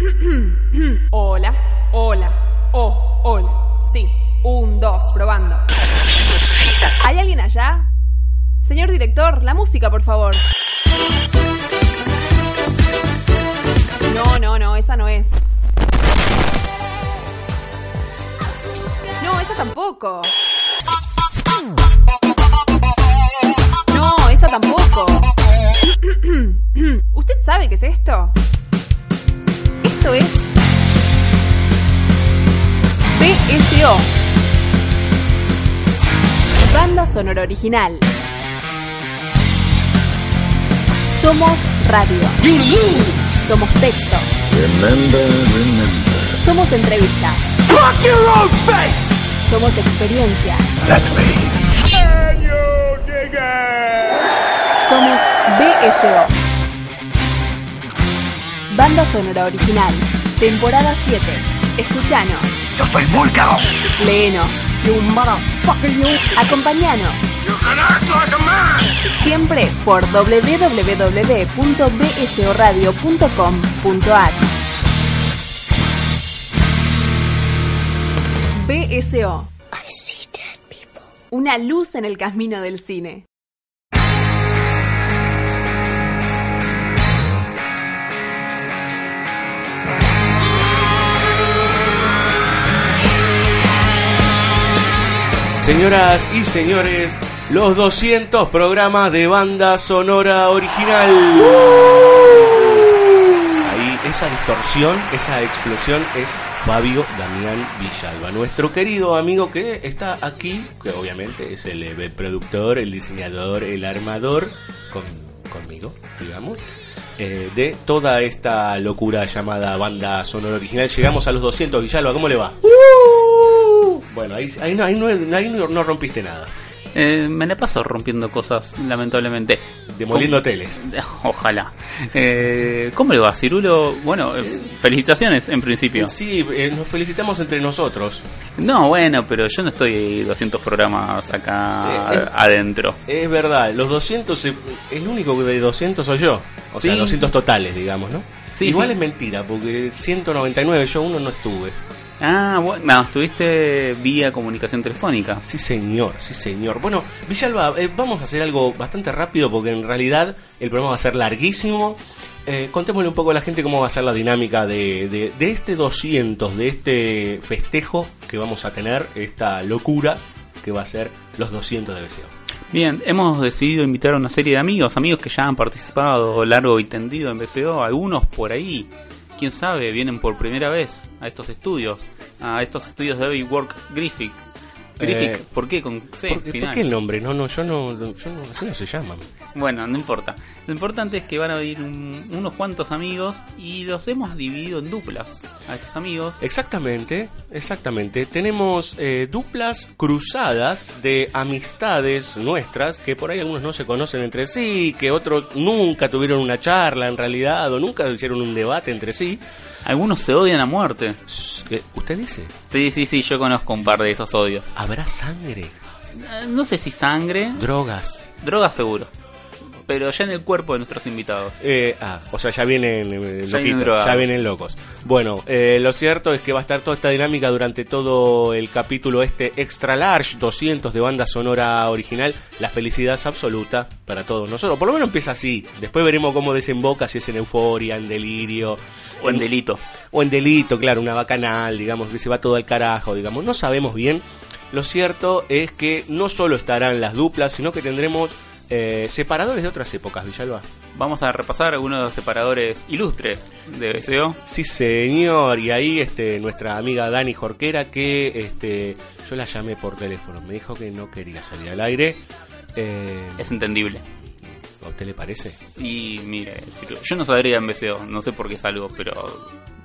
Hola, hola, oh, hola. Sí, un, dos, probando. ¿Hay alguien allá? Señor director, la música, por favor. No, no, no, esa no es. No, esa tampoco. No, esa tampoco. ¿Usted sabe qué es esto? Esto es BSO. Banda sonora original. Somos radio. Somos texto. Somos entrevistas. Somos experiencia. Somos BSO. Banda sonora original. Temporada 7. Escuchanos. Yo soy Vulcano. Léenos. Acompañanos. Siempre por www.bsoradio.com.ar BSO. Una luz en el camino del cine. Señoras y señores, los 200 programas de banda sonora original. Ahí esa distorsión, esa explosión es Fabio Damián Villalba, nuestro querido amigo que está aquí, que obviamente es el eh, productor, el diseñador, el armador, con, conmigo, digamos. eh, de toda esta locura llamada banda sonora original. Llegamos a los 200, Villalba, ¿cómo le va? Bueno, ahí, ahí, no, ahí, no, ahí no- no rompiste nada. Eh, me la paso rompiendo cosas, lamentablemente. Demoliendo ¿Cómo- teles. Ojalá. Eh, ¿Cómo le va, Cirulo? Bueno, eh, felicitaciones en principio. Sí, eh, nos felicitamos entre nosotros. No, bueno, pero yo no estoy 200 programas acá adentro. Es verdad, los 200, eh, el único de 200 soy yo. O sea, Sí. 200 totales, digamos, ¿no? Sí, Igual sí. es mentira, porque 199, yo uno no estuve. Ah, bueno, no, estuviste vía comunicación telefónica. Sí, señor, sí, señor. Bueno, Villalba, eh, vamos a hacer algo bastante rápido porque en realidad el programa va a ser larguísimo. Eh, contémosle un poco a la gente cómo va a ser la dinámica de, de, de este 200, de este festejo que vamos a tener, esta locura que va a ser los 200 de BCO. Bien, hemos decidido invitar a una serie de amigos, amigos que ya han participado largo y tendido en BCO, algunos por ahí, quién sabe, vienen por primera vez a estos estudios, a estos estudios de David Work Griffith. Griffith, Eh, ¿por qué con C ¿Por, qué- final? por qué el nombre? No, no, yo no, yo no, así no se llaman. Bueno, no importa. Lo importante es que van a venir un- unos cuantos amigos y los hemos dividido en duplas a estos amigos. Exactamente, exactamente. Tenemos eh, duplas cruzadas de amistades nuestras que por ahí algunos no se conocen entre sí, que otros nunca tuvieron una charla en realidad o nunca hicieron un debate entre sí. Algunos se odian a muerte. ¿Usted dice? Sí, sí, sí, yo conozco un par de esos odios. ¿Habrá sangre? No sé si sangre, ¿Drogas? drogas seguro. Pero ya en el cuerpo de nuestros invitados. Eh, ah, o sea, ya vienen, eh, ya vienen locos. Bueno, eh, lo cierto es que va a estar toda esta dinámica durante todo el capítulo este extra large, 200 de banda sonora original. La felicidad es absoluta para todos nosotros. Por lo menos empieza así. Después veremos cómo desemboca, si es en euforia, en delirio. O en delito. O en delito, claro, una bacanal, digamos, que se va todo al carajo, digamos. No sabemos bien. Lo cierto es que no solo estarán las duplas, sino que tendremos eh, separadores de otras épocas, Villalba. Vamos a repasar algunos de los separadores ilustres de BCO. Sí, señor. Y ahí este, nuestra amiga Dani Jorquera, que este, yo la llamé por teléfono. Me dijo que no quería salir al aire. Eh, Es entendible. ¿A usted le parece? Y mire, yo no saldría en BCO, no sé por qué salgo, pero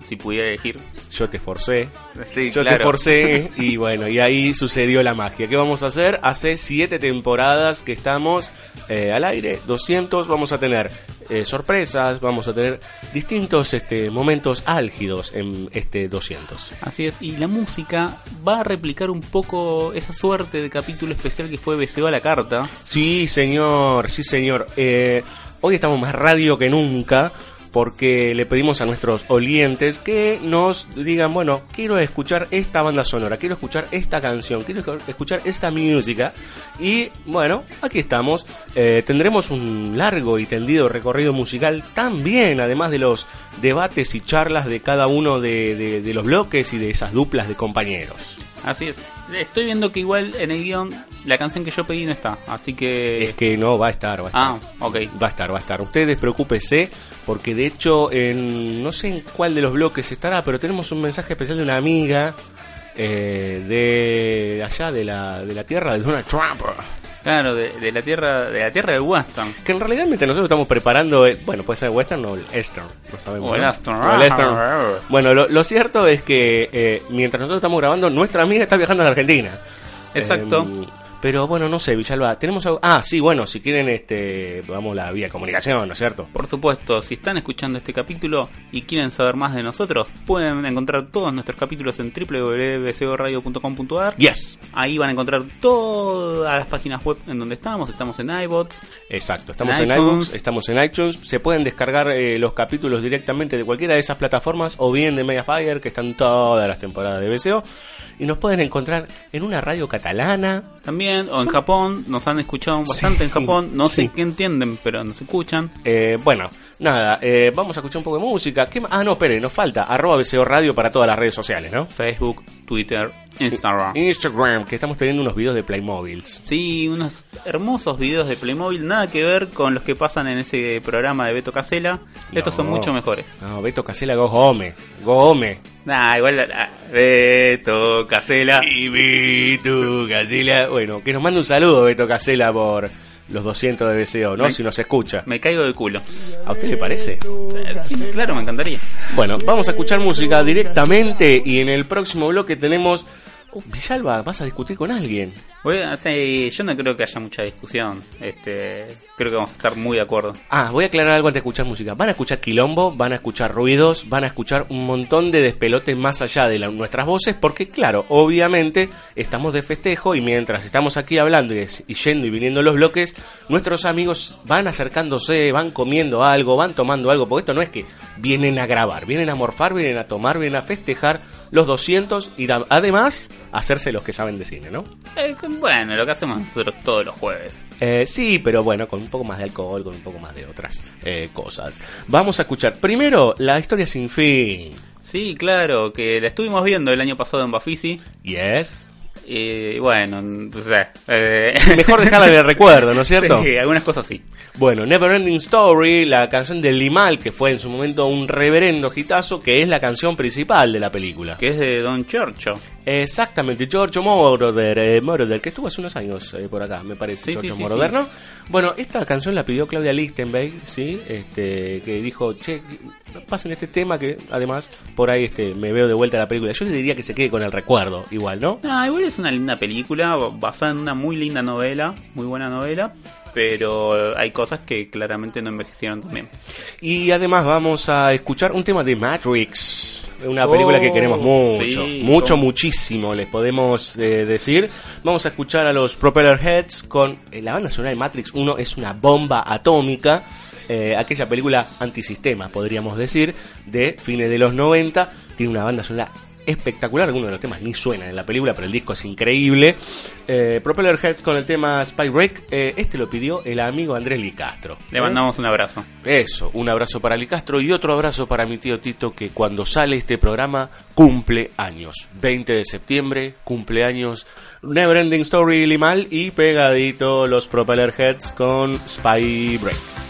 si pudiera elegir. Yo te forcé. Sí, Yo te forcé. Y bueno, y ahí sucedió la magia. ¿Qué vamos a hacer? Hace siete temporadas que estamos eh, al aire. 200. Vamos a tener eh, sorpresas. Vamos a tener distintos este, momentos álgidos en este 200. Así es, y la música va a replicar un poco esa suerte de capítulo especial que fue BCO a la carta. Sí, señor, sí, señor. Eh, hoy estamos más radio que nunca porque le pedimos a nuestros oyentes que nos digan, bueno, quiero escuchar esta banda sonora, quiero escuchar esta canción, quiero escuchar esta música. Y bueno, aquí estamos. Eh, tendremos un largo y tendido recorrido musical también, además de los debates y charlas de cada uno de, de los bloques y de esas duplas de compañeros. Así es. Estoy viendo que igual en el guion la canción que yo pedí no está, así que... Es que no, va a estar, va a estar. Ah, ok. Va a estar, va a estar. Ustedes despreocúpese, porque de hecho, en no sé en cuál de los bloques estará, pero tenemos un mensaje especial de una amiga eh, de allá, de la, de la tierra de Donald Trump. Claro, de, la tierra de la tierra de Western. Que en realidad mientras nosotros estamos preparando, eh, bueno, puede ser Western o el Eastern, no sabemos. O el Eastern. Bueno, lo, cierto es que eh, mientras nosotros estamos grabando, nuestra amiga está viajando a la Argentina. Exacto. Em, pero bueno, no sé, Villalba, tenemos algo... Ah, sí, bueno, si quieren, este, vamos la vía de comunicación, ¿no es cierto? Por supuesto, si están escuchando este capítulo y quieren saber más de nosotros, pueden encontrar todos nuestros capítulos en www.bcoradio.com.ar. Yes. Ahí van a encontrar todas las páginas web en donde estamos. Estamos en iBots. Exacto, estamos en, iBots, estamos en iTunes. Se pueden descargar eh, los capítulos directamente de cualquiera de esas plataformas o bien de Mediafire, que están todas las temporadas de BCO y nos pueden encontrar en una radio catalana. También, o en Japón, nos han escuchado bastante en Japón, no sé qué entienden, pero nos escuchan. Eh, bueno, nada, eh, vamos a escuchar un poco de música. ¿Qué ah, no, espere, nos falta arroba BCO Radio para todas las redes sociales, ¿no? Facebook, Twitter, Instagram. Instagram, que estamos teniendo unos videos de Playmobil. Sí, unos hermosos videos de Playmobil, nada que ver con los que pasan en ese programa de Beto Casela. Estos son mucho mejores. No, Beto Casela, go home, go home. Nah, igual, ah, Beto Casela. Y Beto Casela. Bueno, que nos mande un saludo Beto Casela por los 200 de BCO, ¿no? si nos escucha. Me caigo de culo. ¿A usted le parece? claro, me encantaría. Bueno, vamos a escuchar música directamente y en el próximo bloque tenemos Villalba, vas a discutir con alguien. yo no creo que haya mucha discusión. Este, creo que vamos a estar muy de acuerdo. Ah, voy a aclarar algo antes de escuchar música. Van a escuchar quilombo, van a escuchar ruidos, van a escuchar un montón de despelotes más allá de nuestras voces, porque claro, obviamente estamos de festejo y mientras estamos aquí hablando y, y yendo y viniendo los bloques, nuestros amigos van acercándose, van comiendo algo, van tomando algo, porque esto no es que vienen a grabar, vienen a morfar, vienen a tomar, vienen a festejar los 200 y además hacerse los que saben de cine, ¿no? Eh, bueno, lo que hacemos nosotros todos los jueves. Eh, sí, pero bueno, con un poco más de alcohol, con un poco más de otras eh, cosas. Vamos a escuchar primero la historia sin fin. Sí, claro, que la estuvimos viendo el año pasado en Bafisi. Yes. Y bueno, no sé. Eh, Mejor dejarla en el recuerdo, ¿no es cierto? Sí, algunas cosas sí. Bueno, Neverending Story, la canción de Limal, que fue en su momento un reverendo hitazo, que es la canción principal de la película. Que es de Don Chorcho. Exactamente, Giorgio Moroder, eh, Moroder, que estuvo hace unos años eh, por acá, me parece, sí, Giorgio Moroder, ¿no? Bueno, esta canción la pidió Claudia Lichtenberg, ¿sí? Este, que dijo, che, pasen este tema que además por ahí este me veo de vuelta a la película. Yo le diría que se quede con el recuerdo, igual, ¿no? No, igual es una linda película, basada en una muy linda novela, muy buena novela pero hay cosas que claramente no envejecieron también. Y además vamos a escuchar un tema de Matrix, una película que queremos oh, mucho, mucho, muchísimo, les podemos eh, decir. Vamos a escuchar a los Propeller Heads con eh, la banda sonora de Matrix 1 es una bomba atómica. Eh, aquella película antisistema, podríamos decir, de fines de los 90. Tiene una banda sonora espectacular. Algunos de los temas ni suenan en la película, pero el disco es increíble. Eh, Propeller Heads con el tema Spy Break. Eh, este lo pidió el amigo Andrés Licastro. Le mandamos un abrazo. Eso, un abrazo para Licastro y otro abrazo para mi tío Tito que cuando sale este programa cumple años. 20 de septiembre, cumpleaños. Neverending Story Limal y pegadito los Propeller Heads con Spy Break.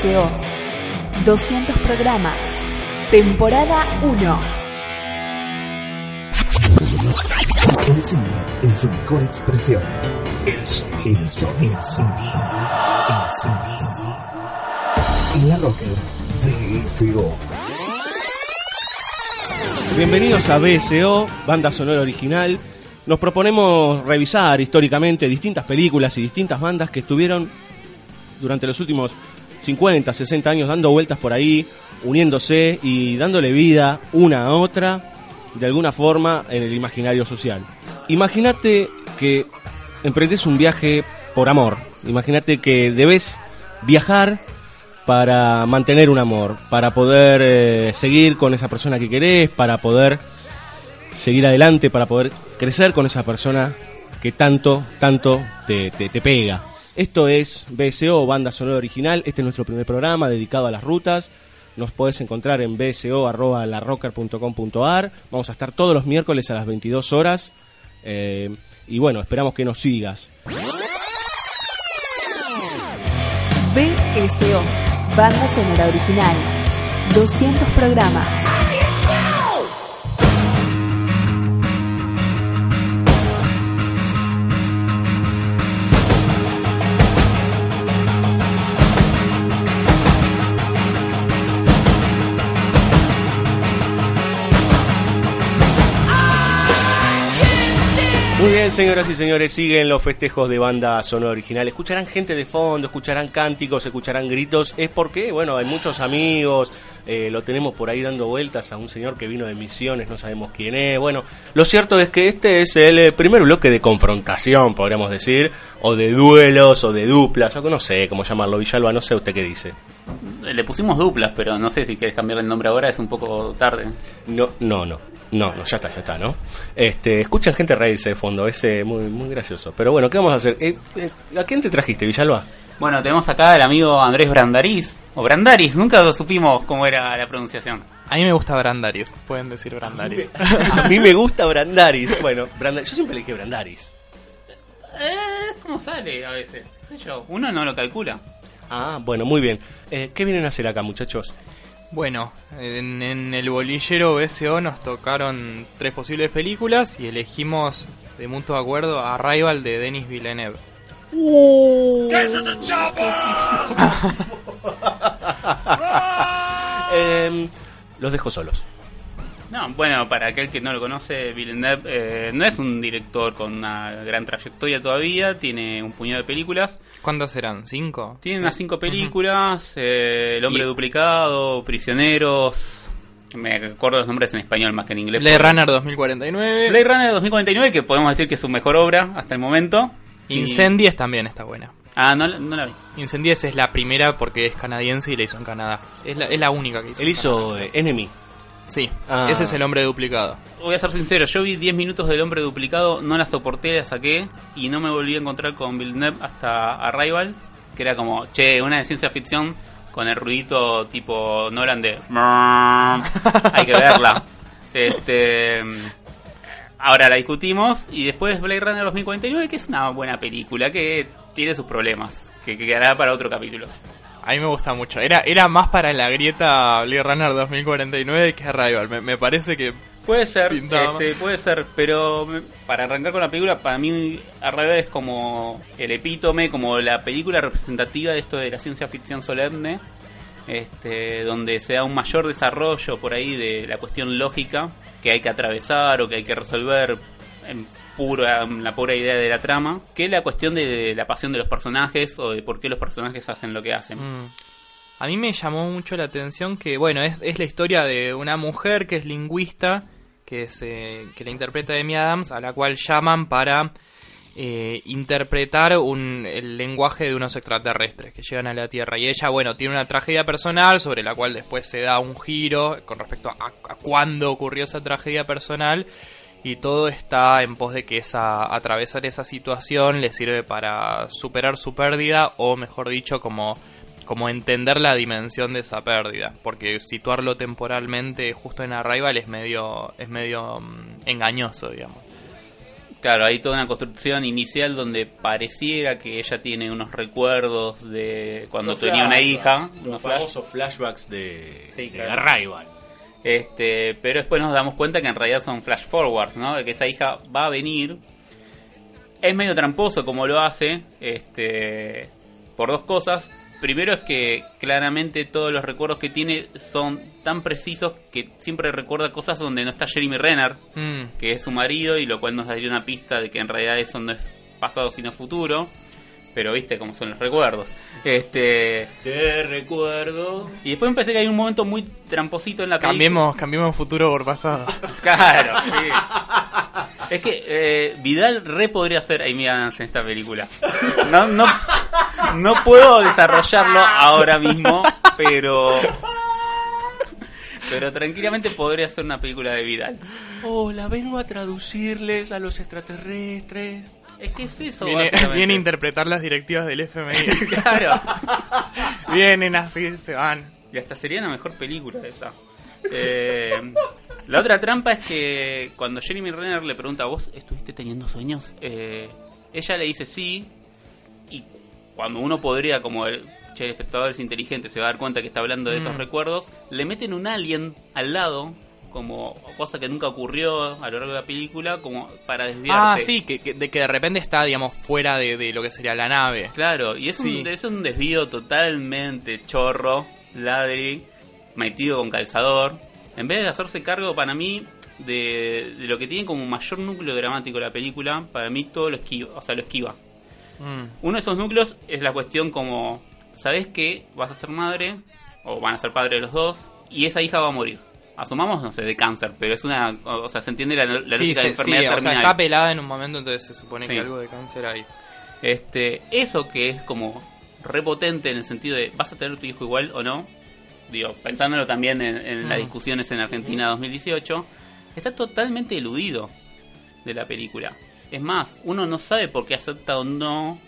BSO. 200 programas. temporada 1. El cine en su mejor expresión. El sonido, el sonido, el sonido, el sonido. En la Rocker BSO. Bienvenidos a BSO, banda sonora original. Nos proponemos revisar históricamente distintas películas y distintas bandas que estuvieron durante los últimos 50, 60 años dando vueltas por ahí, uniéndose y dándole vida una a otra de alguna forma en el imaginario social. Imagínate que emprendes un viaje por amor. Imagínate que debes viajar para mantener un amor, para poder eh, seguir con esa persona que querés, para poder seguir adelante, para poder crecer con esa persona que tanto, tanto te, te, te pega. Esto es BSO, Banda Sonora Original. Este es nuestro primer programa dedicado a las rutas. Nos podés encontrar en bso.larrocker.com.ar. Vamos a estar todos los miércoles a las 22 horas. Eh, y bueno, esperamos que nos sigas. BSO, Banda Sonora Original. 200 programas. Bien, señoras y señores, siguen los festejos de banda sonora original. Escucharán gente de fondo, escucharán cánticos, escucharán gritos. Es porque, bueno, hay muchos amigos, eh, lo tenemos por ahí dando vueltas a un señor que vino de misiones, no sabemos quién es. Bueno, lo cierto es que este es el eh, primer bloque de confrontación, podríamos decir, o de duelos, o de duplas, o no sé cómo llamarlo, Villalba, no sé usted qué dice. Le pusimos duplas, pero no sé si quieres cambiar el nombre ahora, es un poco tarde. No, no, no. No, no, ya está, ya está, ¿no? Este, escuchan gente reírse de fondo, es eh, muy, muy gracioso. Pero bueno, ¿qué vamos a hacer? Eh, eh, ¿A quién te trajiste, Villalba? Bueno, tenemos acá al amigo Andrés Brandariz, o Brandaris, nunca lo supimos cómo era la pronunciación. A mí me gusta Brandaris, pueden decir Brandaris. A mí me gusta Brandaris. Bueno, Brandaris, yo siempre le dije Brandaris. Eh, ¿cómo sale a veces? ¿Qué sé yo? Uno no lo calcula. Ah, bueno, muy bien. Eh, ¿Qué vienen a hacer acá, muchachos? Bueno, en, en el bolillero BSO nos tocaron tres posibles películas y elegimos de mutuo acuerdo Arrival de Denis Villeneuve. Em, los dejo solos. No, bueno, para aquel que no lo conoce, Villeneuve eh, no es un director con una gran trayectoria todavía, tiene un puñado de películas. ¿Cuántas serán? ¿Cinco? Tiene unas cinco películas, eh, El hombre Y- duplicado, Prisioneros, me acuerdo los nombres en español más que en inglés. Blade porque- Runner 2049. Blade Runner 2049, que podemos decir que es su mejor obra hasta el momento. Y- Incendies también está buena. Ah, no, la- no la vi. Incendies es la primera porque es canadiense y la hizo en Canadá. Es la, es la única que hizo. Él en hizo Canadá. eh, Enemy. Sí, Ah. ese es el hombre duplicado. Voy a ser sincero, yo vi 10 minutos del hombre duplicado, no la soporté, la saqué y no me volví a encontrar con Villeneuve hasta Arrival, que era como, che, una de ciencia ficción con el ruidito tipo Nolan de... Hay que verla. Este... Ahora la discutimos y después Blade Runner 2049, que es una buena película, que tiene sus problemas, que, que quedará para otro capítulo. A mí me gusta mucho. Era, era más para la grieta Blade Runner 2049 que Arrival. Me, me parece que Puede ser, este, puede ser, pero me- para arrancar con la película, para mí Arrival es como el epítome, como la película representativa de esto de la ciencia ficción solemne, este, donde se da un mayor desarrollo por ahí de la cuestión lógica que hay que atravesar o que hay que resolver en pura la pura idea de la trama, que la cuestión de la pasión de los personajes o de por qué los personajes hacen lo que hacen. Mm. A mí me llamó mucho la atención que, bueno, es, es la historia de una mujer que es lingüista, que, se, que la interpreta Amy Adams, a la cual llaman para eh, interpretar un, el lenguaje de unos extraterrestres que llegan a la Tierra. Y ella, bueno, tiene una tragedia personal sobre la cual después se da un giro con respecto a, a cuándo ocurrió esa tragedia personal. Y todo está en pos de que esa, atravesar esa situación le sirve para superar su pérdida o, mejor dicho, como como entender la dimensión de esa pérdida, porque situarlo temporalmente justo en Arrival es medio es medio mm, engañoso, digamos. Claro, hay toda una construcción inicial donde pareciera que ella tiene unos recuerdos de cuando tenía una hija, Los unos flash- famosos flashbacks de, Sí, de claro. Arrival. Este, pero después nos damos cuenta que en realidad son flash forwards, ¿no? De que esa hija va a venir. Es medio tramposo como lo hace, este, por dos cosas. Primero es que claramente todos los recuerdos que tiene son tan precisos que siempre recuerda cosas donde no está Jeremy Renner, Mm. que es su marido, y lo cual nos daría una pista de que en realidad eso no es pasado sino futuro. Pero viste cómo son los recuerdos. Este. Te recuerdo. Y después me parece que hay un momento muy tramposito en la película. Cambiemos, cambiemos futuro por pasado. Claro, sí. Es que eh, Vidal re podría ser Amy Adams en esta película. No, no, no puedo desarrollarlo ahora mismo, pero. Pero tranquilamente podría ser una película de Vidal. Hola, vengo a traducirles a los extraterrestres. Es que es eso, Viene, a interpretar las directivas del FMI. Claro. Vienen así, se van. Y hasta sería una mejor película esa. Eh, la otra trampa es que cuando Jeremy Renner le pregunta, ¿vos estuviste teniendo sueños? Eh, ella le dice sí. Y cuando uno podría, como el, che, el espectador es inteligente, se va a dar cuenta que está hablando de esos Mm. recuerdos, le meten un alien al lado, como cosa que nunca ocurrió a lo largo de la película, como para desviarte. Ah, sí, que, que- de que de repente está, digamos, fuera de, de lo que sería la nave. Claro, y es, Sí. un, es un desvío totalmente chorro, ladri, metido con calzador. En vez de hacerse cargo, para mí, de, de lo que tiene como mayor núcleo dramático la película, para mí todo lo esquiva. O sea, lo esquiva. Mm. Uno de esos núcleos es la cuestión como, ¿sabes que vas a ser madre? O van a ser padres los dos, y esa hija va a morir. Asumamos, no sé, de cáncer, pero es una... O sea, se entiende la, la Sí, lógica se- de sí, enfermedad o sea, terminal. está pelada en un momento, entonces se supone Sí. que algo de cáncer hay. Este, eso que es como repotente en el sentido de vas a tener tu hijo igual o no, digo, pensándolo también en, en las Mm. discusiones en Argentina 2018, está totalmente eludido de la película. Es más, uno no sabe por qué acepta o no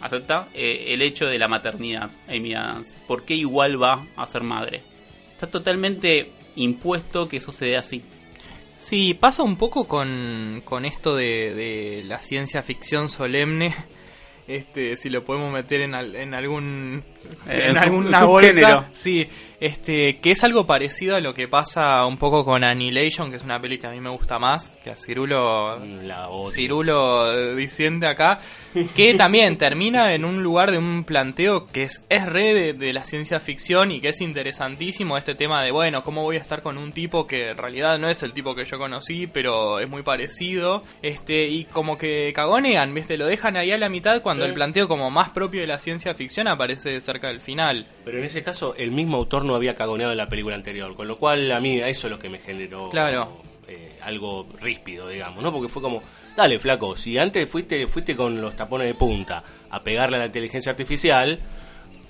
acepta eh, el hecho de la maternidad, Amy Adams. ¿Por qué igual va a ser madre? Está totalmente impuesto que eso se dé así. Sí, pasa un poco con, con esto de, de la ciencia ficción solemne. Este, si lo podemos meter en, al- en algún En en bolsa, sí, este, que es algo parecido a lo que pasa un poco con Annihilation, que es una peli que a mí me gusta más, que a Cirulo La. Cirulo eh, diciente acá, que también termina en un lugar de un planteo que es, es re de, de la ciencia ficción y que es interesantísimo este tema de, bueno, ¿cómo voy a estar con un tipo que en realidad no es el tipo que yo conocí, pero es muy parecido? este Y como que cagonean, ¿viste? Lo dejan ahí a la mitad cuando Sí. el planteo como más propio de la ciencia ficción aparece cerca del final. Pero en ese caso, el mismo autor no había cagoneado en la película anterior, con lo cual a mí eso es lo que me generó Claro. eh, algo ríspido, digamos, ¿no? Porque fue como, dale, flaco, si antes fuiste fuiste con los tapones de punta a pegarle a la inteligencia artificial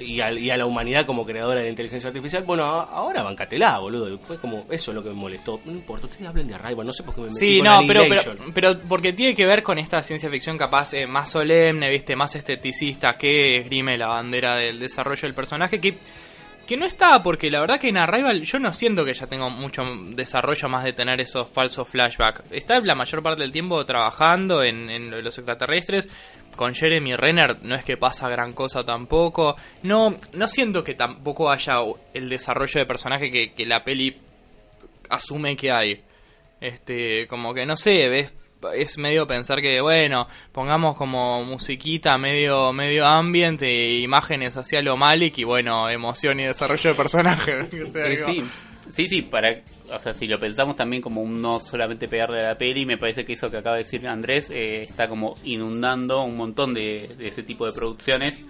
y a, y a la humanidad como creadora de la inteligencia artificial, bueno, a- ahora bancatelá, boludo. Fue como, eso es lo que me molestó. No importa, ustedes hablen de Arrival, no sé por qué me metí Sí, con no, pero, pero porque tiene que ver con esta ciencia ficción capaz eh, más solemne, viste, más esteticista que esgrime la bandera del desarrollo del personaje, que, que no está, porque la verdad que en Arrival yo no siento que ya tengo mucho desarrollo más de tener esos falsos flashbacks. Está la mayor parte del tiempo trabajando en, los extraterrestres. Con Jeremy Renner no es que pasa gran cosa tampoco. No, no siento que tampoco haya el desarrollo de personaje que, que la peli asume que hay. Este, como que no sé, ves es medio pensar que bueno, pongamos como musiquita medio medio ambiente e imágenes hacia lo Malik y bueno, emoción y desarrollo de personaje. O sea, digo, sí, sí, sí, para, o sea, si lo pensamos también como un no solamente pegarle a la peli, me parece que eso que acaba de decir Andrés eh, está como inundando un montón de, de ese tipo de producciones.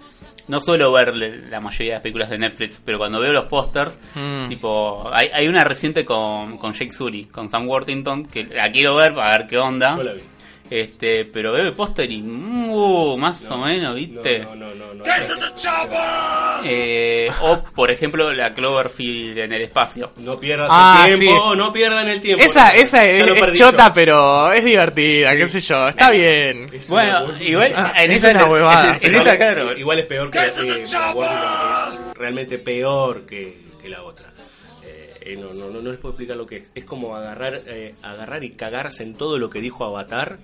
No suelo ver la mayoría de las películas de Netflix, pero cuando veo los pósters, Mm. tipo, hay, hay una reciente con, con Jake Sully, con Sam Worthington, que la quiero ver para ver qué onda. Yo la vi. Este, pero veo el póster y uh, más o menos, ¿viste? No, no, no, no. Eh, o, por ejemplo, la Cloverfield en el espacio. No pierdas Ah, el tiempo, sí. no pierdan el tiempo. Esa, No, esa es, chota, yo. pero es divertida, qué sé yo, está bien. Es Bueno, igual Ah, en es esa una huevada. En, esa, claro. Igual es peor que eh, la Warner, es realmente peor que, que la otra. Eh, eh, no, no, no, no les puedo explicar lo que es. Es como agarrar, eh, agarrar y cagarse en todo lo que dijo Avatar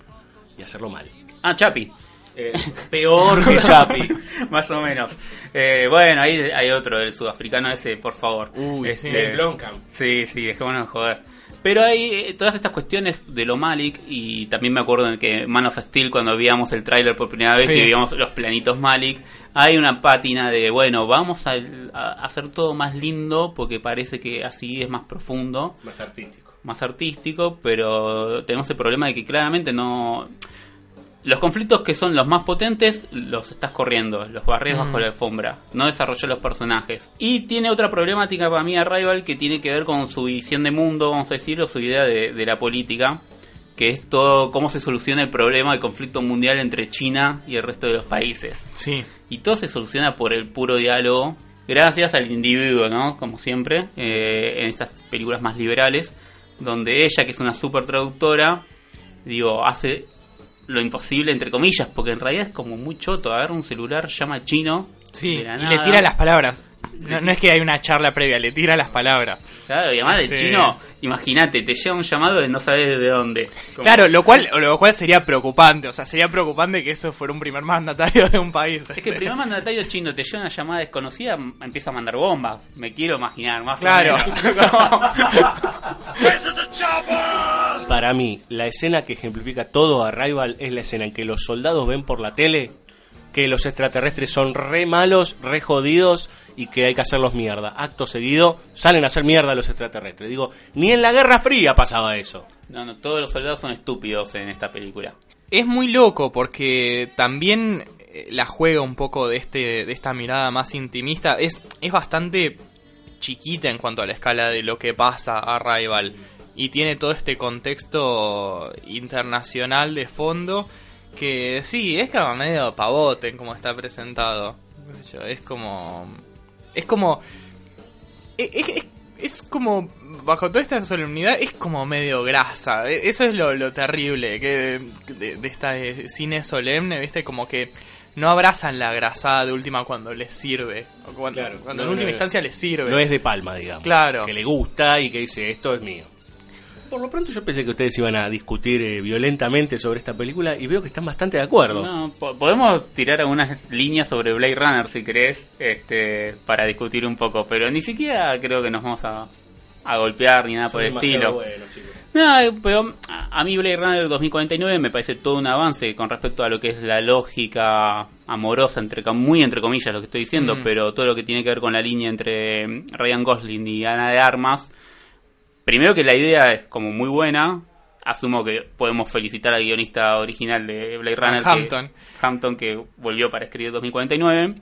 y hacerlo mal. Ah, Chapi. Eh, peor que Chapi. Más o menos. Eh, bueno, ahí hay otro, el sudafricano ese, por favor. Uy, Este, sí. El Blomkamp. Sí, sí, dejémonos de joder. Pero hay eh, todas estas cuestiones de lo Malik y también me acuerdo de que Man of Steel cuando veíamos el tráiler por primera vez Sí. y veíamos los planitos Malik, hay una pátina de, bueno, vamos a, a hacer todo más lindo porque parece que así es más profundo, Más artístico. Más artístico, pero tenemos el problema de que claramente no... Los conflictos que son los más potentes los estás corriendo, los barres Mm. bajo la alfombra, no desarrolló los personajes. Y tiene otra problemática para mí Arrival que tiene que ver con su visión de mundo, vamos a decir, o su idea de, de la política, que es todo cómo se soluciona el problema del conflicto mundial entre China y el resto de los países. Sí. Y todo se soluciona por el puro diálogo, gracias al individuo, ¿no? Como siempre, eh, en estas películas más liberales, donde ella, que es una super traductora, digo, hace lo imposible, entre comillas, porque en realidad es como muy choto. Agarra un celular, llama chino, Sí, de la y nada. le tira las palabras. No, no es que hay una charla previa, le tira las palabras. Claro, y además de Este- chino, imagínate, te llega un llamado de no sabes de dónde. Claro, lo cual, lo cual sería preocupante. O sea, sería preocupante que eso fuera un primer mandatario de un país. Es que el primer mandatario chino te llega una llamada desconocida, empieza a mandar bombas. Me quiero imaginar, más Claro. Para mí, la escena que ejemplifica todo Arrival es la escena en que los soldados ven por la tele que los extraterrestres son re malos, re jodidos y que hay que hacerlos mierda. Acto seguido, salen a hacer mierda a los extraterrestres. Digo, ni en la Guerra Fría pasaba eso. No, no, todos los soldados son estúpidos en esta película. Es muy loco porque también eh, la juega un poco de este de esta mirada más intimista. Es, es bastante chiquita en cuanto a la escala de lo que pasa a Rival. Y tiene todo este contexto internacional de fondo que sí, es como medio pavote en como está presentado. Qué sé yo, Es como... Es como... Es, es- es como, bajo toda esta solemnidad, es como medio grasa. E- Eso es lo, lo terrible que de, de esta eh, cine solemne, ¿viste? Como que no abrazan la grasada de última cuando les sirve. O cuando Claro, cuando no, en última no, instancia les sirve. No es de palma, digamos. Claro. Que le gusta y que dice, esto es mío. Por lo pronto yo pensé que ustedes iban a discutir eh, violentamente sobre esta película y veo que están bastante de acuerdo. No, po- podemos tirar algunas líneas sobre Blade Runner si querés, este, para discutir un poco, pero ni siquiera creo que nos vamos a, a golpear ni nada Son por el estilo. chicos. No, eh, pero a, mí Blade Runner 2049 me parece todo un avance con respecto a lo que es la lógica amorosa, entre muy entre comillas lo que estoy diciendo, Mm. pero todo lo que tiene que ver con la línea entre mm, Ryan Gosling y Ana de Armas. Primero que la idea es como muy buena. Asumo que podemos felicitar al guionista original de Blade Runner, que- Hampton. Hampton, que volvió para escribir 2049.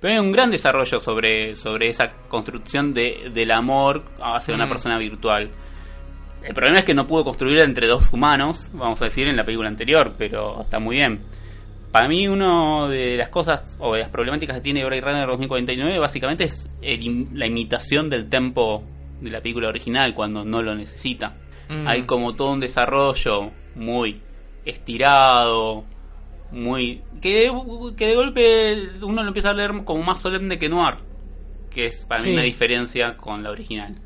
Pero hay un gran desarrollo sobre, sobre esa construcción de, del amor hacia una Mm. persona virtual. El problema es que no pudo construir entre dos humanos, vamos a decir, en la película anterior, pero está muy bien. Para mí, una de las cosas o de las problemáticas que tiene Blade Runner 2049 básicamente es el la imitación del tempo de la película original cuando no lo necesita. Mm. Hay como todo un desarrollo muy estirado, muy. que de, que de golpe uno lo empieza a leer como más solemne que Noir, que es para Sí. mí una diferencia con la original.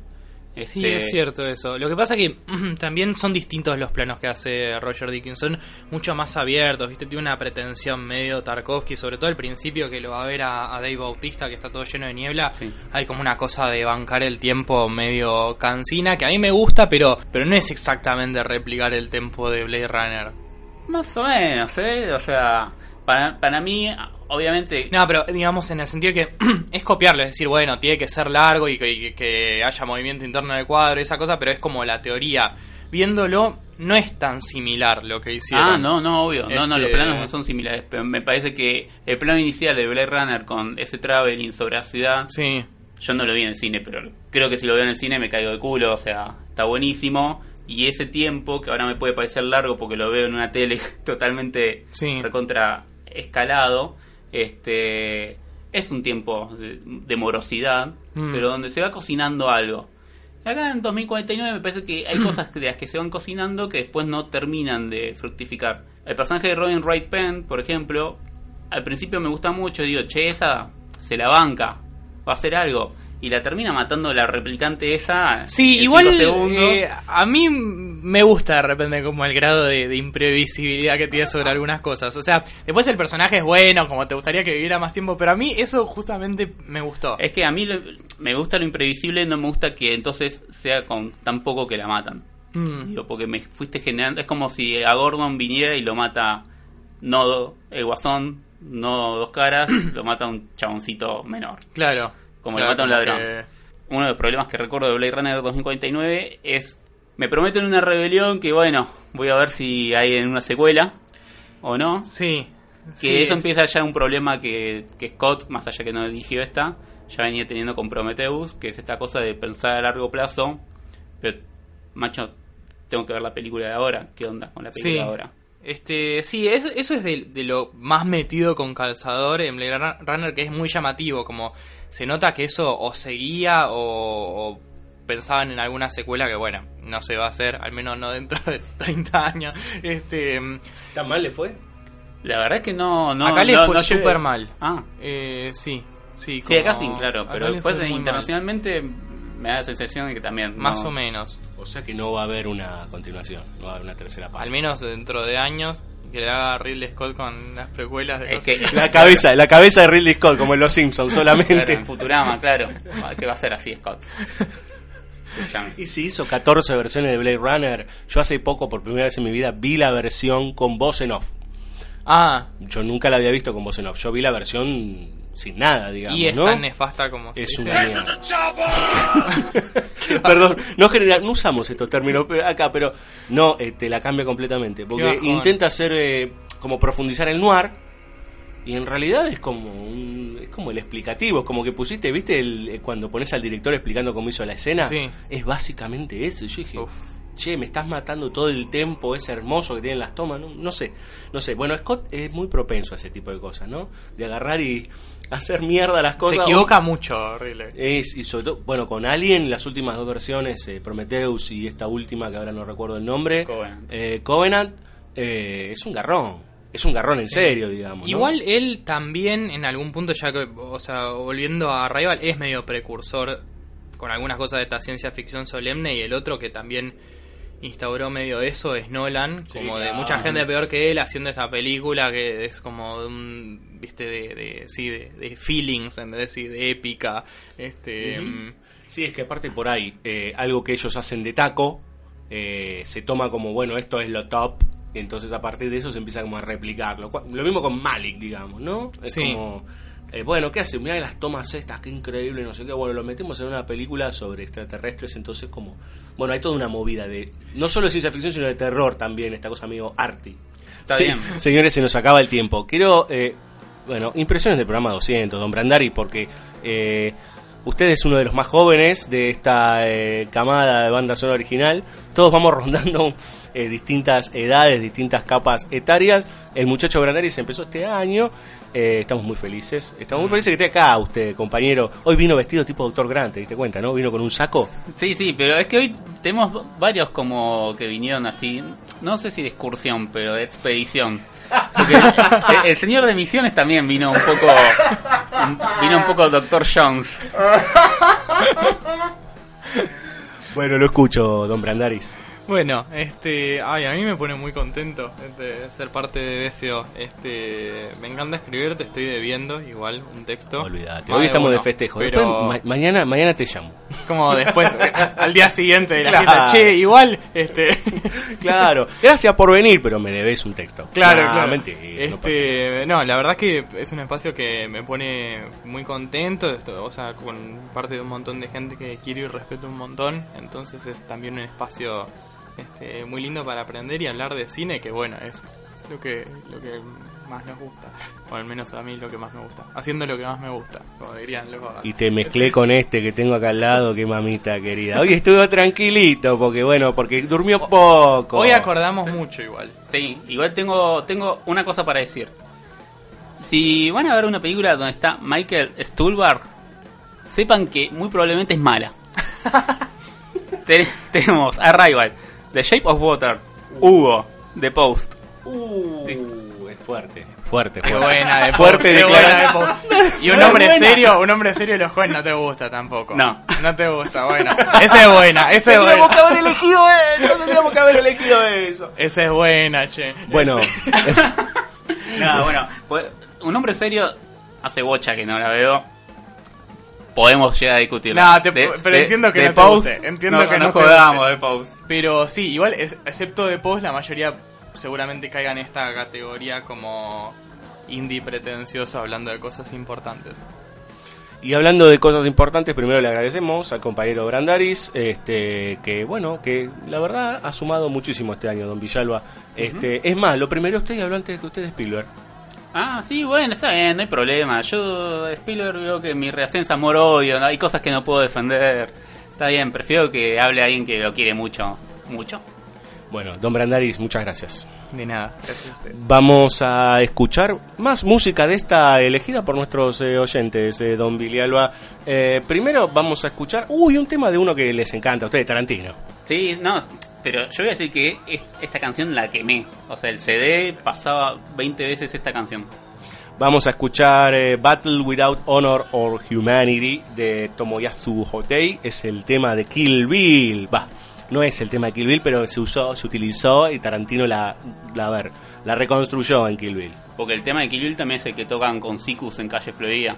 Sí, Este, es cierto eso. Lo que pasa que también son distintos los planos que hace Roger Dickinson, mucho más abiertos, ¿viste? Tiene una pretensión medio Tarkovsky, sobre todo al principio que lo va a ver a, a Dave Bautista, que está todo lleno de niebla. Sí. Hay como una cosa de bancar el tiempo medio cansina, que a mí me gusta, pero, pero no es exactamente replicar el tempo de Blade Runner. Más o menos, ¿eh? O sea, para, para mí, obviamente. No, pero digamos en el sentido que es copiarlo, es decir, bueno, tiene que ser largo y que, y que haya movimiento interno del cuadro y esa cosa, pero es como la teoría. Viéndolo, no es tan similar lo que hicieron. Ah, no, no, obvio. No, no, los Este- planos no son similares. Pero me parece que el plano inicial de Blade Runner con ese traveling sobre la ciudad. Sí, Yo no lo vi en el cine, pero creo que si lo veo en el cine me caigo de culo. O sea, está buenísimo. Y ese tiempo, que ahora me puede parecer largo porque lo veo en una tele totalmente Sí. recontra escalado, este es un tiempo de, de morosidad, Mm. pero donde se va cocinando algo. Acá en 2049 me parece que hay cosas de las que se van cocinando que después no terminan de fructificar. El personaje de Robin Wright Penn, por ejemplo, al principio me gusta mucho, digo, che, esta se la banca, va a hacer algo. Y la termina matando la replicante esa. Sí, en igual eh, a mí me gusta de repente como el grado de, de imprevisibilidad que tiene sobre algunas cosas. O sea, después el personaje es bueno, como te gustaría que viviera más tiempo, pero a mí eso justamente me gustó. Es que a mí me gusta lo imprevisible, no me gusta que entonces sea con tan poco que la matan. Mm. Digo, porque me fuiste generando. Es como si a Gordon viniera y lo mata no el guasón, no dos caras, lo mata un chaboncito menor. Claro. Como Claro, le mata a un ladrón. que- Uno de los problemas que recuerdo de Blade Runner 2049 es. Me prometen una rebelión que, bueno, voy a ver si hay en una secuela o no. Sí. Que sí, eso es- empieza ya un problema que, que Scott, más allá que no dirigió esta, ya venía teniendo con Prometheus, que es esta cosa de pensar a largo plazo. Pero, macho, tengo que ver la película de ahora. ¿Qué onda con la película Sí. de ahora? Este, sí, eso, eso es de, de lo más metido con calzador en Blade Run- Runner, que es muy llamativo, como se nota que eso o seguía o, o pensaban en alguna secuela que, bueno, no se va a hacer, al menos no dentro de 30 años. Este, ¿Tan mal le fue? La verdad es que no. no acá le no- fue no súper mal. Ah, Eh, sí, sí. sí, acá sí, claro. Pero después mal. Me da la sensación de que también. Más no- o menos. O sea que no va a haber una continuación, no va a haber una tercera parte. Al menos dentro de años. Que le haga Ridley Scott con las precuelas de Es que. La cabeza, la cabeza de Ridley Scott, como en Los Simpsons, Claro, solamente. en Futurama, claro. Que va a ser así, Scott. Escuchame. Y si hizo 14 versiones de Blade Runner, yo hace poco, por primera vez en mi vida, vi la versión con voz en off. Ah, Yo nunca la había visto con voz en off. Yo vi la versión sin nada, digamos, y es ¿no? tan nefasta como se Es dice. una mierda. Perdón, no, general, no usamos estos términos acá, pero no, eh, te la cambia completamente. Porque intenta hacer eh, como profundizar el noir y en realidad es como un, es como el explicativo, es como que pusiste, ¿viste? El, eh, cuando pones al director explicando cómo hizo la escena, Sí. es básicamente eso. Y Yo dije, Uf. che, me estás matando todo el tiempo, es hermoso que tienen las tomas, no, no sé, no sé. Bueno, Scott es muy propenso a ese tipo de cosas, ¿no? De agarrar y hacer mierda las Se cosas. equivoca mucho, Ridley. Es, y sobre todo, bueno, con Alien, las últimas dos versiones, eh, Prometheus y esta última que ahora no recuerdo el nombre, Covenant. eh, Covenant, eh, es un garrón. Es un garrón en serio, digamos. ¿no? Igual él también en algún punto, ya que, o sea, volviendo a Rival, es medio precursor con algunas cosas de esta ciencia ficción solemne y el otro que también instauró medio eso es Nolan, Sí, como de claro. mucha gente peor que él haciendo esta película que es como de un, viste, de, de sí, de, de feelings en vez de, sí, de épica, este... mm, Sí, es que aparte por ahí, eh, algo que ellos hacen de taco, eh, se toma como, bueno, esto es lo top, y entonces a partir de eso se empieza como a replicarlo. Lo mismo con Malik, digamos, ¿no? Es Sí. como, eh, bueno, ¿qué hace? Mirá las tomas estas, qué increíble, no sé qué. Bueno, lo metemos en una película sobre extraterrestres, entonces como, bueno, hay toda una movida de, no solo de ciencia ficción, sino de terror también, esta cosa amigo arty. Está Sí, bien. Señores, se nos acaba el tiempo. Quiero, eh, bueno, impresiones del programa 200, don Brandari, porque eh, usted es uno de los más jóvenes de esta eh, camada de banda sonora original. Todos vamos rondando eh, distintas edades, distintas capas etarias. El muchacho Brandari se empezó este año. Eh, estamos muy felices. Estamos muy felices que esté acá usted, compañero. Hoy vino vestido tipo Doctor Grant, ¿te diste cuenta, no? Vino con un saco. Sí, sí, pero es que hoy tenemos varios como que vinieron así, no sé si de excursión, pero de expedición. Porque el, el señor de misiones también vino un poco vino un poco Doctor Jones. Bueno, lo escucho, don Brandaris. Bueno, este, ay, a mí me pone muy contento de ser parte de BCO. Este, me encanta escribir, te estoy debiendo igual un texto. Olvídate. Hoy estamos de festejo. Pero Después, ma- mañana, mañana te llamo. como después al día siguiente de la Claro. fiesta, che, igual, este Claro, gracias por venir, pero me debes un texto. Claro, Nah, claro. mentira, no este, no, la verdad que es un espacio que me pone muy contento, esto, o sea, con parte de un montón de gente que quiero y respeto un montón, entonces es también un espacio este, muy lindo para aprender y hablar de cine, que bueno, es lo que lo que más nos gusta, o al menos a mí lo que más me gusta, haciendo lo que más me gusta, como dirían los Y te mezclé con este que tengo acá al lado, que mamita querida. Hoy estuvo tranquilito, porque bueno, porque durmió poco. Hoy acordamos mucho igual. Sí, igual tengo tengo una cosa para decir. Si van a ver una película donde está Michael Stuhlbarg, sepan que muy probablemente es mala. Ten- tenemos Arrival, The Shape of Water, Hugo, The Post. Uh, es Fuerte, fuerte, Qué fuerte. buena de Fuerte qué buena de Pau. Y un hombre buena. serio, un hombre serio de los jóvenes no te gusta tampoco. No. No te gusta, bueno. Esa es buena, esa es Tendríamos que buena. haber elegido eso, tendríamos que haber elegido eso. Esa es buena, che. Bueno, No, bueno, pues, un hombre serio hace bocha que no la veo. Podemos llegar a. No, te- pero entiendo que no te Pause, guste, entiendo que no te jodamos de Pause. Pero sí, igual, es- excepto de Post, la mayoría seguramente caiga en esta categoría como indie pretencioso hablando de cosas importantes. y hablando de cosas importantes, primero le agradecemos al compañero Brandaris, este, que bueno, que la verdad ha sumado muchísimo este año, don Villalba. Este, es más, lo primero usted y habló antes que usted de Spielberg. Ah, sí, bueno, está bien, no hay problema. Yo, Spielberg, veo que mi reacción es amor-odio, ¿no? hay cosas que no puedo defender. Está bien, prefiero que hable alguien que lo quiere mucho. ¿Mucho? Bueno, don Brandaris, muchas gracias. De nada, gracias a usted. Vamos a escuchar más música de esta elegida por nuestros eh, oyentes, eh, don Villalba. Eh, primero vamos a escuchar, uy, un tema de uno que les encanta a ustedes, Tarantino. Sí, no, pero yo voy a decir que es- esta canción la quemé. O sea, el CD pasaba 20 veces esta canción. Vamos a escuchar eh, Battle Without Honor or Humanity de Tomoyasu Hotei. Es el tema de Kill Bill. Va, no es el tema de Kill Bill, pero se usó, se utilizó y Tarantino la, la, a ver, la reconstruyó en Kill Bill. Porque el tema de Kill Bill también es el que tocan con Sikus en calle Florida.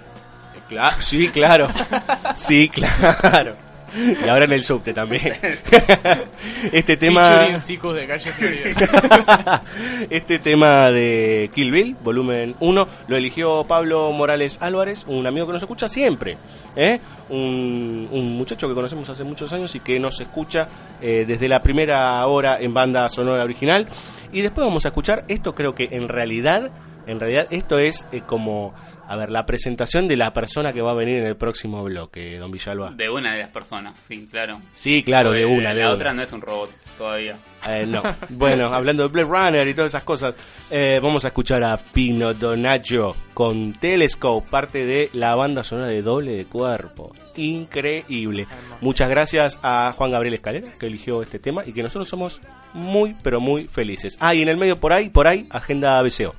Cla- sí, claro. Sí, claro. Y ahora en el subte también. Este tema. Featuring Sicus de calle Florida. este tema de Kill Bill, volumen 1, lo eligió Pablo Morales Álvarez, un amigo que nos escucha siempre. ¿eh? Un, un muchacho que conocemos hace muchos años y que nos escucha eh, desde la primera hora en banda sonora original. Y después vamos a escuchar esto, creo que en realidad, en realidad esto es eh, como, a ver, la presentación de la persona que va a venir en el próximo bloque, don Villalba. De una de las personas, sí, claro. Sí, claro, de una, de La una. otra no es un robot todavía. Eh, no. Bueno, hablando de Blade Runner y todas esas cosas, eh, vamos a escuchar a Pino Donaggio con Telescope, parte de la banda sonora de Doble de Cuerpo. Increíble. Muchas gracias a Juan Gabriel Escalera, que eligió este tema y que nosotros somos muy, pero muy felices. Ah, y en el medio por ahí, por ahí, Agenda BCO.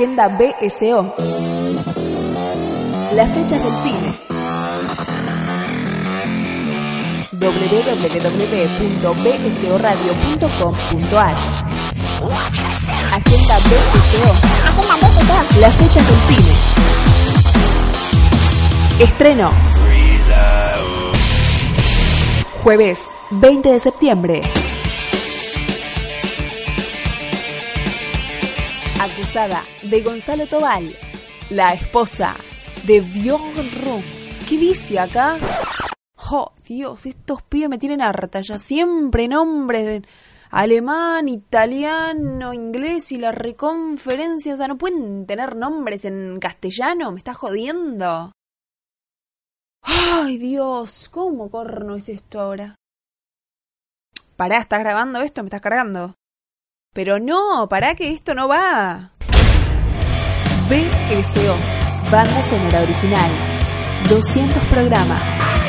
Agenda BSO. Las fechas del cine. www.bsoradio.com.ar. Agenda BSO. Las fechas del cine. Estrenos. Jueves 20 de septiembre. Acusada de Gonzalo Tobal, la esposa de Bjorn ¿Qué dice acá? Oh, Dios, estos pibes me tienen harta ya. Siempre nombres de alemán, italiano, inglés y la reconferencia. O sea, no pueden tener nombres en castellano. Me está jodiendo. Ay, Dios, ¿cómo corno es esto ahora? Pará, ¿estás grabando esto? ¿Me estás cargando? Pero no, pará que esto no va. BSO, Banda Sonora Original. 200 programas.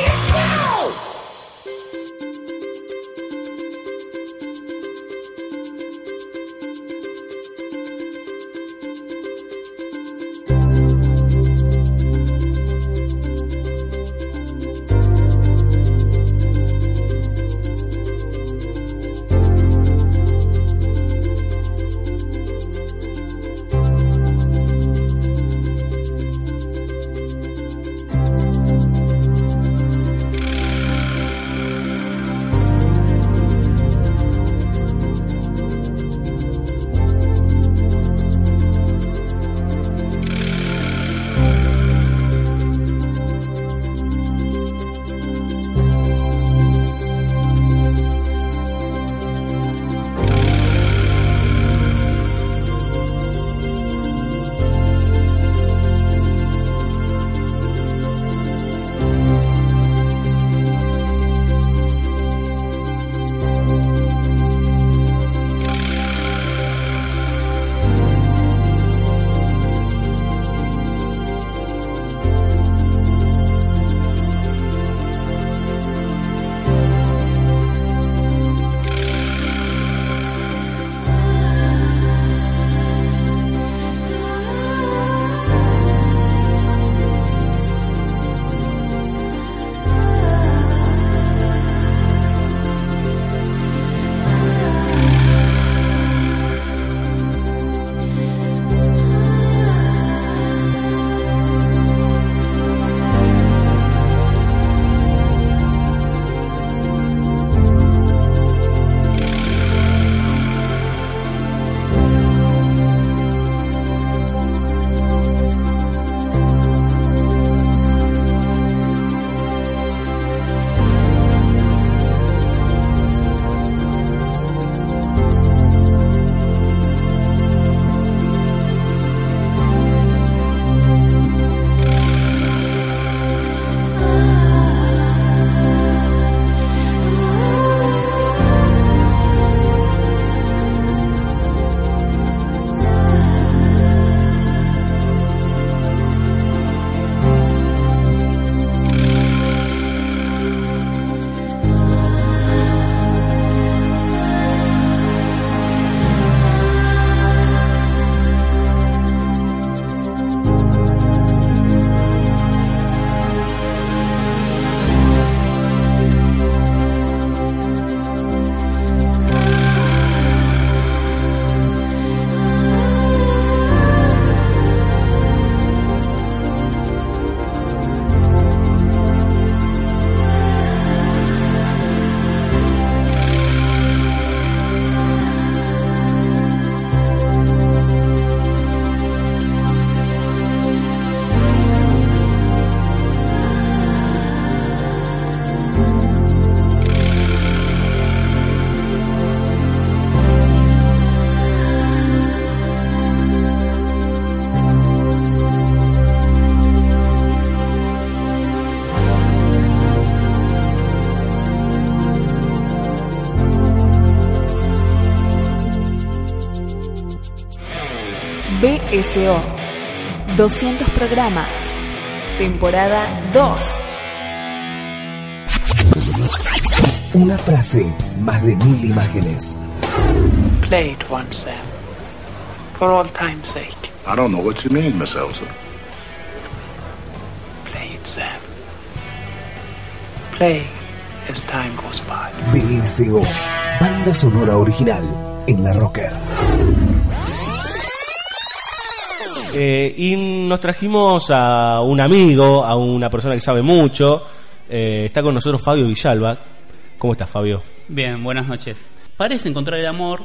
BSO. 200 programas. Temporada 2. Una frase, más de mil imágenes. Play it once, Sam. For all time's sake. I don't know what you mean, Miss Elsa. Play it, Sam. Play as time goes by. BSO, banda sonora original en la Rocker. Eh, y nos trajimos a un amigo, a una persona que sabe mucho. Eh, está con nosotros Fabio Villalba. ¿Cómo estás, Fabio? Bien, buenas noches. Parece encontrar el amor,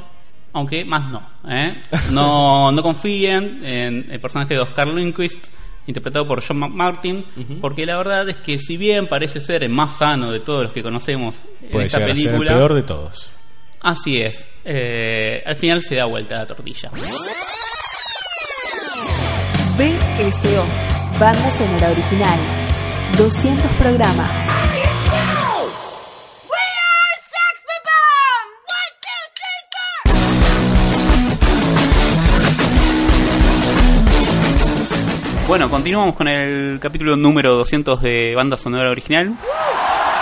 aunque más no. ¿eh? No, no confíen en el personaje de Oscar Lindquist, interpretado por John McMartin, porque la verdad es que si bien parece ser el más sano de todos los que conocemos en Puede esta llegar a ser el película, peor de todos. así es. Eh, al final se da vuelta la tortilla. BSO, banda sonora original. 200 programas. Bueno, continuamos con el capítulo número 200 de Banda Sonora Original.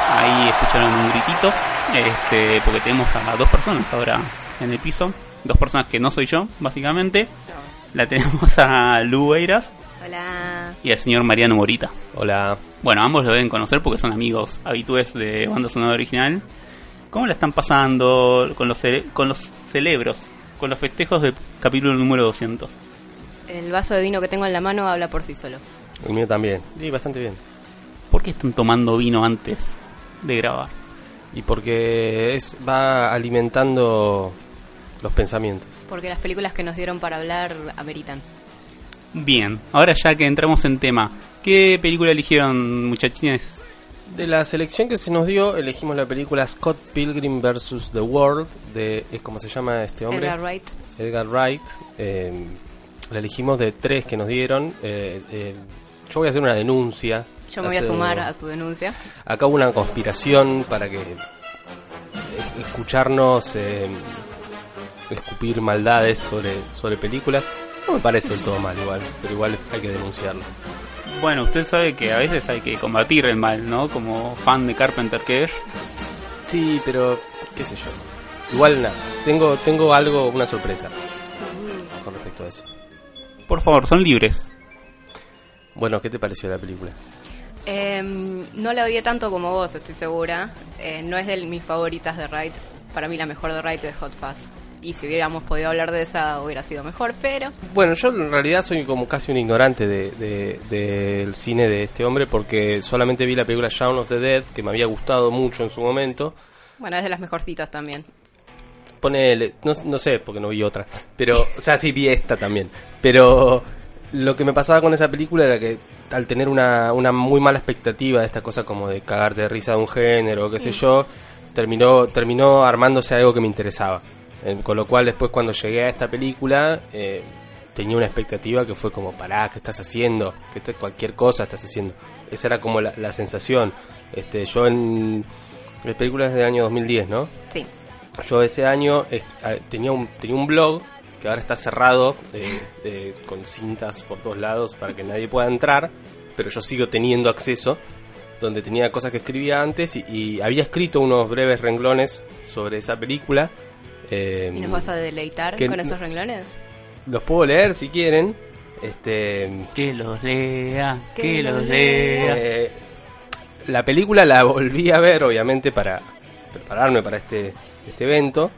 Ahí escucharon un gritito, este, porque tenemos a dos personas ahora en el piso. Dos personas que no soy yo, básicamente. La tenemos a Lu Eiras Hola. y al señor Mariano Morita. Hola. Bueno, ambos lo deben conocer porque son amigos habitués de Banda Sonora Original. ¿Cómo la están pasando con los, con los celebros, con los festejos del capítulo número 200? El vaso de vino que tengo en la mano habla por sí solo. El mío también. Sí, bastante bien. ¿Por qué están tomando vino antes de grabar? Y porque es va alimentando los pensamientos. Porque las películas que nos dieron para hablar ameritan. Bien, ahora ya que entramos en tema, ¿qué película eligieron muchachines? De la selección que se nos dio, elegimos la película Scott Pilgrim vs. The World, de, es como se llama este hombre? Edgar Wright. Edgar Wright. eh, la elegimos de tres que nos dieron. eh, eh, yo voy a hacer una denuncia. Yo me voy a sumar a tu denuncia. Acá hubo una conspiración para que eh, escucharnos eh, escupir maldades sobre, sobre películas. No me parece del todo mal igual, pero igual hay que denunciarlo. Bueno, usted sabe que a veces hay que combatir el mal, ¿no? Como fan de Carpenter que es. Sí, pero qué sé yo. Igual nada, tengo, tengo algo, una sorpresa con respecto a eso. Por favor, son libres. Bueno, ¿qué te pareció la película? Em, no la odié tanto como vos, estoy segura. Eh, no es de mis favoritas de Wright. Para mí la mejor de Wright es Hot Fuzz. Y si hubiéramos podido hablar de esa hubiera sido mejor, pero Bueno, yo en realidad soy como casi un ignorante de, de- del cine de este hombre porque solamente vi la película Shaun of the Dead, que me había gustado mucho en su momento. bueno, es de las mejorcitas también. Ponele, no, no sé, porque no vi otra. Pero, o sea, sí vi esta también. Pero lo que me pasaba con esa película era que al tener una, una muy mala expectativa de esta cosa como de cagarte de risa de un género qué sé yo, terminó, terminó armándose algo que me interesaba. Eh, con lo cual después cuando llegué a esta película eh, tenía una expectativa que fue como, pará, ¿qué estás haciendo? Que te- cualquier cosa estás haciendo. Esa era como la, la sensación. Este, yo en... La película es del año 2010, ¿no? Sí. Yo ese año eh, tenía, un, tenía un blog que ahora está cerrado eh, eh, con cintas por todos lados para que nadie pueda entrar, pero yo sigo teniendo acceso, donde tenía cosas que escribía antes y, y había escrito unos breves renglones sobre esa película. Eh, ¿Y nos vas a deleitar que con esos renglones? Los puedo leer si quieren. Este, Que los lea, que, Que los lea. Eh, la película la volví a ver, obviamente, para prepararme para este, este evento.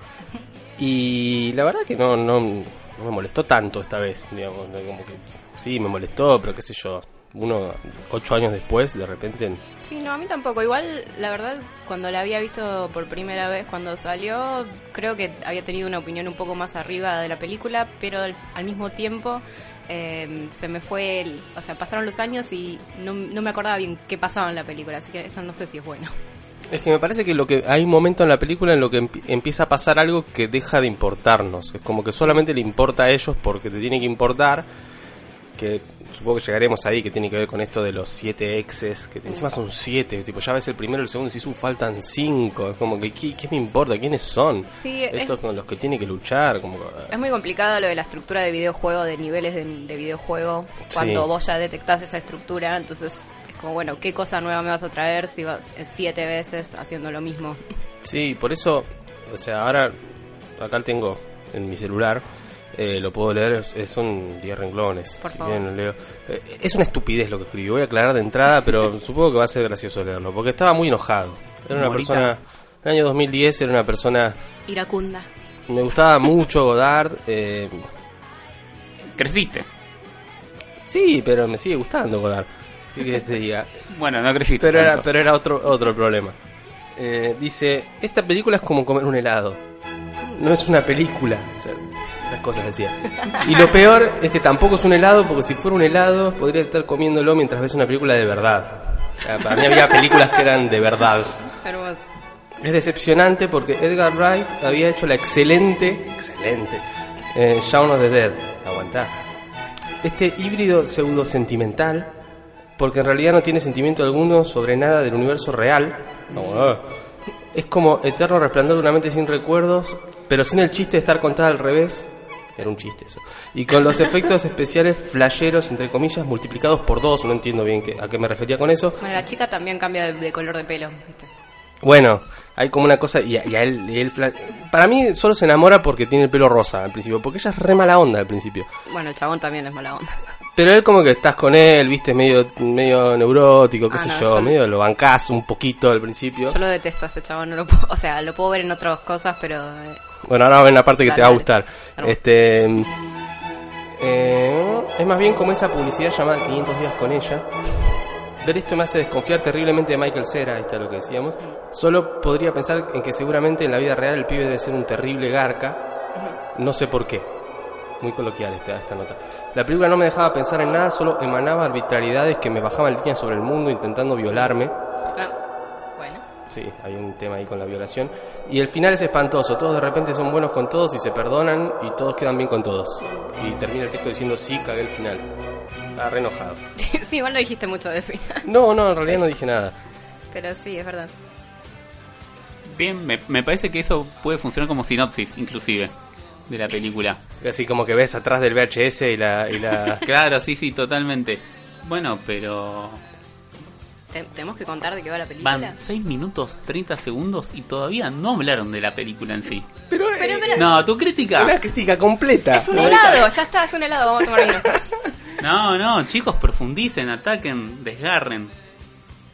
Y la verdad que no, no, no me molestó tanto esta vez. Digamos, como que sí, me molestó, pero qué sé yo. Uno, ocho años después, de repente. Sí, no, a mí tampoco. Igual, la verdad, cuando la había visto por primera vez cuando salió, creo que había tenido una opinión un poco más arriba de la película, pero al, al mismo tiempo eh, se me fue, el, o sea, pasaron los años y no, no me acordaba bien qué pasaba en la película, así que eso no sé si es bueno. Es que me parece que lo que hay un momento en la película en lo que empi- empieza a pasar algo que deja de importarnos. Es como que solamente le importa a ellos porque te tiene que importar. Que supongo que llegaremos ahí, que tiene que ver con esto de los siete exes, que encima son siete. Tipo, ya ves el primero, el segundo, si faltan cinco. Es como que, ¿qué, qué me importa? ¿Quiénes son? Sí, es- Estos con los que tiene que luchar. Como, que- Es muy complicado lo de la estructura de videojuego, de niveles de, de videojuego, cuando Sí. vos ya detectás esa estructura, entonces es como, bueno, ¿qué cosa nueva me vas a traer si vas eh, siete veces haciendo lo mismo? Sí, por eso, o sea, ahora acá tengo en mi celular Eh, lo puedo leer, es- es- son 10 renglones. Por si favor. bien lo leo. Eh, es una estupidez lo que escribí, voy a aclarar de entrada, pero supongo que va a ser gracioso leerlo, porque estaba muy enojado. Era una Morita. persona, en el año 2010 era una persona, Iracunda. me gustaba mucho Godard, eh, Creciste. sí, pero me sigue gustando Godard. ¿Qué querés que te diga? Bueno, no creciste. Pero era, pero era otro, otro problema. Eh, dice, esta película es como comer un helado. No es una película. O sea, esas cosas decía. Y lo peor es que tampoco es un helado, porque si fuera un helado, podrías estar comiéndolo mientras ves una película de verdad. Para mí había películas que eran de verdad. Hermoso. Es decepcionante porque Edgar Wright había hecho la excelente, excelente, eh, Shaun of the Dead. Aguantá. Este híbrido pseudo sentimental, porque en realidad no tiene sentimiento alguno sobre nada del universo real. No, es como eterno resplandor de una mente sin recuerdos, pero sin el chiste de estar contada al revés. Era un chiste eso. Y con los efectos especiales flasheros, entre comillas, multiplicados por dos. No entiendo bien qué- a qué me refería con eso. Bueno, la chica también cambia de, de color de pelo, ¿viste? Bueno, hay como una cosa, y a, y a él, y él para mí solo se enamora porque tiene el pelo rosa al principio, porque ella es re mala onda al principio. Bueno, el chabón también es mala onda. Pero él como que estás con él, viste, medio, medio neurótico, qué Ah, sé no, yo, yo- medio lo bancás un poquito al principio. Yo lo detesto a ese chabón, no lo puedo, o sea, lo puedo ver en otras cosas, pero eh, Bueno, ahora ven la parte que Dale, te va a gustar. Este, eh, es más bien como esa publicidad llamada 500 días con ella. Ver esto me hace desconfiar terriblemente de Michael Cera, ahí está lo que decíamos. Solo podría pensar en que seguramente en la vida real el pibe debe ser un terrible garca. No sé por qué. Muy coloquial esta, esta nota. La película no me dejaba pensar en nada, solo emanaba arbitrariedades que me bajaban líneas sobre el mundo intentando violarme. Sí, hay un tema ahí con la violación. Y el final es espantoso. Todos de repente son buenos con todos y se perdonan y todos quedan bien con todos. Y termina el texto diciendo sí, cagué el final. Está re enojado. sí, igual no dijiste mucho del final, No, no, en realidad no dije nada. pero sí, es verdad. Bien, me, me parece que eso puede funcionar como sinopsis, inclusive, de la película. Así como que ves atrás del VHS y la... Y la... Claro, sí, sí, totalmente. Bueno, pero Te- ¿Tenemos que contar de qué va la película? van 6 minutos 30 segundos y todavía no hablaron de la película en sí. Pero, Pero, eh, pero- No, tu crítica. una crítica completa. Es un helado, ya está, es un helado, vamos a tomar vino. No, no, chicos, profundicen, ataquen, desgarren.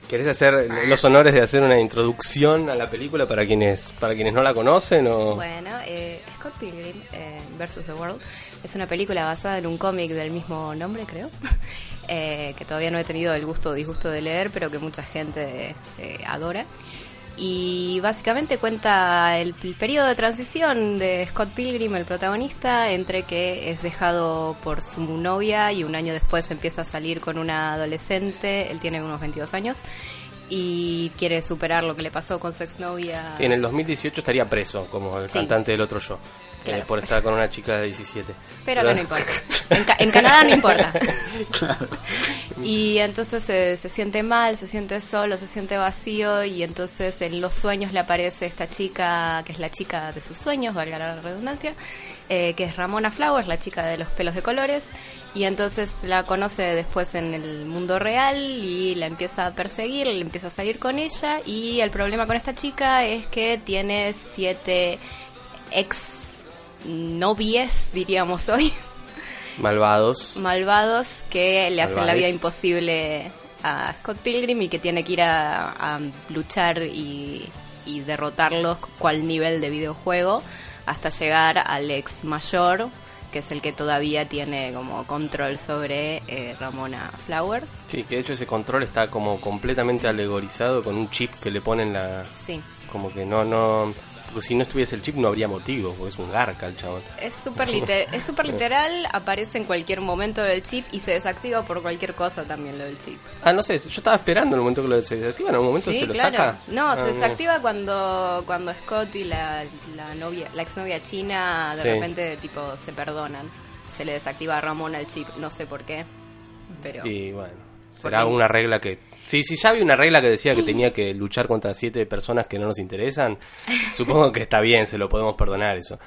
¿Querés hacer los honores de hacer una introducción a la película para quienes para quienes no la conocen? O... Bueno, eh, Scott Pilgrim eh, vs. The World es una película basada en un cómic del mismo nombre, creo, eh, que todavía no he tenido el gusto o disgusto de leer, pero que mucha gente eh, adora. Y básicamente cuenta el, el periodo de transición de Scott Pilgrim, el protagonista, entre que es dejado por su novia y un año después empieza a salir con una adolescente, él tiene unos 22 años, y quiere superar lo que le pasó con su exnovia. Sí, en el 2018 estaría preso, como el Sí. cantante del otro yo, eh, Claro. por estar con una chica de 17. Pero acá no importa. En, Ca- en Canadá no importa. Y entonces se, se siente mal, se siente solo, se siente vacío y entonces en los sueños le aparece esta chica, que es la chica de sus sueños, valga la redundancia, eh, que es Ramona Flowers, la chica de los pelos de colores. Y entonces la conoce después en el mundo real y la empieza a perseguir, le empieza a salir con ella y el problema con esta chica es que tiene siete ex novies, diríamos hoy, Malvados. malvados que le hacen la vida imposible a Scott Pilgrim y que tiene que ir a, a luchar y, y derrotarlos cual nivel de videojuego hasta llegar al ex mayor que es el que todavía tiene como control sobre eh, Ramona Flowers. Sí, que de hecho ese control está como completamente alegorizado con un chip que le ponen la... Sí, Como que no, no... Porque si no estuviese el chip no habría motivo, porque es un garca el chabón. es súper liter- es súper literal, aparece en cualquier momento del chip y se desactiva por cualquier cosa también lo del chip. Ah, no sé, yo estaba esperando el momento que lo se desactiva, en algún momento Sí, se lo claro. saca. No, Ah, se desactiva cuando cuando Scott y la, la novia, la exnovia china de Sí. repente tipo se perdonan. Se le desactiva a Ramona el chip, no sé por qué, pero Y bueno, será Porque- una regla que... Sí, sí, ya había una regla que decía que tenía que luchar contra siete personas que no nos interesan. Supongo que está bien, se lo podemos perdonar eso.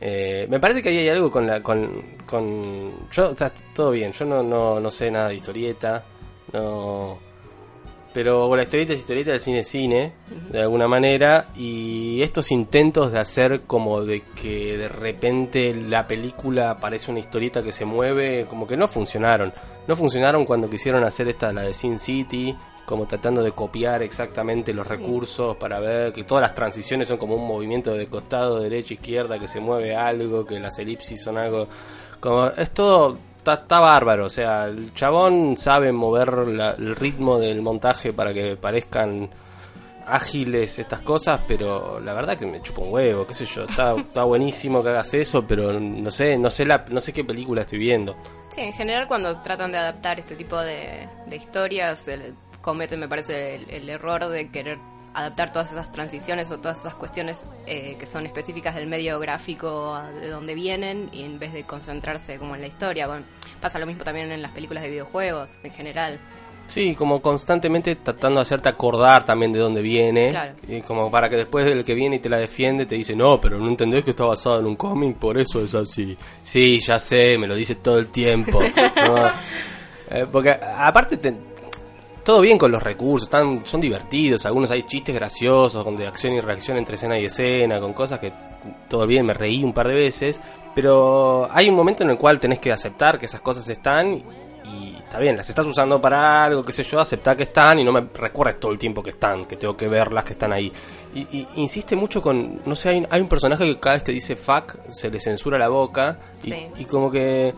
Eh, me parece que ahí hay algo con la... Con, con, yo, está todo bien, yo no, no, no sé nada de historieta, no... Pero la historieta es historieta, el cine es cine, de alguna manera, y estos intentos de hacer como de que de repente la película parece una historieta que se mueve, como que no funcionaron. No funcionaron cuando quisieron hacer esta, la de Sin City, como tratando de copiar exactamente los recursos para ver que todas las transiciones son como un movimiento de costado, derecha, izquierda, que se mueve algo, que las elipsis son algo... Como, es todo está, está bárbaro. O sea, el chabón sabe mover la- el ritmo del montaje para que parezcan ágiles estas cosas, pero la verdad que me chupa un huevo, qué sé yo. Está, está buenísimo que hagas eso, pero no sé, no sé la, no sé qué película estoy viendo. Sí, en general cuando tratan de adaptar este tipo de, de historias, el- cometen, me parece, el, el error de querer adaptar todas esas transiciones o todas esas cuestiones eh, que son específicas del medio gráfico de donde vienen y en vez de concentrarse como en la historia. Bueno, pasa lo mismo también en las películas de videojuegos en general. Sí, como constantemente tratando de hacerte acordar también de dónde viene. Claro. Y como para que después el que viene y te la defiende te dice, no, pero no entendés que está basado en un cómic, por eso es así. Sí, ya sé, me lo dice todo el tiempo. ¿no? Eh, porque aparte te- todo bien con los recursos, están, son divertidos, algunos hay chistes graciosos, con de acción y reacción entre escena y escena, con cosas que todo bien, me reí un par de veces, pero hay un momento en el cual tenés que aceptar que esas cosas están y está bien, las estás usando para algo, qué sé yo, aceptar que están y no me recuerdes todo el tiempo que están, que tengo que verlas que están ahí. Y, y insiste mucho con, no sé, hay, hay un personaje que cada vez que dice fuck se le censura la boca y, Sí. y como que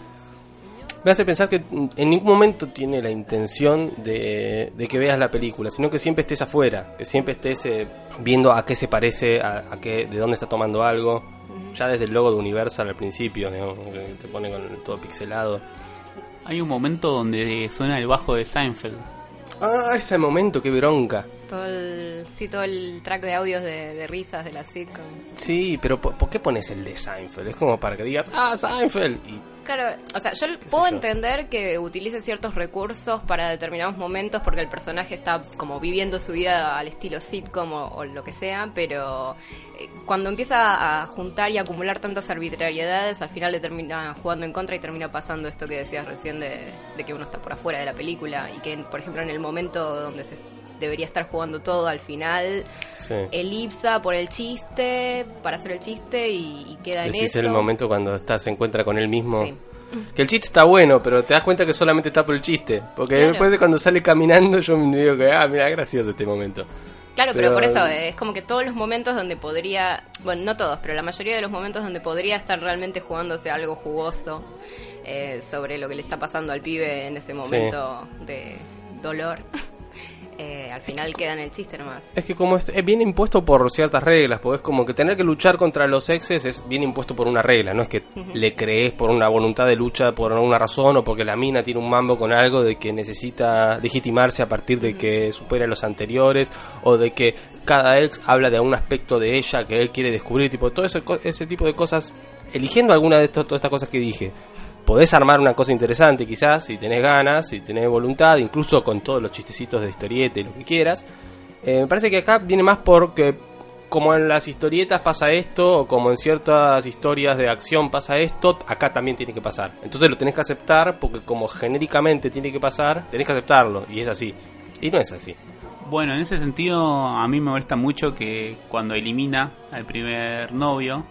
me hace pensar que en ningún momento tiene la intención de, de que veas la película, sino que siempre estés afuera, que siempre estés eh, viendo a qué se parece, a, a qué, de dónde está tomando algo. Ya desde el logo de Universal al principio, digamos, que te pone con todo pixelado. Hay un momento donde suena el bajo de Seinfeld. Ah, ese momento, qué bronca. Todo el, sí, todo el track de audios de, de risas de la sitcom. Sí, pero ¿por, por qué pones el de Seinfeld? Es como para que digas, ah, Seinfeld. Y Claro, o sea, yo puedo yo? entender que utilice ciertos recursos para determinados momentos porque el personaje está como viviendo su vida al estilo sitcom o, o lo que sea, pero eh, cuando empieza a juntar y acumular tantas arbitrariedades, al final le termina jugando en contra y termina pasando esto que decías recién de, de que uno está por afuera de la película y que, por ejemplo, en el momento donde se debería estar jugando todo, al final sí. elipsa por el chiste, para hacer el chiste y, y queda en Decís eso. el momento cuando está, se encuentra con él mismo. Sí. Que el chiste está bueno, pero te das cuenta que solamente está por el chiste. Porque Claro. después de cuando sale caminando, yo me digo que, ah, mira, gracioso este momento. Claro, pero, Pero- por eso es como que todos los momentos donde podría, bueno, no todos, pero la mayoría de los momentos donde podría estar realmente jugándose algo jugoso eh, sobre lo que le está pasando al pibe en ese momento de dolor, eh, al final queda en el chiste nomás. Es que como es, es bien impuesto por ciertas reglas, porque es como que tener que luchar contra los exes es bien impuesto por una regla, no es que le crees por una voluntad de lucha por alguna razón o porque la mina tiene un mambo con algo de que necesita legitimarse a partir de que supera a los anteriores o de que cada ex habla de un aspecto de ella que él quiere descubrir, tipo todo ese, ese tipo de cosas, eligiendo alguna de esto- todas estas cosas que dije. Podés armar una cosa interesante quizás, si tenés ganas, si tenés voluntad, incluso con todos los chistecitos de historieta y lo que quieras. Eh, me parece que acá viene más porque como en las historietas pasa esto, o como en ciertas historias de acción pasa esto, acá también tiene que pasar. Entonces lo tenés que aceptar porque como genéricamente tiene que pasar, tenés que aceptarlo. Y es así. Y no es así. Bueno, en ese sentido, a mí me molesta mucho que cuando elimina al primer novio,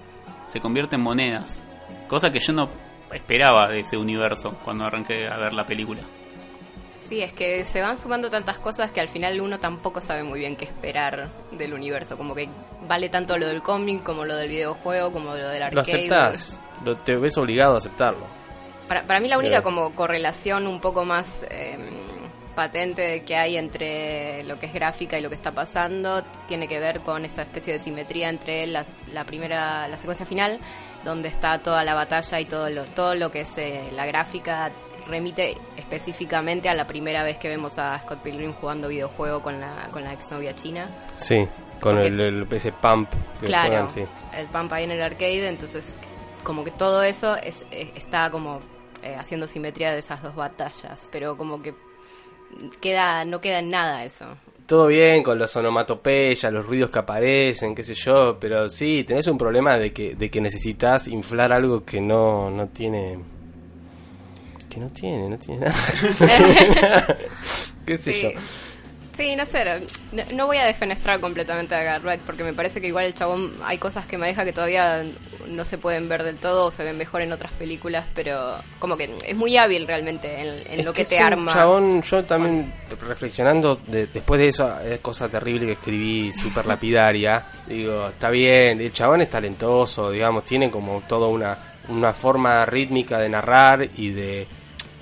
se convierte en monedas. Cosa que yo no esperaba de ese universo cuando arranqué a ver la película. Sí, es que se van sumando tantas cosas que al final uno tampoco sabe muy bien qué esperar del universo, como que vale tanto lo del cómic como lo del videojuego, como lo del arcade. Lo aceptás. Lo, te ves obligado a aceptarlo. Para, para mí la única como correlación un poco más eh, patente que hay entre lo que es gráfica y lo que está pasando tiene que ver con esta especie de simetría entre las- la primera, la secuencia final, donde está toda la batalla y todo lo, todo lo que es eh, la gráfica remite específicamente a la primera vez que vemos a Scott Pilgrim jugando videojuego con la, con la exnovia china. Sí, con el, el- ese pump que Claro, juegan, sí. el Pampa ahí en el arcade, entonces como que todo eso es, es- está como eh, haciendo simetría de esas dos batallas, pero como que queda no queda en nada eso. Todo bien con los onomatopeyas, los ruidos que aparecen, qué sé yo, pero sí, tenés un problema de que, de que necesitas inflar algo que no, no tiene... Que no tiene, no tiene nada. No tiene nada. qué sé Sí. yo. Sí, no sé, no, no voy a defenestrar completamente a Garrett porque me parece que igual el chabón hay cosas que maneja que todavía no se pueden ver del todo o se ven mejor en otras películas, pero como que es muy hábil realmente en, en Es lo que, es te un arma. Chabón, yo también reflexionando de- después de eso, eh, cosa terrible que escribí, súper lapidaria, digo, está bien, el chabón es talentoso, digamos, tiene como toda una, una forma rítmica de narrar y de,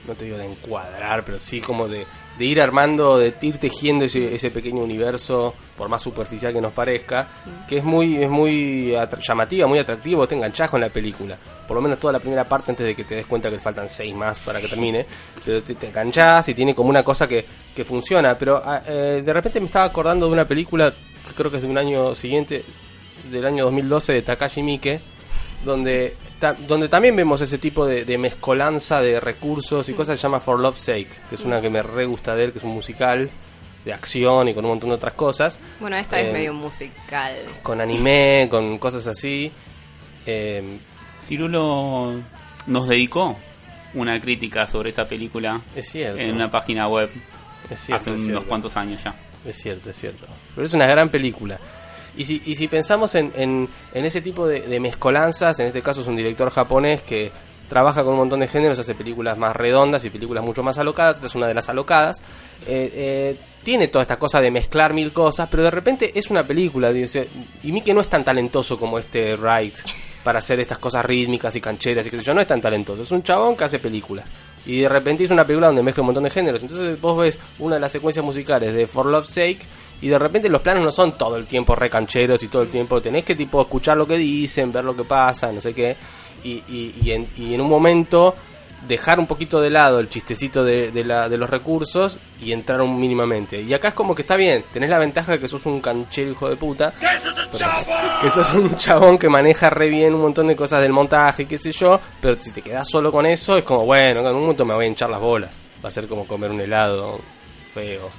no te digo de encuadrar, pero sí como de, de ir armando, de ir tejiendo ese, ese pequeño universo, por más superficial que nos parezca, que es muy, es muy llamativa, muy atractivo, te enganchás con la película. Por lo menos toda la primera parte antes de que te des cuenta que faltan seis más para que termine. Pero te, te enganchás y tiene como una cosa que, que funciona. Pero ah, eh, de repente me estaba acordando de una película que creo que es de un año siguiente, del año 2012, de Takashi Miike, donde, ta- donde también vemos ese tipo de, de mezcolanza de recursos y cosas que se llama For Love's Sake, que es una que me re gusta de él, que es un musical de acción y con un montón de otras cosas, Bueno, esta Eh, es medio musical. con anime, con cosas así. Eh, Cirulo nos dedicó una crítica sobre esa película es cierto. en una página web es cierto, hace es unos cierto. cuantos años ya. Es cierto, es cierto. Pero es una gran película. Y si, y si pensamos en, en, en ese tipo de, de mezcolanzas, en este caso es un director japonés que trabaja con un montón de géneros, hace películas más redondas y películas mucho más alocadas, esta es una de las alocadas, eh, eh, tiene toda esta cosa de mezclar mil cosas, pero de repente es una película, dice, y Mike no es tan talentoso como este Wright para hacer estas cosas rítmicas y cancheras y qué yo, no es tan talentoso, es un chabón que hace películas. Y de repente hizo una película donde mezcla un montón de géneros. Entonces vos ves una de las secuencias musicales de For Love's Sake y de repente los planos no son todo el tiempo recancheros y todo el tiempo tenés que tipo escuchar lo que dicen, ver lo que pasa, no sé qué. Y, y, y en, y en un momento dejar un poquito de lado el chistecito de, de, la, de los recursos y entrar un mínimamente. Y acá es como que está bien, tenés la ventaja de que sos un canchero hijo de puta. Pero- que sos un chabón que maneja re bien un montón de cosas del montaje y qué sé yo, pero si te quedás solo con eso es como, bueno, en un momento me voy a hinchar las bolas. Va a ser como comer un helado feo.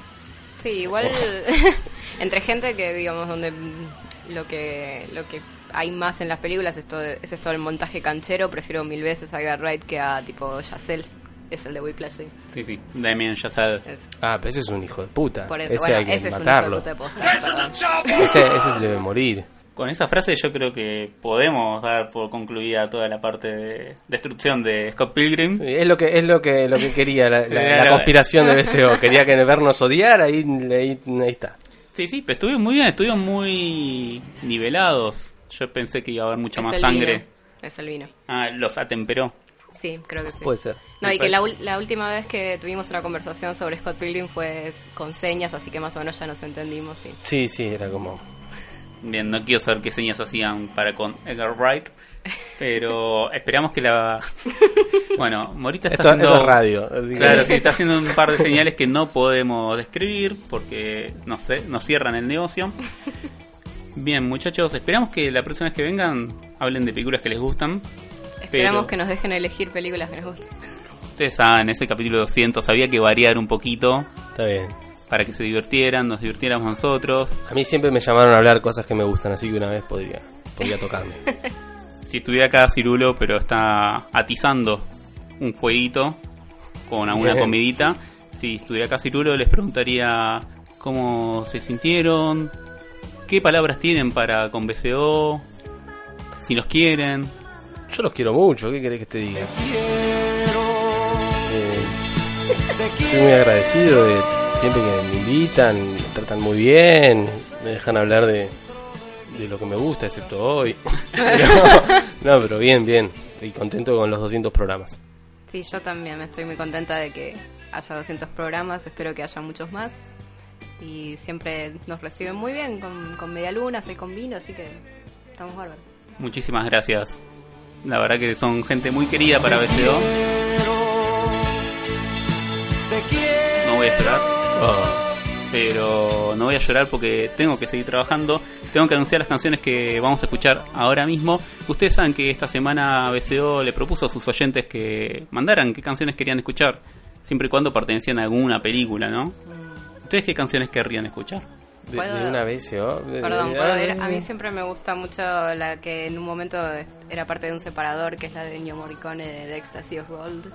Sí, igual entre gente que digamos donde lo que lo que hay más en las películas es todo, es esto del montaje canchero, prefiero mil veces a Edgar Wright que a tipo Yacel, es el de Whiplash. sí. Sí, sí, Damien Chazelle. Ah, pero ese es un hijo de puta. por eso, ese bueno, hay que ese es un hijo de matarlo. puta de posta, ese, ese debe morir. Con esa frase yo creo que podemos dar por concluida toda la parte de destrucción de Scott Pilgrim. Sí, es lo que es lo que lo que quería la, la- la Claro. conspiración de BCO. Quería que vernos odiar, ahí, ahí, ahí está. Sí, sí, pero estuvieron muy bien, estuvieron muy nivelados. Yo pensé que iba a haber mucha Es más el sangre. vino, Es el vino. Ah, los atemperó. Sí, creo que sí. Puede ser. No, y que la, la última vez que tuvimos una conversación sobre Scott Pilgrim fue con señas, así que más o menos ya nos entendimos, sí. Sí, sí, era como. Bien, no quiero saber qué señas hacían para con Edgar Wright, pero esperamos que la... Bueno, Morita está Esto, haciendo... esto es radio. así que- Claro, sí, está haciendo un par de señales que no podemos describir porque, no sé, nos cierran el negocio. Bien, muchachos, esperamos que la próxima vez que vengan hablen de películas que les gustan. Esperamos Pero- que nos dejen elegir películas que nos gustan. Ustedes saben, ese capítulo 200 había que variar un poquito Está bien. Para que se divirtieran, nos divirtiéramos nosotros. A mí siempre me llamaron a hablar cosas que me gustan, así que una vez podría, podría tocarme. Si estuviera acá Cirulo, pero está atizando un fueguito con alguna Bien. comidita, si estuviera acá Cirulo les preguntaría cómo se sintieron, qué palabras tienen para con BCO, si nos quieren. Yo los quiero mucho, ¿qué querés que te diga? Eh, estoy muy agradecido de siempre que me invitan, me tratan muy bien, me dejan hablar de, de lo que me gusta, excepto hoy. No, pero bien, bien. Y contento con los 200 programas. Sí, yo también estoy muy contenta de que haya 200 programas, espero que haya muchos más. Y siempre nos reciben muy bien con, con medialunas y con vino, así que estamos bárbaros. Muchísimas gracias. La verdad que son gente muy querida para BCO. No voy a pero no voy a llorar porque tengo que seguir trabajando. Tengo que anunciar las canciones que vamos a escuchar ahora mismo. Ustedes saben que esta semana BCO le propuso a sus oyentes que mandaran qué canciones querían escuchar, siempre y cuando pertenecían a alguna película, ¿no? ¿Ustedes qué canciones querrían escuchar? De, ¿Puedo? de una vez, ¿oh? Perdón, ¿puedo ir? A mí siempre me gusta mucho la que en un momento era parte de un separador, que es la de Ennio Morricone de, de Ecstasy of Gold.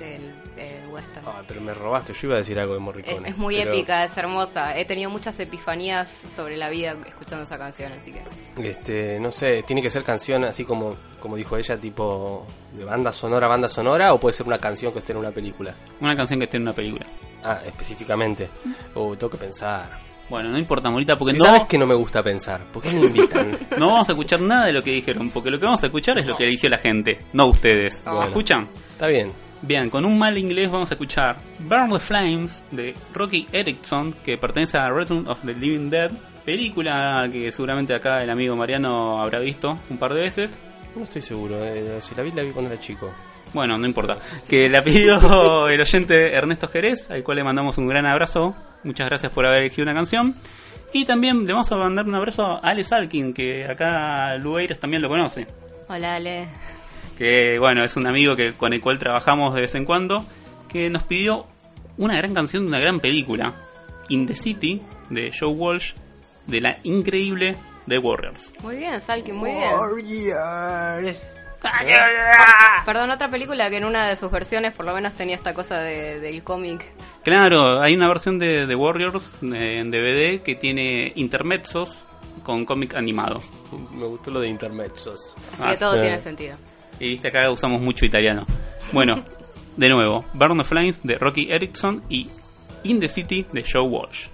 Del, del western. Ah, pero me robaste, yo iba a decir algo de es, Morricone. es muy pero, épica, es hermosa. He tenido muchas epifanías sobre la vida escuchando esa canción, así que... Este, no sé, tiene que ser canción así como, como dijo ella, tipo de banda sonora, banda sonora, o puede ser una canción que esté en una película. Una canción que esté en una película. Ah, específicamente. Oh, tengo que pensar. Bueno, no importa, Morita, porque Si no, sabes que no me gusta pensar, ¿por qué me invitan? no vamos a escuchar nada de lo que dijeron, porque lo que vamos a escuchar es lo que eligió la gente, no ustedes. Bueno. ¿Escuchan? Está bien. Bien, con un mal inglés vamos a escuchar Burn the Flames de Rocky Erickson, que pertenece a Return of the Living Dead, película que seguramente acá el amigo Mariano habrá visto un par de veces. No estoy seguro, eh, si la vi, la vi cuando era chico. Bueno, no importa. Que la pidió el oyente Ernesto Jerez, al cual le mandamos un gran abrazo. Muchas gracias por haber elegido una canción. Y también le vamos a mandar un abrazo a Alex Alkin, que acá Lueiras también lo conoce. Hola, Ale. Que bueno, es un amigo que, con el cual trabajamos de vez en cuando. Que nos pidió una gran canción de una gran película. In the City, de Joe Walsh, de la increíble The Warriors. Muy bien, Salkin, muy bien. Perdón, otra película que en una de sus versiones por lo menos tenía esta cosa de- del cómic. Claro, hay una versión de The Warriors eh, en DVD que tiene intermezzos con cómic animado. Me gustó lo de intermezzos. Así Ah, que todo sí. tiene sentido. Y viste, acá usamos mucho italiano. Bueno, de nuevo, Burn the Flames de Rocky Erickson y In the City de Joe Walsh.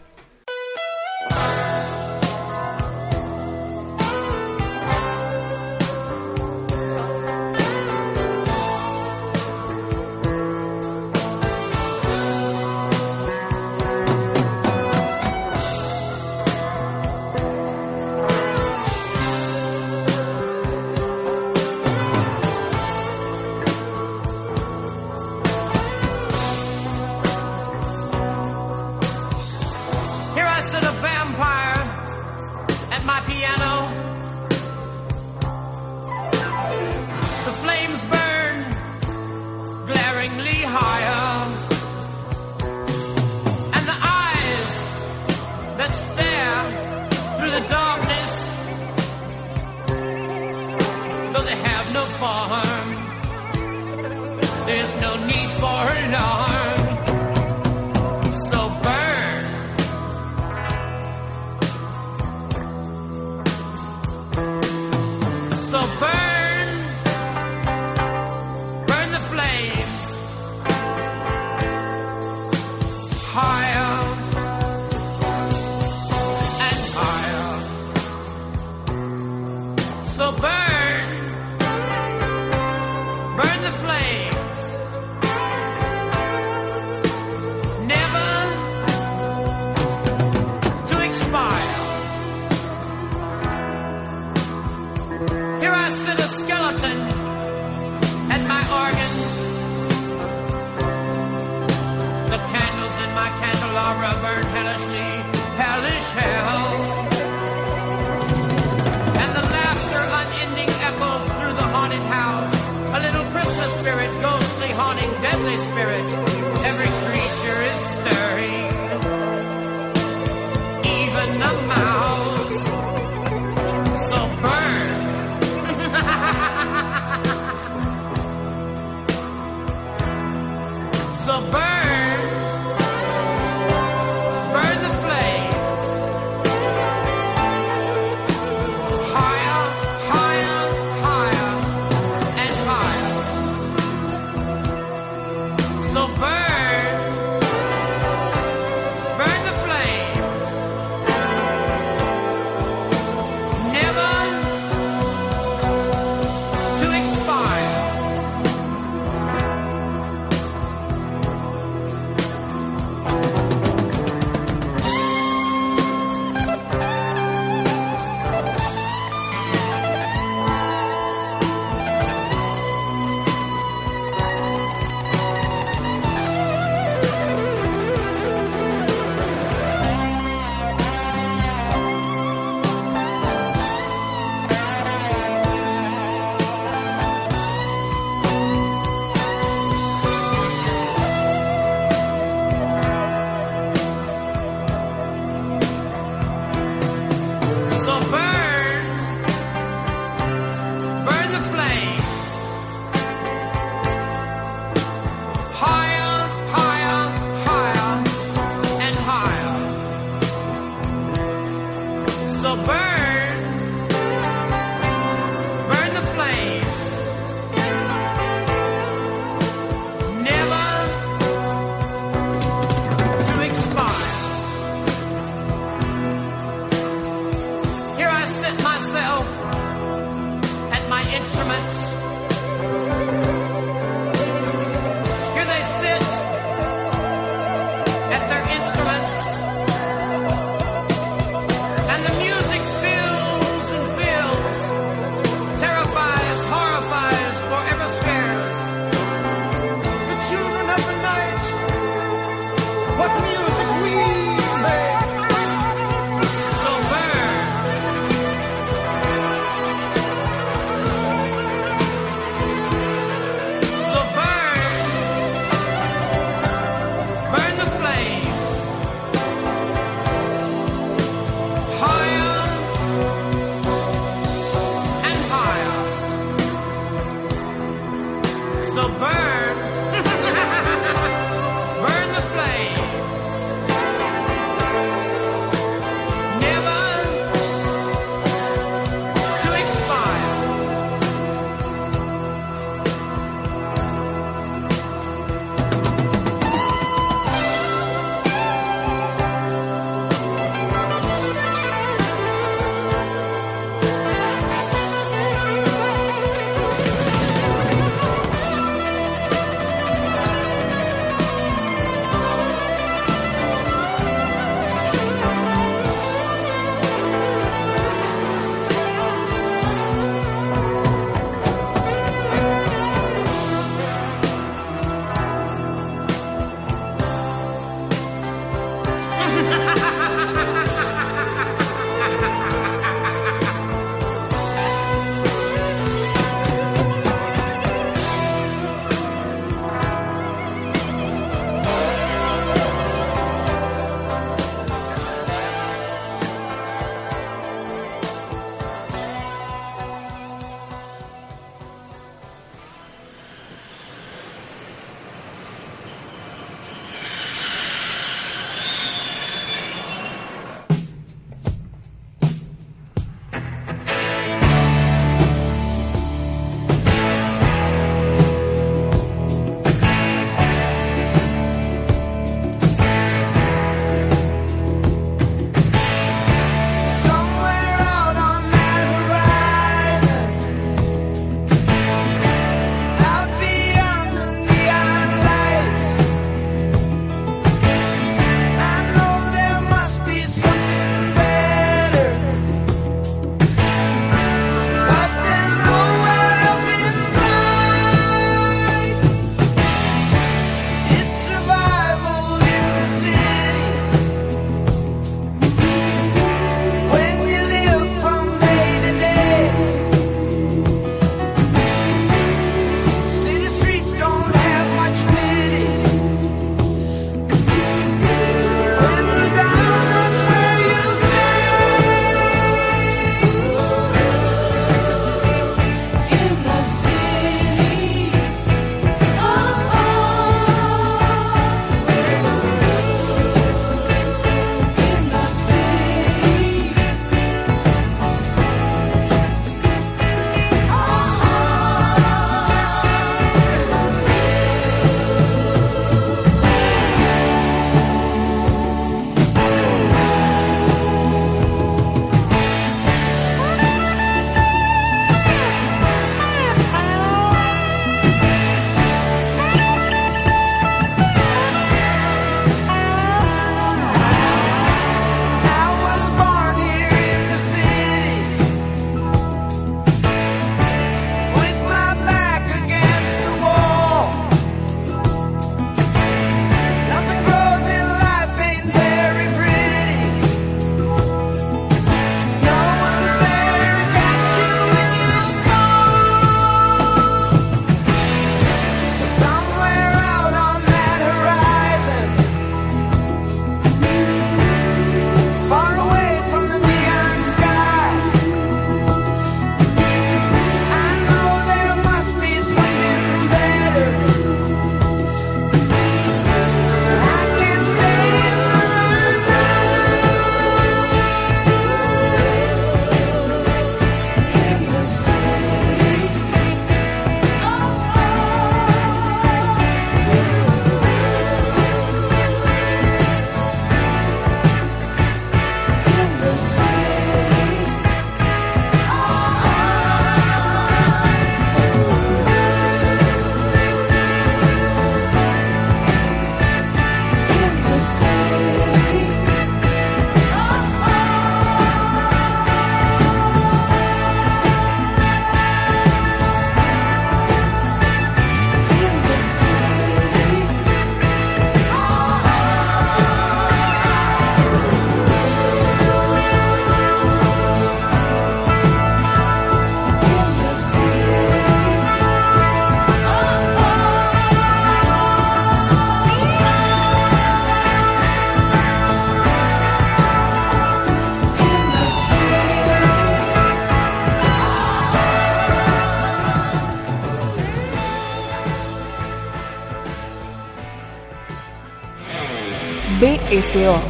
BSO.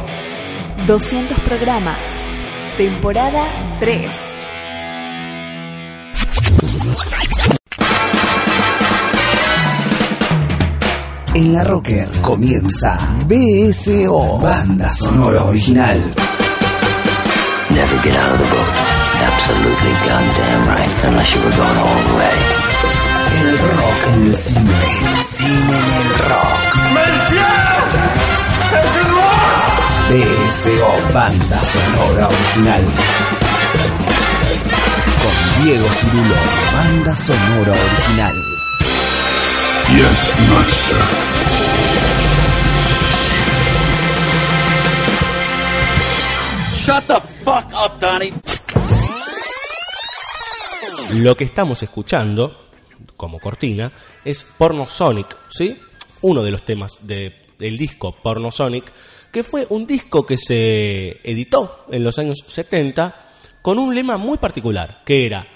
200 programas. Temporada 3. En la Rocker comienza BSO, banda sonora original. Never get out of the boat. Absolutely goddamn right. Unless you were going all the way. El rock en el cine. El cine en el rock. BSO, banda sonora original. Con Diego Cirulo, banda sonora original. Yes, master. Shut the fuck up, Donnie. Lo que estamos escuchando, como cortina, es Porno Sonic, ¿sí? Uno de los temas de- del disco Porno Sonic, que fue un disco que se editó en los años 70 con un lema muy particular, que era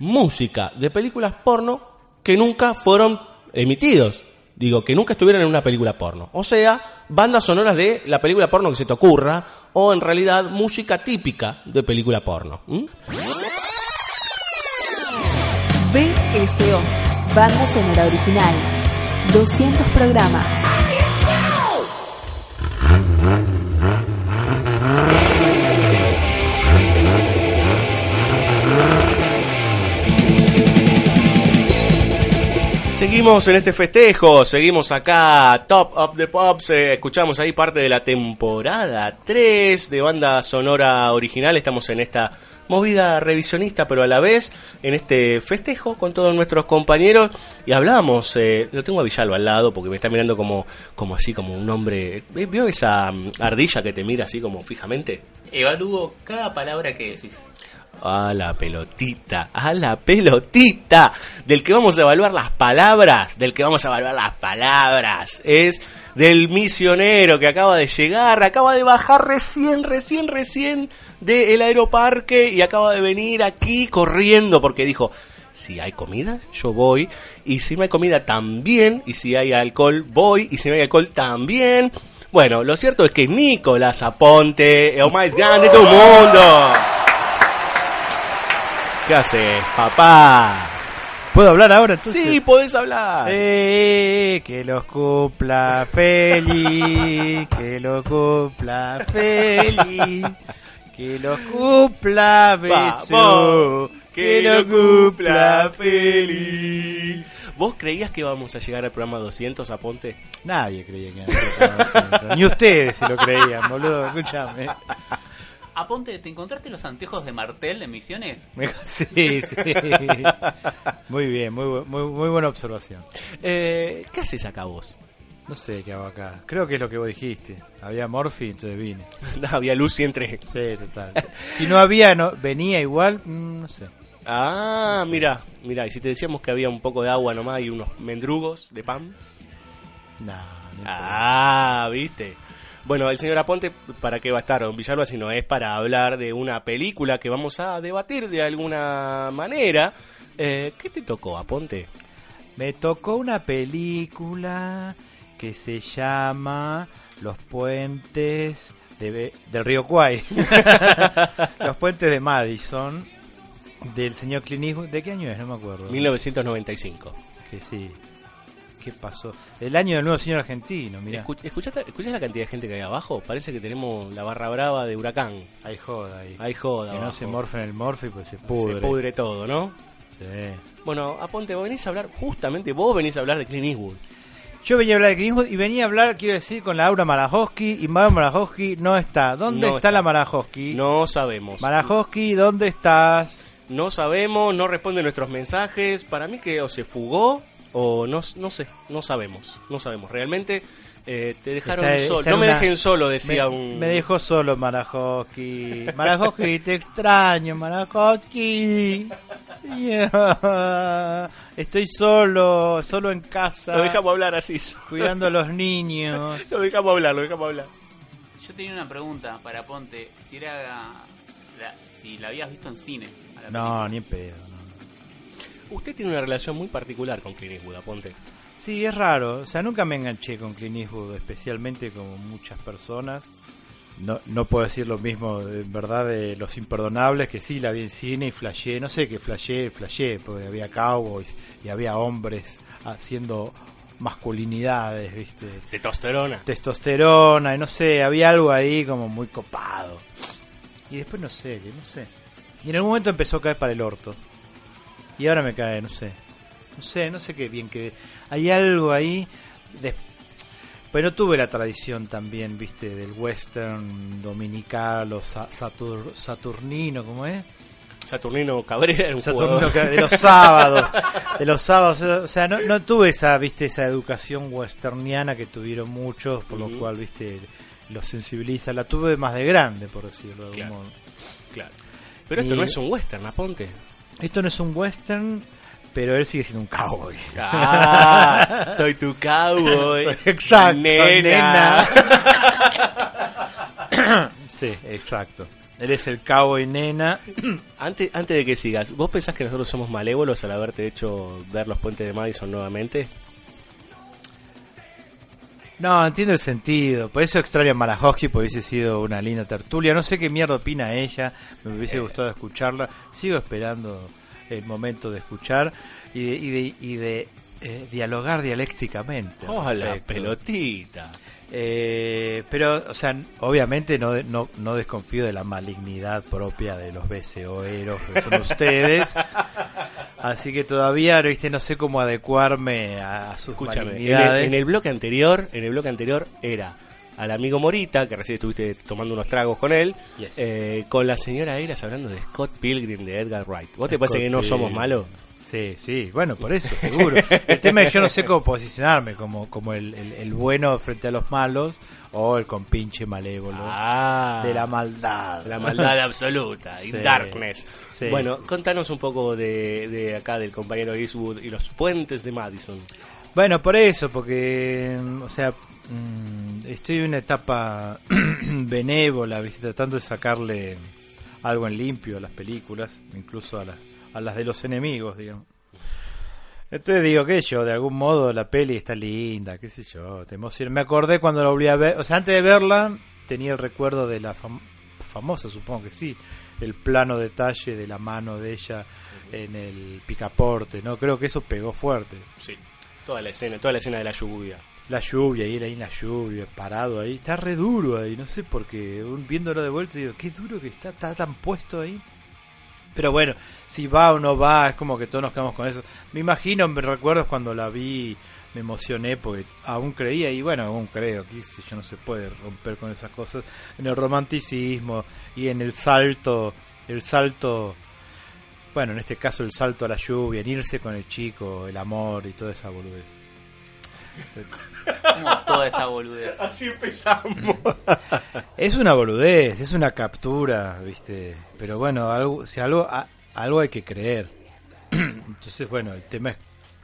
música de películas porno que nunca fueron emitidos. Digo, que nunca estuvieron en una película porno. O sea, bandas sonoras de la película porno que se te ocurra, o en realidad música típica de película porno. BSO. Banda sonora original. 200 programas. Seguimos en este festejo, seguimos acá, Top of the Pops, eh, escuchamos ahí parte de la temporada 3 de banda sonora original, estamos en esta movida revisionista, pero a la vez en este festejo con todos nuestros compañeros y hablamos, eh, lo tengo a Villalba al lado porque me está mirando como, como así, como un hombre, ¿eh? ¿vio esa mm, ardilla que te mira así como fijamente? Evalúo cada palabra que decís. A la pelotita, a la pelotita, del que vamos a evaluar las palabras, del que vamos a evaluar las palabras, es del misionero que acaba de llegar, acaba de bajar recién, recién, recién del aeroparque y acaba de venir aquí corriendo porque dijo, si hay comida, yo voy, y si no hay comida también, y si hay alcohol, voy, y si no hay alcohol también. Bueno, lo cierto es que Nicolás Aponte, el más grande del mundo. ¿Qué haces, papá? ¿Puedo hablar ahora entonces? Sí, podés hablar. Eh, que los cumpla feliz, que lo cumpla feliz, que los cumpla beso, que lo cumpla feliz. ¿Vos creías que íbamos a llegar al programa 200, Aponte? Nadie creía que iba a ser tan Ni ustedes se lo creían, boludo, escúchame. Aponte, ¿te encontraste los anteojos de Martel en Misiones? Sí, sí. Muy bien, muy, muy, muy buena observación. Eh, ¿Qué haces acá vos? No sé qué hago acá. Creo que es lo que vos dijiste. Había Morphy, entonces vine. había luz y entré. Sí, total. Si no había, no, venía igual, mm, no sé. Ah, mira, mira, y si te decíamos que había un poco de agua nomás y unos mendrugos de pan. No, Ah, viste. Bueno, el señor Aponte, ¿para qué va a estar Don Villalba si no es para hablar de una película que vamos a debatir de alguna manera? Eh, ¿Qué te tocó, Aponte? Me tocó una película que se llama Los puentes de del río Kwai. Los puentes de Madison del señor Clint Eastwood. ¿De qué año es? No me acuerdo. 1995. Que sí. ¿Qué pasó? El año del nuevo señor argentino. Escu- ¿Escuchaste, ¿Escuchás la cantidad de gente que hay abajo? Parece que tenemos la barra brava de huracán. Hay joda ahí. Hay joda. Que no se morfen el morfe, pues se pudre. Se pudre todo, ¿no? Sí. Bueno, Aponte, vos venís a hablar, justamente vos venís a hablar de Clint Eastwood. Yo venía a hablar de Clint Eastwood y venía a hablar, quiero decir, con Laura Marajowski y Mauro Marajowski no está. ¿Dónde No está, está. la Marajowski? No sabemos. Marajowski, ¿dónde estás? No sabemos, no responde nuestros mensajes. Para mí que o se fugó o no, no sé, no sabemos. No sabemos. Realmente eh, te dejaron Está- solo. está No me una- dejen solo, decía me, un... Me dejó solo Marajowski. Marajowski, te extraño, Marajowski. Yeah. Estoy solo, solo en casa. Lo dejamos hablar así. Cuidando a los niños. Lo dejamos hablar, lo dejamos hablar. Yo tenía una pregunta para Ponte. Si era la, si la habías visto en cine. a la No, película. ni en pedo. Usted tiene una relación muy particular con Clint Eastwood, Aponte. Sí, es raro. O sea, nunca me enganché con Clint Eastwood, especialmente como muchas personas. No, no puedo decir lo mismo, en verdad, de Los Imperdonables, que sí, la vi en cine y flashé. No sé qué flashé, flashé, porque había cowboys y había hombres haciendo masculinidades, ¿viste? Testosterona. Testosterona, y no sé, había algo ahí como muy copado. Y después no sé, no sé. Y en algún momento empezó a caer para el orto. Y ahora me cae, no sé. No sé, no sé qué bien que... Hay algo ahí... De... Pero no tuve la tradición también, viste, del western dominical o sa- satur- saturnino, ¿cómo es? Saturnino Cabrera un Saturnino jugador. Ca- de los sábados. De los sábados. O sea, no, no tuve esa, viste, esa educación westerniana que tuvieron muchos, por lo cual, viste, los sensibiliza. La tuve más de grande, por decirlo de algún Claro. modo. Claro. Pero esto no es un western, aponte. Esto no es un western, pero él sigue siendo un cowboy. Ah, soy tu cowboy. Exacto, nena. nena. sí, exacto. Él es el cowboy nena. Antes, antes de que sigas, ¿vos pensás que nosotros somos malévolos al haberte hecho ver los puentes de Madison nuevamente? No, entiendo el sentido. Por eso extraño a Malahowski, porque hubiese sido una linda tertulia. No sé qué mierda opina ella. Me Eh. hubiese gustado escucharla. Sigo esperando el momento de escuchar y de, y de, y de, eh, dialogar dialécticamente. al Oh, la pelotita. Eh, pero, o sea, obviamente no, no, no desconfío de la malignidad propia de los BCOeros que son ustedes. Así que todavía, viste, no sé cómo adecuarme a, a sus Escúchame, en el, malignidades. en el bloque anterior, en el bloque anterior era al amigo Morita, que recién estuviste tomando unos tragos con él, Yes. eh, con la señora Eras hablando de Scott Pilgrim de Edgar Wright. ¿Vos te parece que no somos malos? Sí, sí, bueno, por eso, seguro. El tema es que yo no sé cómo posicionarme, como, como el, el- el bueno frente a los malos o el compinche malévolo Ah, de la maldad. la maldad absoluta, Sí. in darkness. Sí, bueno, sí. contanos un poco de, de acá del compañero Eastwood y los puentes de Madison. Bueno, por eso, porque, o sea, mm, estoy en una etapa benévola, ¿viste? tratando de sacarle algo en limpio a las películas, incluso a las, a las de los enemigos, digamos. Entonces digo que yo, de algún modo la peli está linda, qué sé yo, te emociona. Me acordé cuando la volví a ver, o sea, antes de verla tenía el recuerdo de la fam- famosa, supongo que sí, el plano detalle de la mano de ella en el picaporte, ¿no? Creo que eso pegó fuerte. Sí, toda la escena, toda la escena de la lluvia. La lluvia, y él ahí en la lluvia, parado ahí. Está re duro ahí, no sé por qué. Un- Viéndolo de vuelta digo, qué duro que está, está tan puesto ahí. Pero bueno, si va o no va, es como que todos nos quedamos con eso. Me imagino, me recuerdo cuando la vi, me emocioné porque aún creía, y bueno, aún creo, que yo no se puede romper con esas cosas, en el romanticismo y en el salto, el salto, bueno, en este caso el salto a la lluvia, en irse con el chico, el amor y toda esa boludez. Toda esa boludez. Así empezamos. Es una boludez, es una captura, ¿viste? Pero bueno, algo, si algo, a- algo hay que creer. Entonces, bueno, el tema es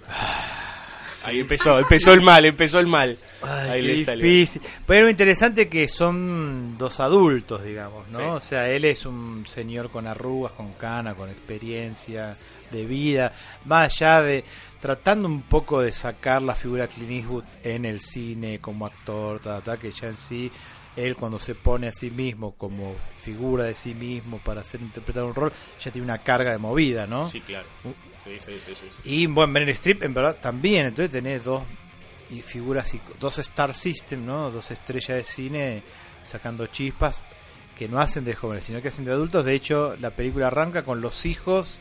Ahí empezó, empezó el mal, empezó el mal. Ahí le salió. difícil. Pero lo interesante es que son dos adultos, digamos, ¿no? Sí. O sea, él es un señor con arrugas, con cana, con experiencia de vida, más allá de tratando un poco de sacar la figura de Clint Eastwood en el cine como actor, ta, ta, que ya en sí él cuando se pone a sí mismo como figura de sí mismo para hacer interpretar un rol, ya tiene una carga de movida, ¿no? Sí, claro. Sí, sí, sí. Y bueno, Meryl Streep en verdad también, entonces tenés dos y figuras, dos Star System, ¿no? Dos estrellas de cine sacando chispas que no hacen de jóvenes, sino que hacen de adultos. De hecho, la película arranca con los hijos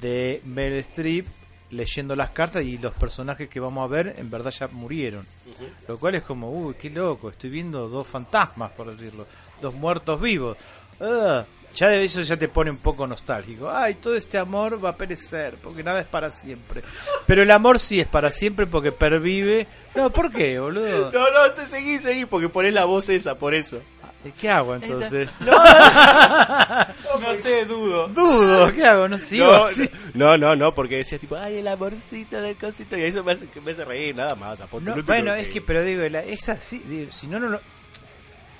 de Meryl Streep leyendo las cartas y los personajes que vamos a ver en verdad ya murieron. Lo cual es como, uy, qué loco, estoy viendo dos fantasmas, por decirlo, dos muertos vivos. Ah, ya de eso ya te pone un poco nostálgico. Ay, todo este amor va a perecer, porque nada es para siempre. Pero el amor sí es para siempre porque pervive. No, ¿por qué, boludo? No, no, te seguí, seguí, porque ponés la voz esa, por eso. ¿Y ¿Qué hago entonces? No sé, dudo. Dudo, ¿qué hago? No sigo No, así. no, no, no, porque decías tipo, ay, el amorcito del cosito, y eso me hace, me hace reír, nada más. No, no bueno, es que, pero digo, la- es así. digo, si no, no lo.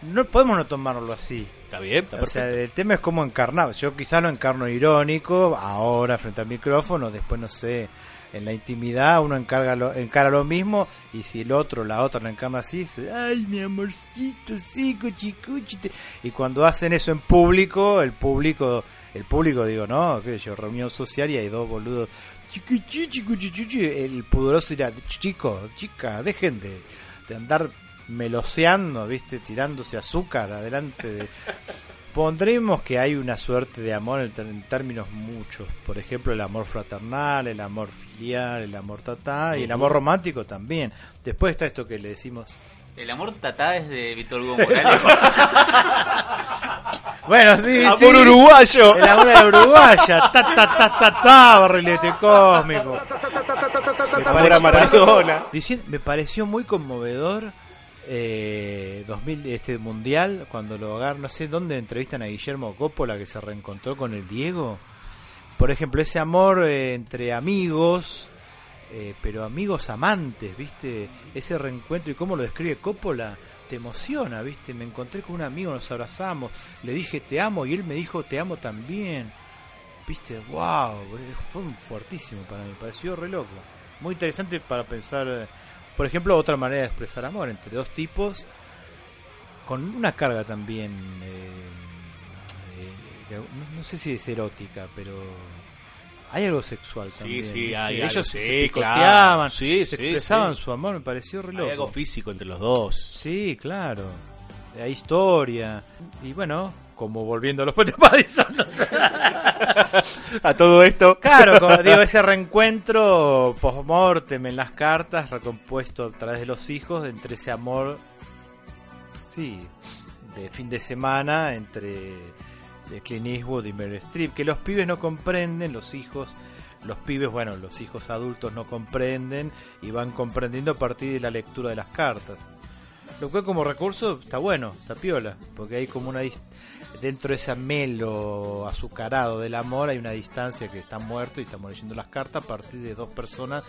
No podemos no tomarlo así. Está bien, está O sea, el tema es cómo encarnar. Yo quizá lo encarno irónico, ahora frente al micrófono, después no sé, En la intimidad uno encarga lo, encara lo mismo y si el otro, la otra lo encarna así, dice, ay mi amorcito, sí, cuchicuchite. Y cuando hacen eso en público, el público, el público digo, no, qué yo, reunión social y hay dos boludos. El pudoroso dirá, chicos, chicas, dejen de, de andar meloseando, viste, tirándose azúcar adelante de... Pondremos que hay una suerte de amor en, términos muchos. Por ejemplo, el amor fraternal, el amor filial, el amor tatá y el amor romántico también. Después está esto que le decimos. El amor tatá es de Víctor Hugo Morales. Bueno, sí, Amor sí. uruguayo. El amor la uruguaya. Ta, ta, ta, ta, ta, barrilete cósmico. Me Amor Maradona. Me pareció muy conmovedor eh, 2000 este mundial cuando lo agarran, no sé dónde entrevistan a Guillermo Coppola que se reencontró con el Diego. Por ejemplo, ese amor eh, entre amigos, eh, pero amigos amantes, ¿viste? Ese reencuentro y cómo lo describe Coppola te emociona, ¿viste? Me encontré con un amigo, nos abrazamos, le dije te amo y él me dijo te amo también. ¿Viste? ¡Wow! Fue un fuertísimo para mí, pareció re loco. Muy interesante para pensar, eh, por ejemplo, otra manera de expresar amor entre dos tipos con una carga también, eh, eh, no, no sé si es erótica, pero hay algo sexual Sí, también. sí, ¿viste? hay Ellos algo, se sí, claro. Sí, se sí, expresaban sí. su amor, me pareció re loco. Hay algo físico entre los dos. Sí, claro. Hay historia. Y bueno, como volviendo a los puentes Madison, no sé. A todo esto. Claro, como digo, ese reencuentro post-mortem en las cartas, recompuesto a través de los hijos, entre ese amor, sí, de fin de semana entre de Clint Eastwood y Meryl Streep, que los pibes no comprenden, los hijos, los pibes, bueno, los hijos adultos no comprenden y van comprendiendo a partir de la lectura de las cartas. Lo cual como recurso está bueno, está piola, porque hay como una dentro de ese melo azucarado del amor hay una distancia que está muerto y estamos leyendo las cartas a partir de dos personas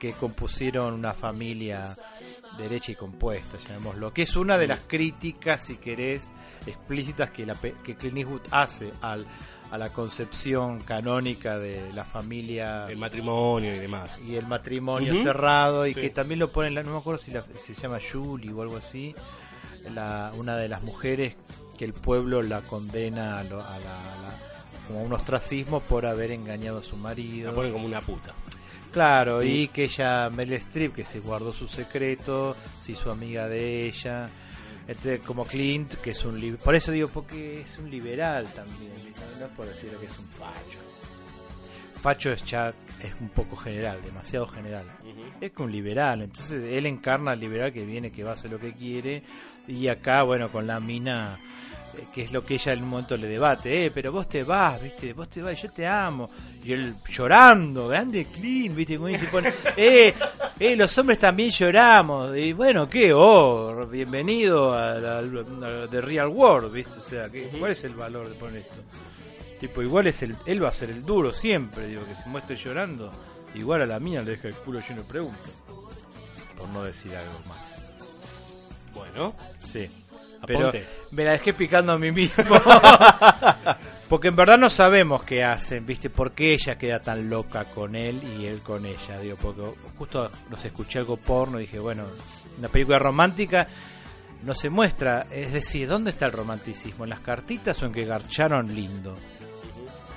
que compusieron una familia derecha y compuesta, llamémoslo, que es una de las críticas, si querés, explícitas que, la, que Clint Eastwood hace al, a la concepción canónica de la familia El matrimonio y demás. y el matrimonio cerrado y Sí. que también lo ponen, la- no me acuerdo si, la- si se llama Julie o algo así, la, una de las mujeres que el pueblo la condena a, lo- a la, a la- como un ostracismo por haber engañado a su marido. La ponen como una puta. Claro, y que ella, Meryl Streep, que se guardó su secreto, se hizo amiga de ella. Entonces, como Clint, que es un... Por eso digo, porque es un liberal también. No por decir que es un facho. Facho es ya es un poco general, demasiado general. Es que un liberal, entonces él encarna al liberal que viene, que va a hacer lo que quiere. Y acá, bueno, con la mina, que es lo que ella en un momento le debate, eh, pero vos te vas, viste, vos te vas, yo te amo. Y él llorando, grande clean, viste, como dice, pone, eh, eh, los hombres también lloramos. Y bueno, ¿qué? Oh, bienvenido a la, a The Real World, viste, o sea, ¿qué, ¿cuál es el valor de poner esto? Tipo, igual es el, él va a ser el duro siempre, digo, que se muestre llorando. Igual a la mía le deja el culo lleno de preguntas. Por no decir algo más. Bueno, Sí. Aponte. Pero me la dejé picando a mí mismo. Porque en verdad no sabemos qué hacen, ¿viste? ¿Por qué ella queda tan loca con él y él con ella? Digo, porque justo nos escuché algo porno y dije, bueno, una película romántica no se muestra. Es decir, ¿dónde está el romanticismo? ¿En las cartitas o en que garcharon lindo?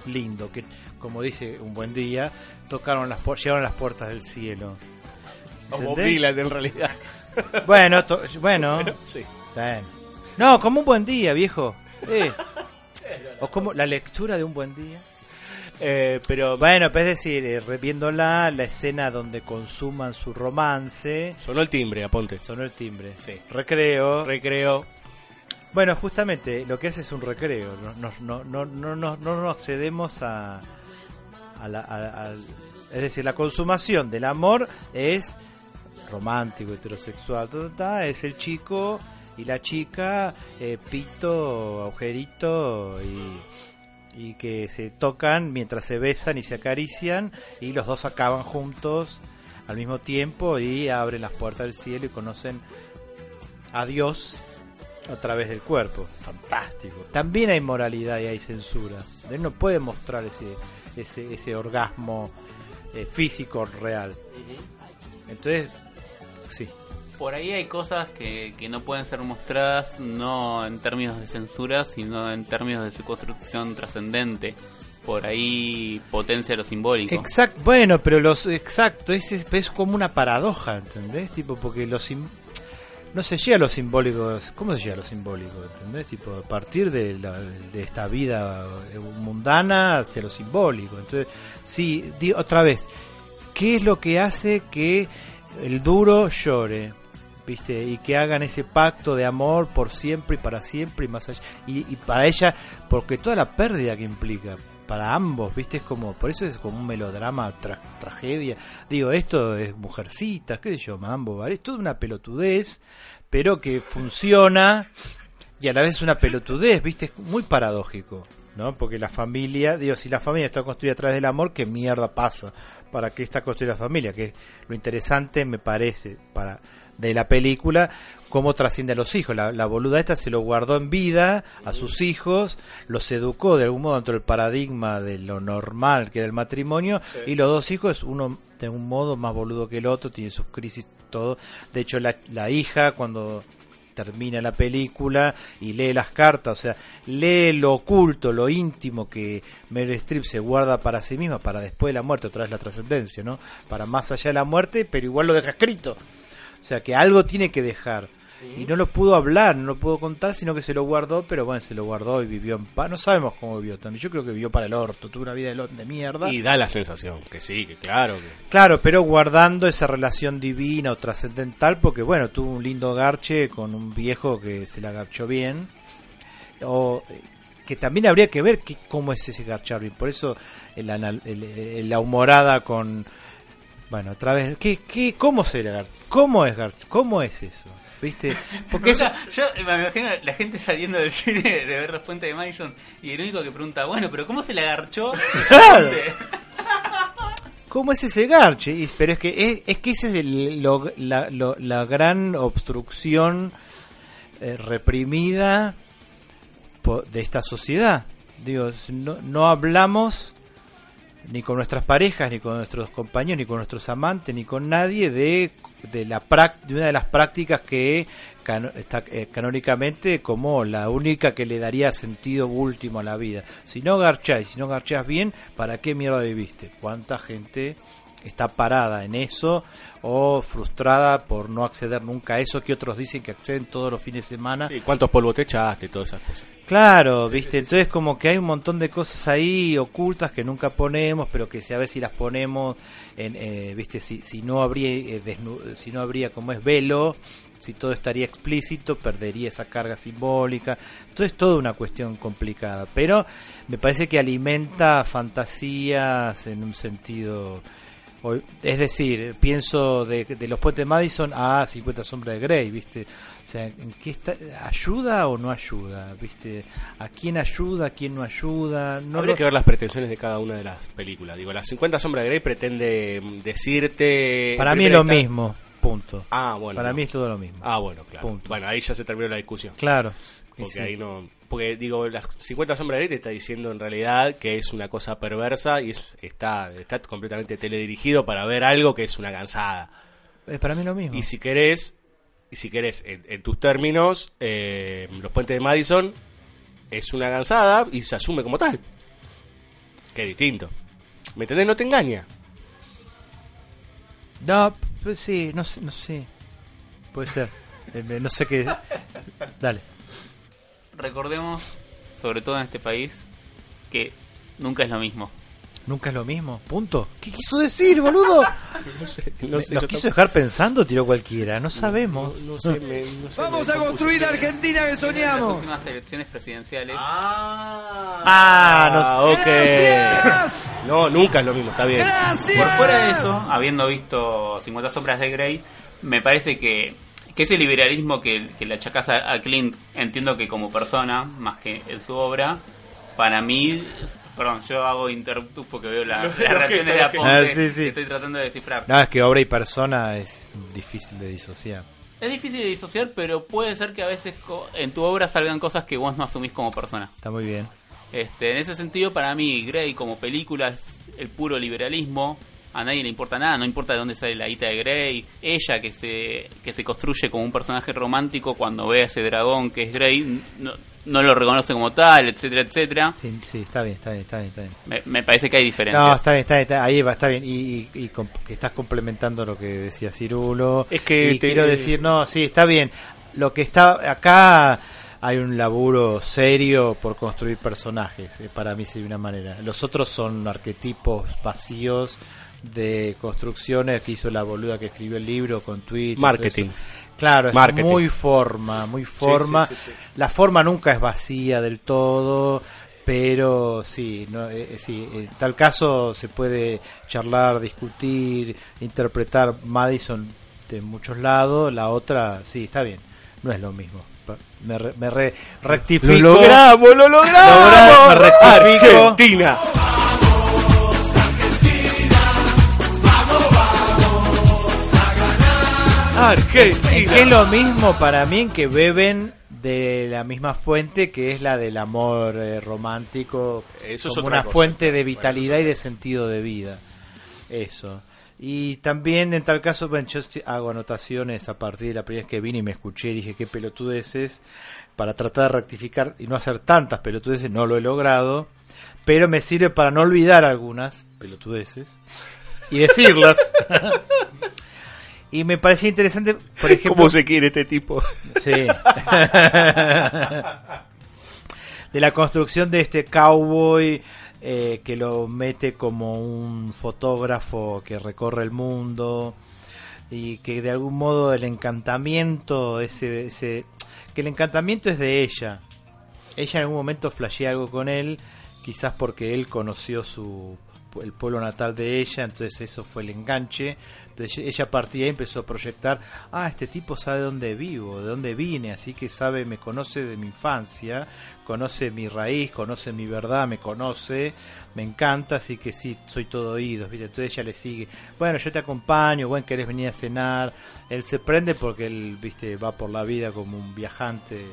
Lindo, que como dice un buen día, tocaron las llegaron a las puertas del cielo. como ¿Entendés? Dylan en realidad. Bueno, bueno. Sí. Está bien. No, como un buen día, viejo. Eh. O como la lectura de un buen día. Eh, pero Bueno, pues es decir, eh, reviéndola, la escena donde consuman su romance, sonó el timbre, aponte. sonó el timbre. Sí. Recreo. Recreo. bueno, justamente lo que hace es un recreo. No, no, no, no, no, no, accedemos a, a la, a- es decir, la consumación del amor es romántico, heterosexual, ta, ta, ta, es el chico y la chica, eh, pito, agujerito y, y que se tocan mientras se besan y se acarician y los dos acaban juntos al mismo tiempo y abren las puertas del cielo y conocen a Dios a través del cuerpo. Fantástico. También hay moralidad y hay censura. Él no puede mostrar ese, ese, ese orgasmo eh, físico real. Entonces, sí. Por ahí hay cosas que, que no pueden ser mostradas no en términos de censura, sino en términos de su construcción trascendente. Por ahí potencia lo simbólico. Exacto, bueno, pero los exacto, es, es, como una paradoja, ¿entendés? Tipo, porque los no se llega a lo simbólico, ¿cómo se llega a lo simbólico? ¿Entendés? Tipo, a partir de, la- de esta vida mundana hacia lo simbólico. Entonces, sí, di- otra vez, ¿qué es lo que hace que el duro llore? ¿Viste? Y que hagan ese pacto de amor por siempre y para siempre y más allá. Y, y para ella, porque toda la pérdida que implica para ambos, ¿viste? Es como, por eso es como un melodrama, tra- tragedia. Digo, esto es Mujercitas, qué sé yo, Madame Bovary, es toda una pelotudez, pero que funciona y a la vez una pelotudez, ¿viste? Es muy paradójico, ¿no? Porque la familia, digo, si la familia está construida a través del amor, ¿qué mierda pasa? ¿Para qué está construida la familia? Que es lo interesante, me parece, para de la película, cómo trasciende a los hijos. La, la boluda esta se lo guardó en vida a sus hijos, los educó de algún modo dentro del paradigma de lo normal que era el matrimonio, Sí. y los dos hijos, uno de un modo más boludo que el otro, tiene sus crisis, todo. De hecho, la, la hija, cuando termina la película y lee las cartas, o sea, lee lo oculto, lo íntimo que Meryl Streep se guarda para sí misma, para después de la muerte, otra vez la trascendencia, ¿no? Para más allá de la muerte, pero igual lo deja escrito. O sea, que algo tiene que dejar. Y no lo pudo hablar, no lo pudo contar, sino que se lo guardó, pero bueno, se lo guardó y vivió en paz. No sabemos cómo vivió también. Yo creo que vivió para el orto, tuvo una vida de, mierda. Y da la sensación que sí, que claro. Que... Claro, pero guardando esa relación divina o trascendental, porque bueno, tuvo un lindo garche con un viejo que se la garchó bien. O eh, que también habría que ver que, cómo es ese garchar bien. Por eso la humorada con. Bueno, otra vez, ¿qué, qué, ¿cómo se la gar- ¿Cómo es garch? ¿Cómo es eso? ¿Viste? Porque eso. Yo me imagino la gente saliendo del cine de ver Los Puentes de Madison y el único que pregunta, bueno, pero ¿cómo se le agarchó? Claro. ¿Cómo es ese garche? Y- Pero es que es, es que esa es el- lo- la, lo- la gran obstrucción eh, reprimida de esta sociedad. Digo, no, no hablamos ni con nuestras parejas, ni con nuestros compañeros, ni con nuestros amantes, ni con nadie de, de, la de una de las prácticas que está eh, canónicamente como la única que le daría sentido último a la vida. Si no garcháis, si no garchás bien, ¿para qué mierda viviste? ¿Cuánta gente está parada en eso o frustrada por no acceder nunca a eso que otros dicen que acceden todos los fines de semana? Sí, ¿Cuántos polvos te echaste? Todas esas cosas. Claro, viste, entonces como que hay un montón de cosas ahí ocultas que nunca ponemos, pero que si a ver si las ponemos, en, eh, viste, si, si no habría, eh, desnu- si no habría como es velo, si todo estaría explícito, perdería esa carga simbólica. Entonces es toda una cuestión complicada, pero me parece que alimenta fantasías en un sentido... Es decir, pienso de, de los puentes de Madison a 50 sombras de Grey, ¿viste? O sea, ¿en qué está, ¿ayuda o no ayuda? ¿Viste? ¿A quién ayuda, a quién no ayuda? No Habría lo- que ver las pretensiones de cada una de las películas. Digo, las 50 sombras de Grey pretende decirte... Para mí es lo mismo, punto. Ah, bueno. Para no. mí es todo lo mismo. Ah, bueno, claro. Punto. Bueno, ahí ya se terminó la discusión. Claro. Porque sí. ahí no... Porque digo, las 50 sombras de Grey te está diciendo en realidad que es una cosa perversa y es, está, está completamente teledirigido para ver algo que es una cansada. Es para mí lo mismo. Y si querés, y si querés, en, en tus términos, eh, los puentes de Madison es una gansada y se asume como tal. Que es distinto. ¿Me entendés? No te engaña. No, pues sí, no sé, no sé. Puede ser. Eh, eh, no sé qué. Dale. Recordemos, sobre todo en este país, que nunca es lo mismo. Nunca es lo mismo. Punto. ¿Qué quiso decir, boludo? No sé, no Me- sé, Nos quiso tampoco- dejar pensando, tiró cualquiera. No sabemos. No, no sé, me- no sé, Vamos a construir la. Argentina que Las soñamos. últimas elecciones presidenciales. Ah, no ok. No, nunca es lo mismo, está bien. Por fuera de eso, habiendo visto 50 sombras de Grey, me parece que, que ese liberalismo que, que le achacas a, a Clint, entiendo que como persona, más que en su obra, para mí, perdón, yo hago interruptus porque veo la- las reacciones de Aponte gestos. Ah, sí, sí. que estoy tratando de descifrar. No, es que obra y persona es difícil de disociar. Es difícil de disociar, pero puede ser que a veces co- en tu obra salgan cosas que vos no asumís como persona. Está muy bien. Este, en ese sentido, para mí, Grey como película es el puro liberalismo. A nadie le importa nada, no importa de dónde sale la guita de Grey, ella que se, que se construye como un personaje romántico cuando ve a ese dragón que es Grey, no, no lo reconoce como tal, etcétera, etcétera. Sí, sí, está bien, está bien, está bien. Está bien. Me, me parece que hay diferencias. No, está bien, está bien, está- ahí va, está bien. Y, y- y com- que estás complementando lo que decía Cirulo. Es que Y te- quiero decir, no, sí, está bien. Lo que está acá hay un laburo serio por construir personajes, eh, para mí sí, de una manera. Los otros son arquetipos vacíos de construcciones que hizo la boluda que escribió el libro con Twitter. Marketing. Claro, es Marketing. muy forma, muy forma. sí, sí, sí. La forma nunca es vacía del todo, pero sí, no, eh, eh, sí, en tal caso se puede charlar, discutir, interpretar Madison de muchos lados, la otra, sí, está bien, no es lo mismo. Me, re- me re- rectifico. ¡Lo logramos, lo logramos! Me rectifico. Argentina. Argentina. En que es lo mismo para mí en que beben de la misma fuente que es la del amor eh, romántico Eso es como otra una cosa. fuente de vitalidad y de sentido de vida eso y también en tal caso bueno, yo hago anotaciones a partir de la primera vez que vine y me escuché y dije qué pelotudeces para tratar de rectificar y no hacer tantas pelotudeces no lo he logrado pero me sirve para no olvidar algunas pelotudeces y decirlas y me parecía interesante por ejemplo ¿Cómo se quiere este tipo? Sí. de la construcción de este cowboy eh, que lo mete como un fotógrafo que recorre el mundo y que de algún modo el encantamiento ese, ese que el encantamiento es de ella ella en algún momento flashea algo con él quizás porque él conoció su el pueblo natal de ella entonces eso fue el enganche. Entonces ella a partir de ahí empezó a proyectar ah este tipo sabe dónde vivo de dónde vine así que sabe me conoce de mi infancia conoce mi raíz conoce mi verdad me conoce me encanta así que sí soy todo oídos ¿viste? entonces ella le sigue bueno yo te acompaño bueno querés venir a cenar él se prende porque él viste va por la vida como un viajante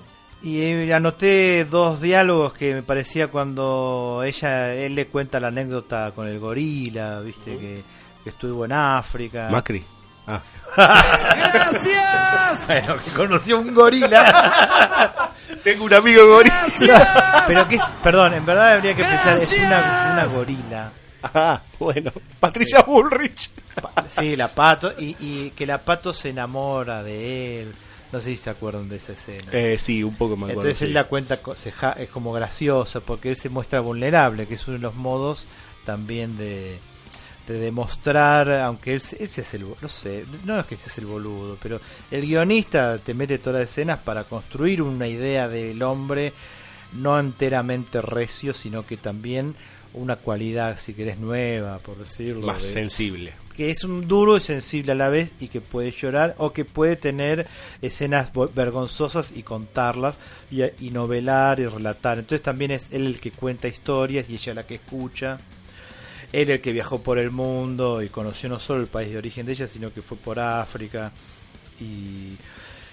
y eh, anoté dos diálogos que me parecía cuando ella él le cuenta la anécdota con el gorila, viste que, que estuvo en África. Macri. Ah. Gracias. bueno, que conoció un gorila. Tengo un amigo gorila. Pero que es, perdón, en verdad habría que pensar es una, una gorila. Ah, bueno. Patricia Bullrich. Sí, la pato y, y que la pato se enamora de él. No sé si se acuerdan de esa escena. Eh, sí, un poco acuerdo. Entonces sí. él la cuenta, se ja- es como graciosa porque él se muestra vulnerable, que es uno de los modos también de, de demostrar, aunque él, se- él se hace el, no sé, no es que se hace el boludo, pero el guionista te mete todas las escenas para construir una idea del hombre no enteramente recio, sino que también una cualidad, si querés, nueva, por decirlo. Más de- sensible. que es un duro y sensible a la vez y que puede llorar o que puede tener escenas vergonzosas y contarlas y, y novelar y relatar. Entonces también es él el que cuenta historias y ella la que escucha. Él el que viajó por el mundo y conoció no solo el país de origen de ella, sino que fue por África y,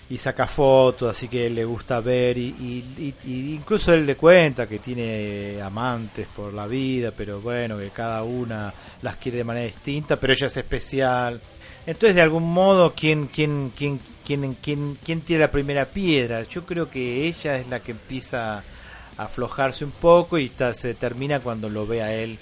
y saca fotos, así que le gusta ver y, y- y- incluso él le cuenta que tiene amantes por la vida, pero bueno, que cada una las quiere de manera distinta, pero ella es especial. Entonces, de algún modo, ¿quién, quién, quién, quién, quién, quién tira la primera piedra? Yo creo que ella es la que empieza a aflojarse un poco y está- se termina cuando lo ve a él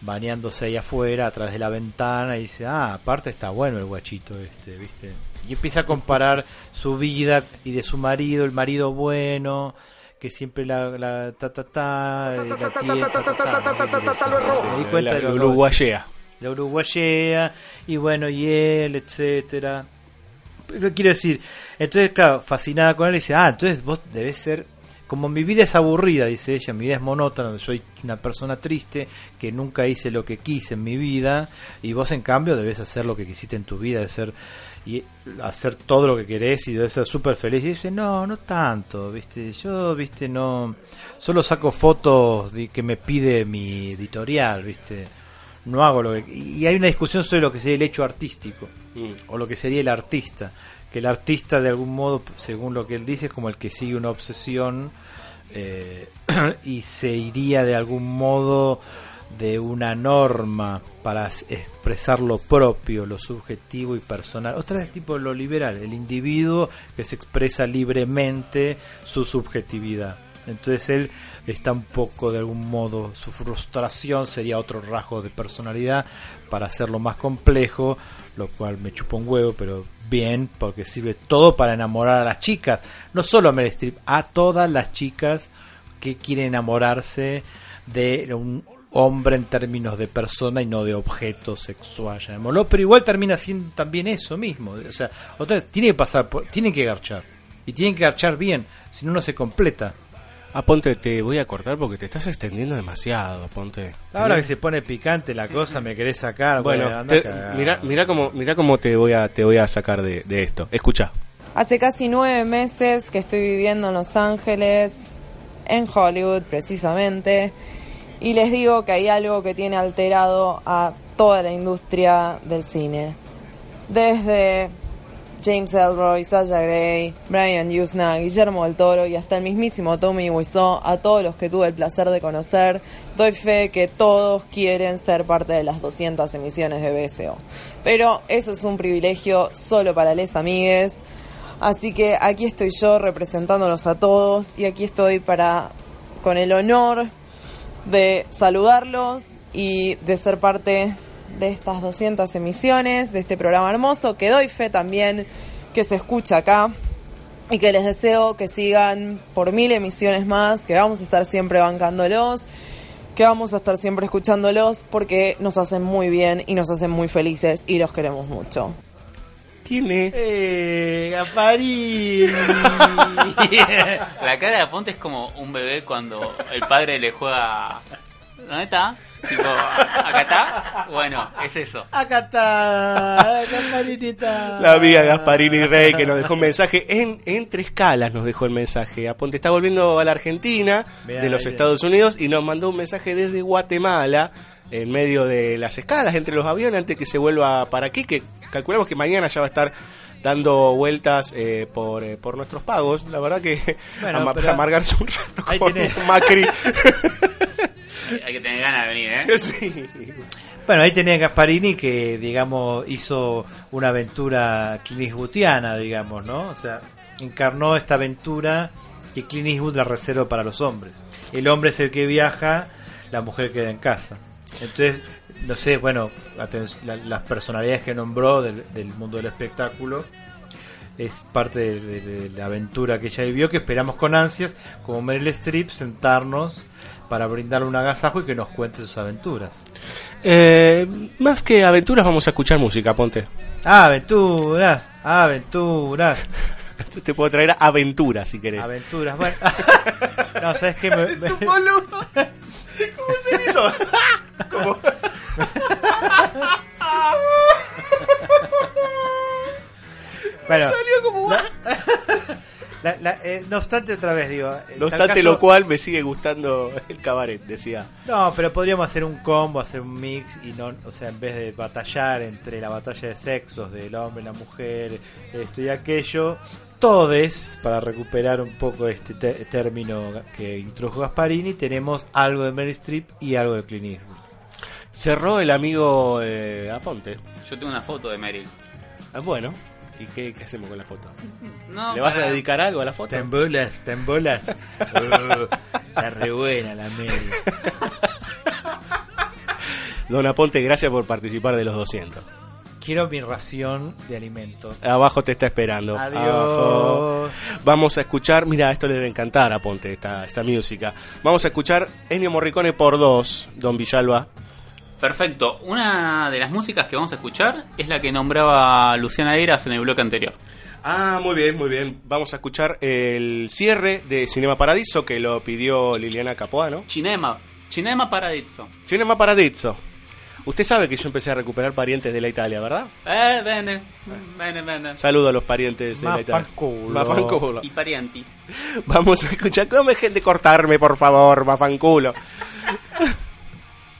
bañándose ahí afuera a través de la ventana y dice, ah, aparte está bueno el guachito este, ¿viste? Y empieza a comparar su vida y de su marido, el marido bueno, que siempre la, la ta ta ta, la ta, ta, ta, cuenta La- uruguayea. la uruguayea y bueno y él etcétera pero quiero decir entonces claro fascinada con él dice ah entonces vos debes ser como mi vida es aburrida dice ella mi vida es monótona soy una persona triste que nunca hice lo que quise en mi vida y vos en cambio debes hacer lo que quisiste en tu vida de ser y hacer todo lo que querés y debes ser súper feliz y dice no no tanto viste yo viste no solo saco fotos de, que me pide mi editorial viste no hago lo que... Y hay una discusión sobre lo que sería el hecho artístico, o lo que sería el artista. Que el artista, de algún modo, según lo que él dice, es como el que sigue una obsesión eh, y se iría de algún modo de una norma para expresar lo propio, lo subjetivo y personal. Otra vez tipo lo liberal, el individuo que se expresa libremente su subjetividad. Entonces él está un poco de algún modo, su frustración sería otro rasgo de personalidad para hacerlo más complejo, lo cual me chupa un huevo, pero bien, porque sirve todo para enamorar a las chicas, no solo a Meryl Streep, a todas las chicas que quieren enamorarse de un hombre en términos de persona y no de objeto sexual, llamémoslo, pero igual termina siendo también eso mismo, o sea, otra vez, tiene que pasar, por, tienen que garchar, y tienen que garchar bien, si no, no se completa. Aponte, te voy a cortar porque te estás extendiendo demasiado, Aponte. Ahora que se pone picante la cosa, me querés sacar, Bueno, te- mira cómo, mira cómo te voy a, te voy a sacar de, de esto. Escucha. Hace casi nueve meses que estoy viviendo en Los Ángeles, en Hollywood precisamente, y les digo que hay algo que tiene alterado a toda la industria del cine. Desde James Ellroy, Sasha Gray, Brian Usna, Guillermo del Toro y hasta el mismísimo Tommy Wiseau, a todos los que tuve el placer de conocer, doy fe que todos quieren ser parte de las 200 emisiones de BSO. Pero eso es un privilegio solo para les amigues. Así que aquí estoy yo representándolos a todos y aquí estoy para con el honor de saludarlos y de ser parte de estas 200 emisiones, de este programa hermoso, que doy fe también que se escucha acá y que les deseo que sigan por mil emisiones más, que vamos a estar siempre bancándolos, que vamos a estar siempre escuchándolos porque nos hacen muy bien y nos hacen muy felices y los queremos mucho. Tiene. ¡Eh, Gasparín! La cara de Aponte es como un bebé cuando el padre le juega. ¿Dónde está? Tipo, ¿acá está? Bueno, es eso. Acá está, Gasparinita. La amiga Gasparini Rey que nos dejó un mensaje en, en tres escalas nos dejó el mensaje. Aponte está volviendo a la Argentina Bien, de los bien. Estados Unidos y nos mandó un mensaje desde Guatemala en medio de las escalas entre los aviones antes que se vuelva para aquí que calculamos que mañana ya va a estar dando vueltas eh, por, eh, por nuestros pagos. La verdad que Bueno, para amargarse un rato con tenés. Macri. Hay que tener ganas de venir, ¿eh? Sí. Bueno, ahí tenía Gasparini que, digamos, hizo una aventura Clint Eastwoodiana, digamos, ¿no? O sea, encarnó esta aventura que Clint Eastwood la reserva para los hombres. El hombre es el que viaja, la mujer queda en casa. Entonces, no sé, bueno, la- las personalidades que nombró del, del mundo del espectáculo es parte de, de- de la aventura que ella vivió, que esperamos con ansias, como Meryl Streep, sentarnos para brindarle un agasajo y que nos cuente sus aventuras. Eh, más que aventuras vamos a escuchar música, Ponte. Aventuras, aventuras, Te puedo traer aventuras si querés. aventuras. Bueno, no, ¿sabes qué? Me, me- ¿Cómo se hizo? ¿Cómo? bueno, Salió como la- la- eh, no obstante, otra vez digo. No obstante caso- lo cual me sigue gustando el cabaret, decía. No, pero podríamos hacer un combo, hacer un mix y no, o sea, en vez de batallar entre la batalla de sexos del hombre y la mujer, esto y aquello, todes, para recuperar un poco este te- término que introdujo Gasparini, tenemos algo de Mary Streep y algo de Clint Eastwood. Cerró el amigo eh, Aponte. Yo tengo una foto de Meryl. Ah, bueno, ¿y qué, qué hacemos con la foto? No, ¿Le vas a dedicar algo a la foto? Te embolas, te embolas. Uh, está re buena la Mary. Don Aponte, gracias por participar de los 200. Quiero mi ración de alimento. Abajo te está esperando. Adiós. Abajo. Vamos a escuchar, mira, esto le debe encantar a Ponte, esta, esta música. Vamos a escuchar Ennio Morricone por dos, Don Villalba. Perfecto. Una de las músicas que vamos a escuchar es la que nombraba Luciana Eras en el bloque anterior. Ah, muy bien, muy bien. Vamos a escuchar el cierre de Cinema Paradiso que lo pidió Liliana Capuano. Cinema. Cinema Paradiso. Cinema Paradiso. Usted sabe que yo empecé a recuperar parientes de la Italia, ¿verdad? Eh, vende. Vende, vende. Saludo a los parientes de la Italia. Mafanculo. Mafanculo. Y parienti. Vamos a escuchar. No me dejen de cortarme, por favor, mafanculo.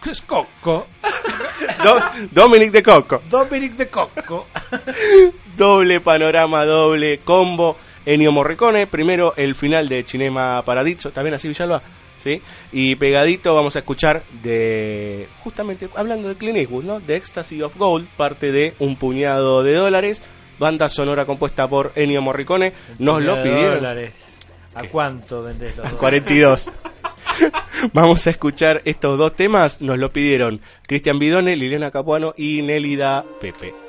¿Qué es Coco? Do- Dominic de Coco. Dominic de Coco. Doble panorama, doble combo. Ennio Morricone. Primero el final de Cinema Paradiso. ¿También así, Villalba? ¿sí? Y pegadito vamos a escuchar de, justamente hablando de Clint Eastwood, ¿no? De Ecstasy of Gold, parte de Un puñado de dólares, banda sonora compuesta por Ennio Morricone. Nos lo pidieron. dólares. ¿A cuánto vendés los dólares? 42. Vamos a escuchar estos dos temas. Nos lo pidieron Cristian Bidone, Liliana Capuano y Nélida Pepe.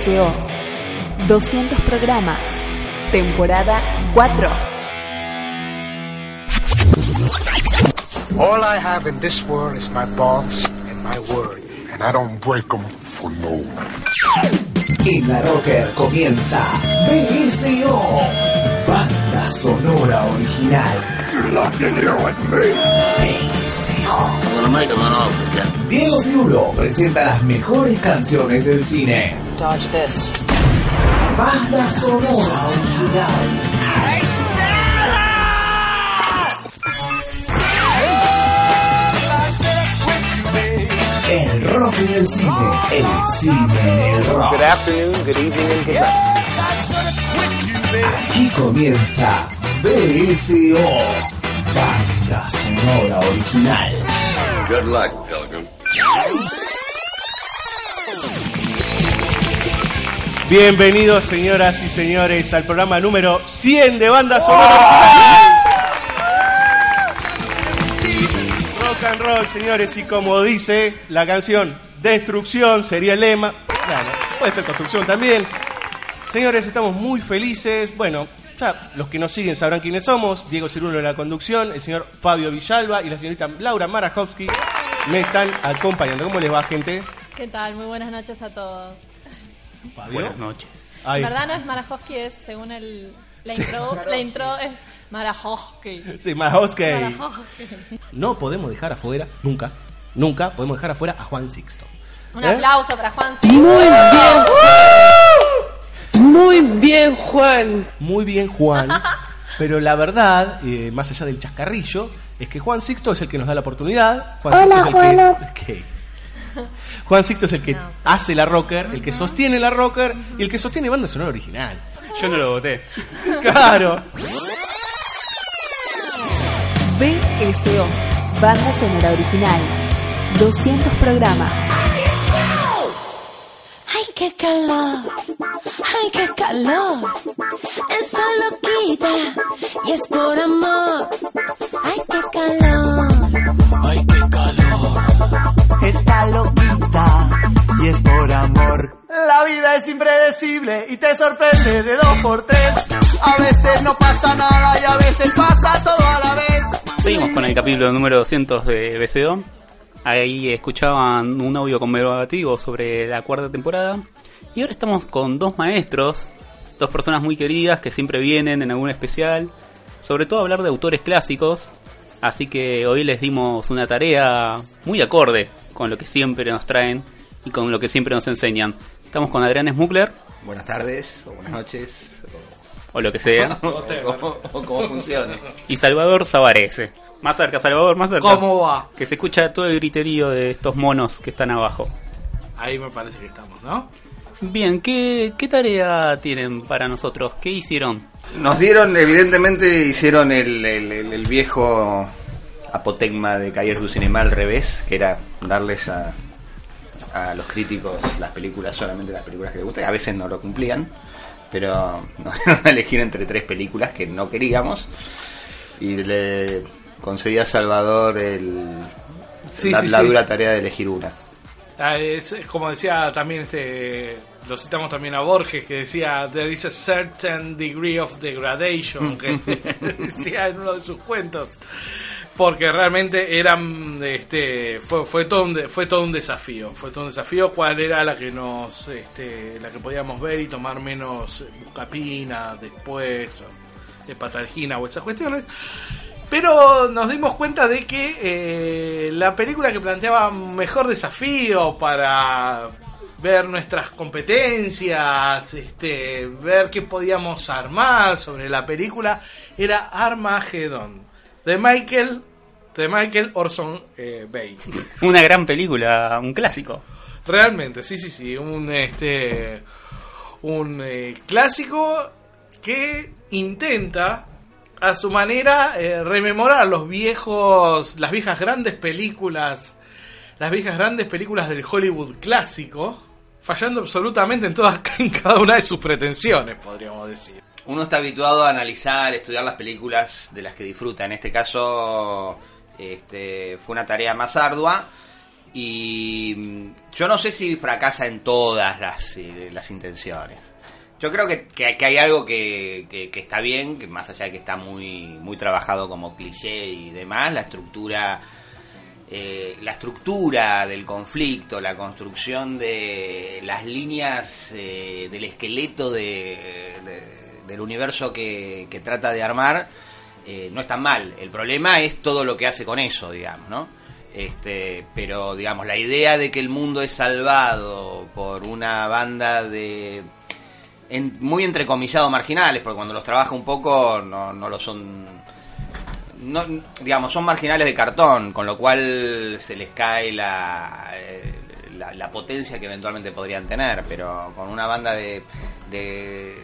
BSO. 200 programas. Temporada 4. All I have in this world is my balls and my word, and I don't break them for no one. En la Rocker comienza BSO, banda sonora original. Diego Cirulo presenta las mejores canciones del cine. Dodge this. Banda sonora original. El rock en el cine, el cine en el rock. Good afternoon, good evening, and good night. Aquí comienza BSO, banda sonora original. Good luck, Bienvenidos, señoras y señores, al programa número 100 de Banda Sonora. Rock and roll, señores, y como dice la canción, destrucción sería el lema. Claro, puede ser construcción también. Señores, estamos muy felices. Bueno, ya los que nos siguen sabrán quiénes somos. Diego Cirulo en la conducción, el señor Fabio Villalba y la señorita Laura Marajowski me están acompañando. ¿Cómo les va, gente? ¿Qué tal? Muy buenas noches a todos. Fabio. Buenas noches. Ay. En verdad no es Marajowski, es según el, la, Sí. intro, la intro es Marajowski. Sí, Marajowski. Marajowski. No podemos dejar afuera, nunca, nunca podemos dejar afuera a Juan Sixto. Un ¿Eh? aplauso para Juan Muy Sixto. bien. Muy bien, Juan. Muy bien, Juan. Pero la verdad, eh, más allá del chascarrillo, es que Juan Sixto es el que nos da la oportunidad. Juan Hola, Sixto es el que. Juan Sixto es el que hace la rocker, el que sostiene la rocker y el que sostiene banda sonora original. Yo no lo voté. Claro. BSO, banda sonora original. 200 programas. ¡Ay, qué calor! ¡Ay, qué calor! Estoy loquita y es por amor. ¡Ay, qué calor! Está loquita y es por amor. La vida es impredecible y te sorprende de dos por tres. A veces no pasa nada y a veces pasa todo a la vez. Seguimos con el capítulo número 200 de BCO. Ahí escuchaban un audio conmemorativo sobre la cuarta temporada. Y ahora estamos con dos maestros, dos personas muy queridas que siempre vienen en algún especial. Sobre todo a hablar de autores clásicos. Así que hoy les dimos una tarea muy acorde con lo que siempre nos traen y con lo que siempre nos enseñan. Estamos con Adrián Smugler, Buenas tardes, o buenas noches, o lo que sea. o, o- o como funcione. y Salvador Zavarese. Más cerca, Salvador, más cerca. ¿Cómo va? Que se escucha todo el griterío de estos monos que están abajo. Ahí me parece que estamos, ¿no? Bien, ¿qué, qué tarea tienen para nosotros? ¿Qué hicieron? Nos dieron, evidentemente, hicieron el, el- el- el viejo apotegma de Cayer du Cinema al revés, que era darles a, a los críticos las películas, solamente las películas que les gustan. A veces no lo cumplían, pero nos dieron a elegir entre tres películas que no queríamos. Y le concedí a Salvador el, Sí, la, sí, la sí. dura tarea de elegir una. Ah, es, como decía también este lo citamos también a Borges que decía there is a certain degree of degradation que decía en uno de sus cuentos. Porque realmente eran este fue fue todo un fue todo un desafío. Fue todo un desafío cuál era la que nos este la que podíamos ver y tomar menos buscapina después de patalgina o esas cuestiones. Pero nos dimos cuenta de que eh, la película que planteaba mejor desafío para ver nuestras competencias, este, ver qué podíamos armar sobre la película, era Armageddon, de Michael, de Michael Orson eh, Bay. Una gran película, un clásico. Realmente, sí, sí, sí, un este un eh, clásico que intenta a su manera eh, rememorar los viejos las viejas grandes películas las viejas grandes películas del Hollywood clásico, fallando absolutamente en todas cada una de sus pretensiones, podríamos decir. Uno está habituado a analizar, estudiar las películas de las que disfruta. En este caso, este, fue una tarea más ardua. Y mm, yo no sé si fracasa en todas las, eh, las intenciones. Yo creo que, que- hay algo que, que- que está bien, que más allá de que está muy, muy trabajado como cliché y demás, la estructura eh, la estructura del conflicto, la construcción de las líneas eh, del esqueleto de- de- del universo que, que trata de armar, eh, no es tan mal. El problema es todo lo que hace con eso, digamos, ¿no? Este, pero digamos, la idea de que el mundo es salvado por una banda de en- muy entrecomillado marginales, porque cuando los trabaja un poco no, no lo son no, digamos, son marginales de cartón, con lo cual se les cae la, eh, la, potencia que eventualmente podrían tener, pero con una banda de, de,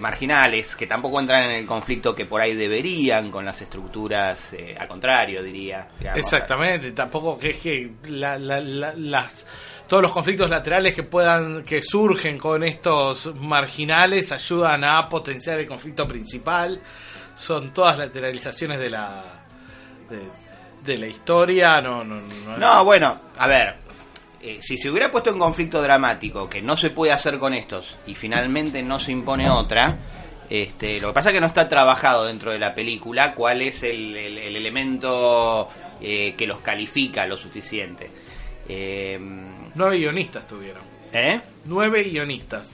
marginales que tampoco entran en el conflicto que por ahí deberían con las estructuras, eh, al contrario, diría. Exactamente, tampoco que es que la- las todos los conflictos laterales que puedan que surgen con estos marginales ayudan a potenciar el conflicto principal. Son todas lateralizaciones de la de, de la historia, no no no. No, bueno, a ver, eh, si se hubiera puesto en conflicto dramático, que no se puede hacer con estos, y finalmente no se impone otra, este, lo que pasa es que no está trabajado dentro de la película cuál es el, el- el elemento eh, que los califica lo suficiente. Eh, Nueve guionistas tuvieron. ¿Eh? Nueve guionistas.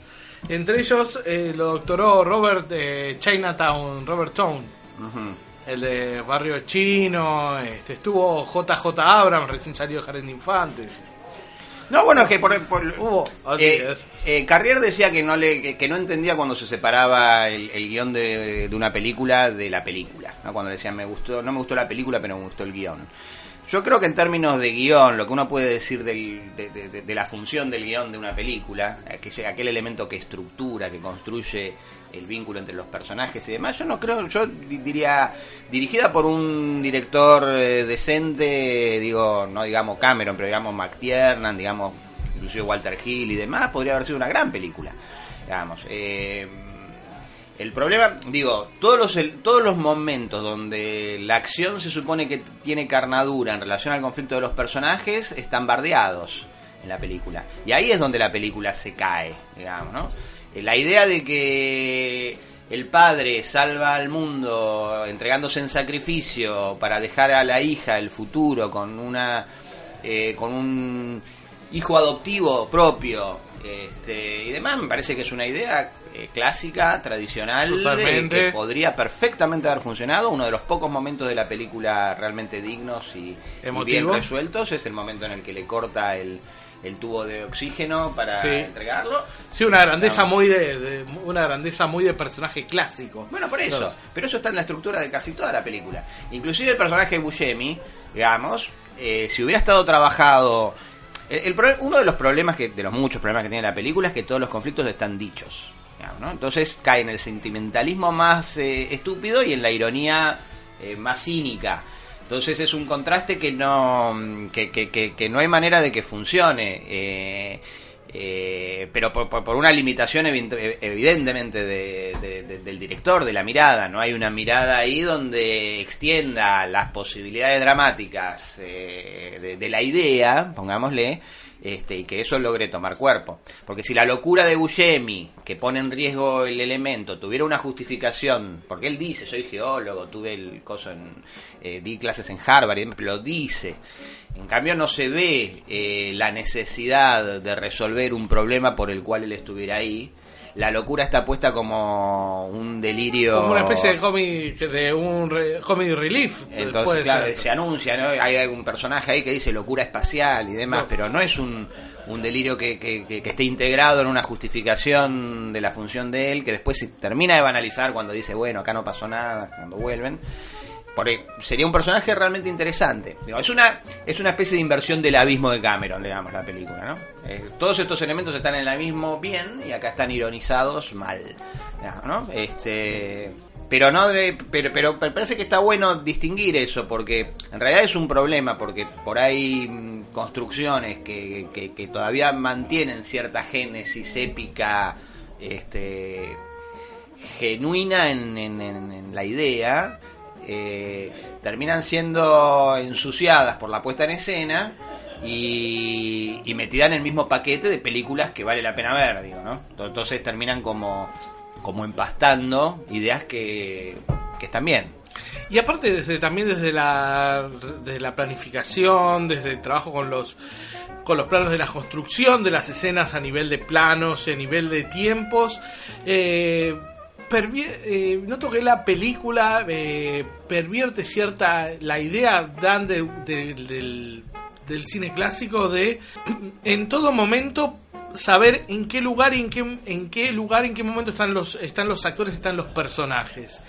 Entre ellos eh, lo doctoró Robert eh, Chinatown, Robert Town, el de Barrio Chino. Este, estuvo JJ Abrams, recién salió de Jardín de Infantes. No, bueno, es que por, por- Hubo eh, eh, Carrier decía que no le que, que no entendía cuando se separaba el, el guion de, de una película de la película, ¿no? Cuando le decían me gustó, no me gustó la película, pero me gustó el guion. Yo creo que en términos de guion, lo que uno puede decir del- de, la función del guion de una película, aquel, aquel elemento que estructura, que construye el vínculo entre los personajes y demás, yo no creo, yo di- diría, dirigida por un director eh, decente, digo, no digamos Cameron, pero digamos McTiernan, digamos, inclusive Walter Hill y demás, podría haber sido una gran película, digamos. eh, el problema, digo, todos los, el- todos los momentos donde la acción se supone que tiene carnadura en relación al conflicto de los personajes están bardeados en la película. Y ahí es donde la película se cae, digamos, ¿no? Eh, La idea de que el padre salva al mundo entregándose en sacrificio para dejar a la hija el futuro con una eh, con un hijo adoptivo propio este, y demás me parece que es una idea eh, clásica tradicional eh, que podría perfectamente haber funcionado uno de los pocos momentos de la película realmente dignos y, y bien resueltos es el momento en el que le corta el, el tubo de oxígeno para Sí. entregarlo Sí, una grandeza No. muy de, de- una grandeza muy de personaje clásico. Bueno, por eso. Pero eso está en la estructura de casi toda la película. Inclusive el personaje de Buscemi, digamos, eh, si hubiera estado trabajado... el- el uno de los problemas, que de los muchos problemas que tiene la película, es que todos los conflictos están dichos. ¿No? Entonces cae en el sentimentalismo más eh, estúpido y en la ironía eh, más cínica. Entonces es un contraste que no que, no hay manera de que funcione. eh, eh, pero por, por- una limitación evi- evidentemente de- de- de- del director, de la mirada. No hay una mirada ahí donde extienda las posibilidades dramáticas eh, de la idea, pongámosle, este, y que eso logre tomar cuerpo. Porque si la locura de Buscemi, que pone en riesgo el elemento, tuviera una justificación, porque él dice, soy geólogo, tuve el coso en, eh, di clases en Harvard, lo dice. En cambio no se ve eh, la necesidad de resolver un problema por el cual él estuviera ahí. La locura está puesta como un delirio. Como una especie de cómic, de un re- comedy relief. Entonces, claro, ser. se anuncia, ¿no? Hay algún personaje ahí que dice locura espacial y demás, No. pero no es un, un delirio que, que, que- que esté integrado en una justificación de la función de él, que después se termina de banalizar cuando dice, bueno, acá no pasó nada, cuando vuelven. Porque sería un personaje realmente interesante. Es una es una especie de inversión del abismo de Cameron, digamos, la película, ¿no? Eh, todos estos elementos están en el abismo bien y acá están ironizados mal, ¿no? Este, pero no de, pero, pero parece que está bueno distinguir eso porque en realidad es un problema porque por ahí mm, construcciones que, que, todavía mantienen cierta génesis épica este genuina en, en- en- en la idea eh, terminan siendo ensuciadas por la puesta en escena y, y metidas en el mismo paquete de películas que vale la pena ver, digo, ¿no? Entonces terminan como, como empastando ideas que, que están bien. Y aparte desde también desde la, desde la planificación, desde el trabajo con los con los planos de la construcción de las escenas a nivel de planos, a nivel de tiempos. Eh, eh, noto que la película eh, pervierte cierta la idea dan de- de- del, del cine clásico de en todo momento saber en qué lugar y en qué lugar en qué momento están los están los actores están los personajes.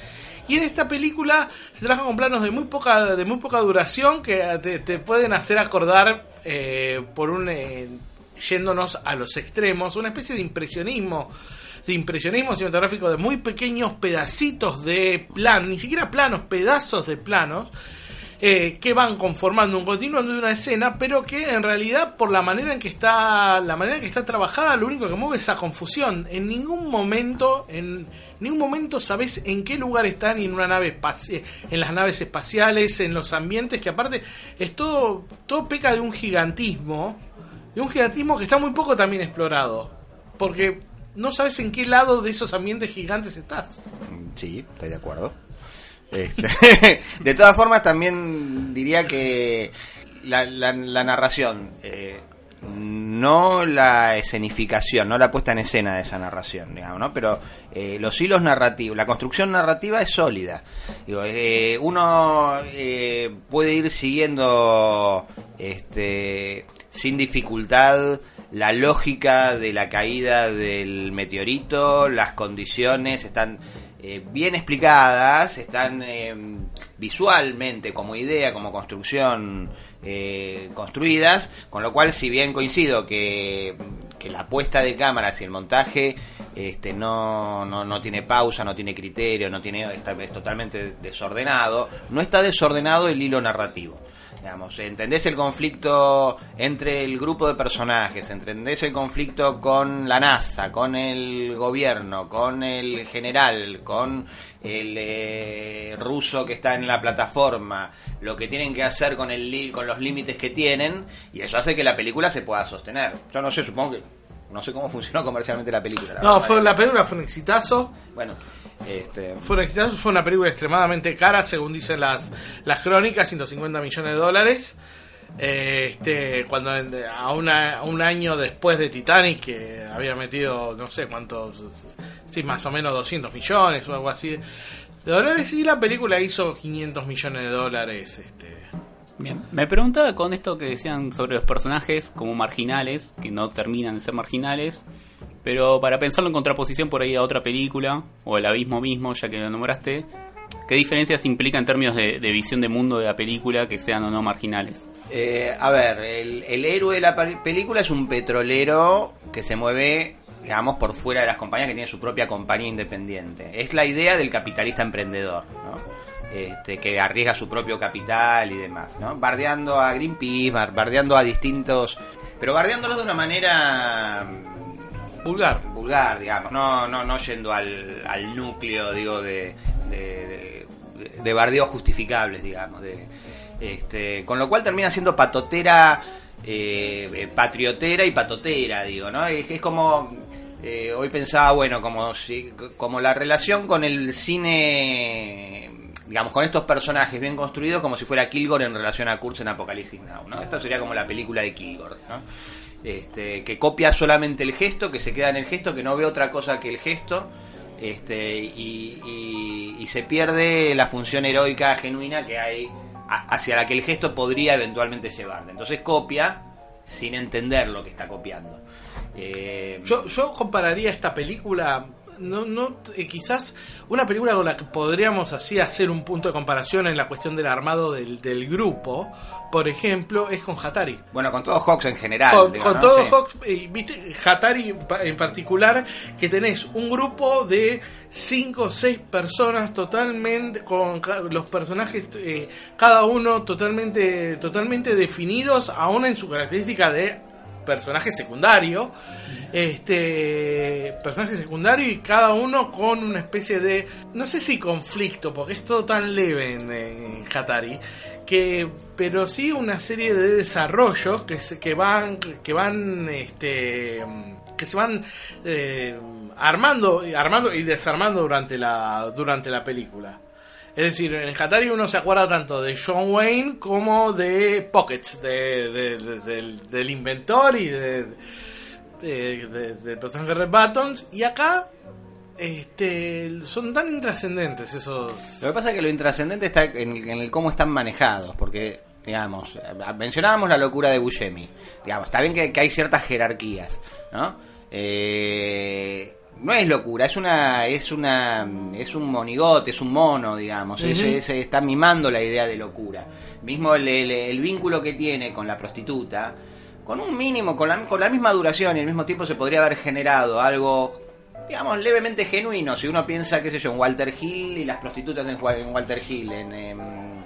Y en esta película se trabaja con planos de muy poca de muy poca duración que te, te pueden hacer acordar eh, por un eh, yéndonos a los extremos una especie de impresionismo de impresionismo cinematográfico de muy pequeños pedacitos de plan, ni siquiera planos, pedazos de planos eh, que van conformando un continuo de una escena, pero que en realidad por la manera en que está la manera en que está trabajada, lo único que mueve es esa confusión. En ningún momento, en ningún momento sabes en qué lugar están en una nave en las naves espaciales, en los ambientes que aparte es todo todo peca de un gigantismo, de un gigantismo que está muy poco también explorado, porque no sabes en qué lado de esos ambientes gigantes estás. Sí, estoy de acuerdo. Este, de todas formas, también diría que la, la- la narración, eh, no la escenificación, no la puesta en escena de esa narración, digamos, ¿no? Pero eh, los hilos narrativos, la construcción narrativa es sólida. Digo, eh, uno eh, puede ir siguiendo este, sin dificultad la lógica de la caída del meteorito, las condiciones están eh, bien explicadas, están eh, visualmente como idea, como construcción eh, construidas, con lo cual si bien coincido que, que la puesta de cámaras y el montaje este, no, no, no tiene pausa, no tiene criterio, no tiene, está, es totalmente desordenado, no está desordenado el hilo narrativo. Digamos, entendés el conflicto entre el grupo de personajes, entendés el conflicto con la NASA, con el gobierno, con el general, con el eh, ruso que está en la plataforma, lo que tienen que hacer con el con los límites que tienen, y eso hace que la película se pueda sostener. Yo no sé, supongo que no sé cómo funcionó comercialmente la película. la No, verdad. fue la película fue un exitazo. Bueno, este, Fue un exitazo, fue una película extremadamente cara, según dicen las, las crónicas, 150 millones de dólares. Eh, este, cuando a, una- a un año después de Titanic, que había metido no sé cuántos, sí, más o menos 200 millones o algo así de dólares, y la película hizo 500 millones de dólares. Este, Bien, me preguntaba con esto que decían sobre los personajes como marginales, que no terminan de ser marginales, pero para pensarlo en contraposición por ahí a otra película, o el abismo mismo, ya que lo nombraste, ¿qué diferencias implica en términos de, visión de mundo de la película que sean o no marginales? Eh, a ver, el, el héroe de la película es un petrolero que se mueve, digamos, por fuera de las compañías, que tiene su propia compañía independiente. Es la idea del capitalista emprendedor, ¿no? Este, que arriesga su propio capital y demás, ¿no? Bardeando a Greenpeace, bar- bardeando a distintos... Pero bardeándolos de una manera vulgar. Vulgar, digamos. No, no, no yendo al, al núcleo, digo, de, de, de, de bardeos justificables, digamos. De, este, con lo cual termina siendo patotera, eh, eh, patriotera y patotera, digo, ¿no? Es, es como... eh, hoy pensaba, bueno, como, si, como la relación con el cine digamos, con estos personajes bien construidos como si fuera Kilgore en relación a Kurtz en Apocalipsis Now, ¿no? Esto sería como la película de Kilgore, ¿no? Este, que copia solamente el gesto, que se queda en el gesto, que no ve otra cosa que el gesto, este, y, se pierde la función heroica genuina que hay hacia la que el gesto podría eventualmente llevarte. Entonces copia sin entender lo que está copiando. Eh, Yo, yo compararía esta película, no, no, eh, quizás una película con la que podríamos así hacer un punto de comparación en la cuestión del armado del, del grupo, por ejemplo, es con Hatari. bueno, con todo Hawks en general. Con, digo, con ¿no? todo Sí. Hawks, eh, viste, Hatari en particular, que tenés un grupo de cinco o seis personas totalmente, con los personajes, eh, cada uno totalmente, totalmente definidos, aún en su característica de personaje secundario, este personaje secundario y cada uno con una especie de, no sé si conflicto, porque es todo tan leve en, en Hatari, que, pero sí una serie de desarrollos que, se, que van, que van, este, que se van eh, armando, armando y desarmando durante la, durante la película. Es decir, en Hatari uno se acuerda tanto de John Wayne como de Pockets, de, de- de- del, inventor y de, de- de- del personaje Red Buttons. Y acá este, son tan intrascendentes esos... Lo que pasa es que lo intrascendente está en, el cómo están manejados, porque, digamos, mencionábamos la locura de Buscemi. Digamos, está bien que, que hay ciertas jerarquías, ¿no? Eh, no es locura, es una, es una, es un monigote, es un mono, digamos. Es- Ujú. es- está mimando la idea de locura. Mismo el, el- el vínculo que tiene con la prostituta, con un mínimo, con la, con la misma duración y al mismo tiempo se podría haber generado algo digamos, levemente genuino. Si uno piensa, qué sé yo, en Walter Hill y las prostitutas en, Wa- en Walter Hill, en, en-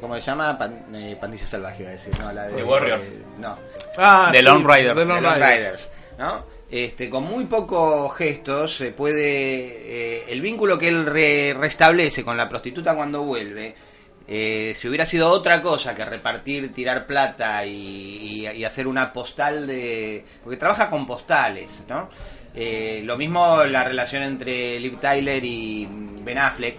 ¿Cómo se llama? Pan- eh, Pandilla Salvaje, iba a decir, ¿no? La de, The Warriors. eh, no. Ah, The sí, Lone Riders. The The Lone Lone Riders. Riders. ¿no? Este, con muy pocos gestos se puede... eh, el vínculo que él re- restablece con la prostituta cuando vuelve, eh, si hubiera sido otra cosa que repartir, tirar plata y, y- y hacer una postal de... Porque trabaja con postales, ¿no? Eh, lo mismo la relación entre Liv Tyler y Ben Affleck.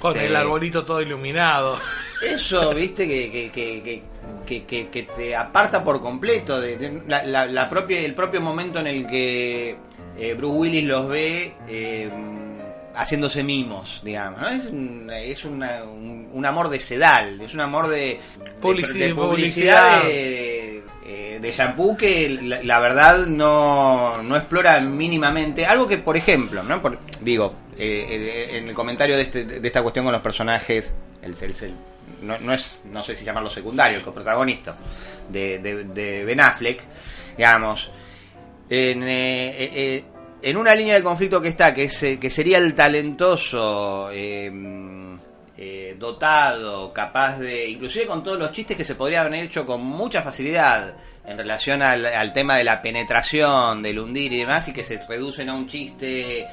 Con este, el arbolito todo iluminado. Eso, viste, que, que, que, que, te aparta por completo de, de la, la- la propia, el propio momento en el que eh, Bruce Willis los ve eh, haciéndose mimos, digamos. ¿no? Es, un, es una- un, un amor de sedal, es un amor de, de- Publici- de publicidad. publicidad de, eh, de shampoo que la, la verdad no, no explora mínimamente. Algo que, por ejemplo, ¿no? Por- digo, eh, en el comentario de, este- de esta cuestión con los personajes, el, el- el- no, no es, no sé si llamarlo secundario, el coprotagonista de, de, de Ben Affleck, digamos, en, eh, eh, eh, en una línea de conflicto que está, que, es, que sería el talentoso, eh, eh, dotado, capaz de, inclusive con todos los chistes que se podrían haber hecho con mucha facilidad en relación al, al tema de la penetración, del hundir y demás, y que se reducen a un chiste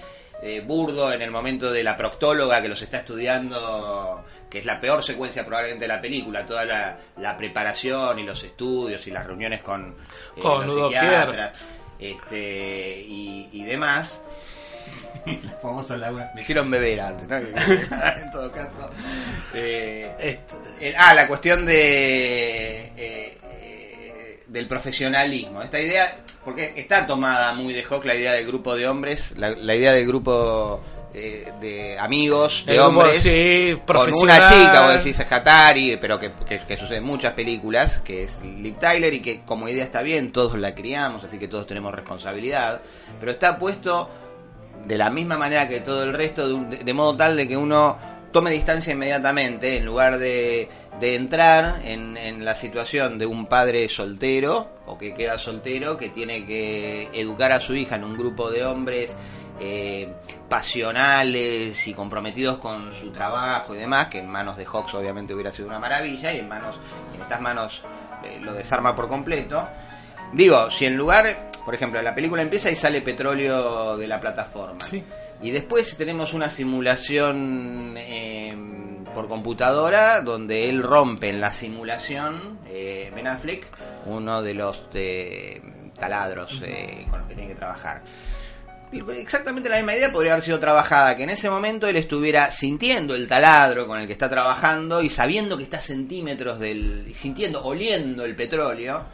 eh, burdo en el momento de la proctóloga que los está estudiando, que es la peor secuencia probablemente de la película, toda la, la preparación y los estudios y las reuniones con, eh, Con los psiquiatras, este, y, y demás. La famosa Laura. Me hicieron beber antes, ¿no? en todo caso. Eh, el- ah, la cuestión de eh, eh, del profesionalismo. Esta idea, porque está tomada muy de Hawk la idea del grupo de hombres, la, la idea del grupo eh, de amigos, de El hombres, sí, con una chica, vos decís Hatari, pero que, que- que sucede en muchas películas, que es Liv Tyler y que como idea está bien, todos la criamos, así que todos tenemos responsabilidad, pero está puesto de la misma manera que todo el resto, de, un- de- de modo tal de que uno tome distancia inmediatamente en lugar de, de entrar en, en la situación de un padre soltero o que queda soltero que tiene que educar a su hija en un grupo de hombres eh, pasionales y comprometidos con su trabajo y demás, que en manos de Hawks obviamente hubiera sido una maravilla y en manos en estas manos eh, lo desarma por completo. Digo, si en lugar, por ejemplo, la película empieza y sale petróleo de la plataforma. Y después tenemos una simulación eh, por computadora donde él rompe en la simulación, eh, Ben Affleck, uno de los eh, taladros eh, con los que tiene que trabajar. Exactamente la misma idea podría haber sido trabajada, que en ese momento él estuviera sintiendo el taladro con el que está trabajando y sabiendo que está a centímetros del... y sintiendo, oliendo el petróleo,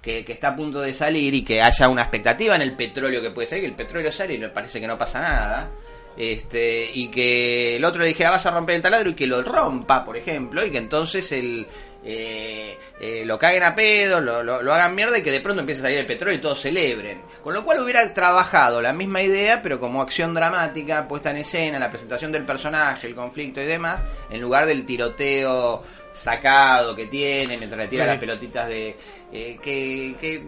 que, que está a punto de salir y que haya una expectativa en el petróleo que puede salir, que el petróleo sale y parece que no pasa nada. Este, y que el otro le dijera vas a romper el taladro y que lo rompa, por ejemplo, y que entonces el, eh, eh, lo caguen a pedo, lo, lo- lo hagan mierda y que de pronto empiece a salir el petróleo y todos celebren. Con lo cual hubiera trabajado la misma idea, pero como acción dramática, puesta en escena, la presentación del personaje, el conflicto y demás, en lugar del tiroteo sacado que tiene mientras le tira Sí. las pelotitas de... eh, que, que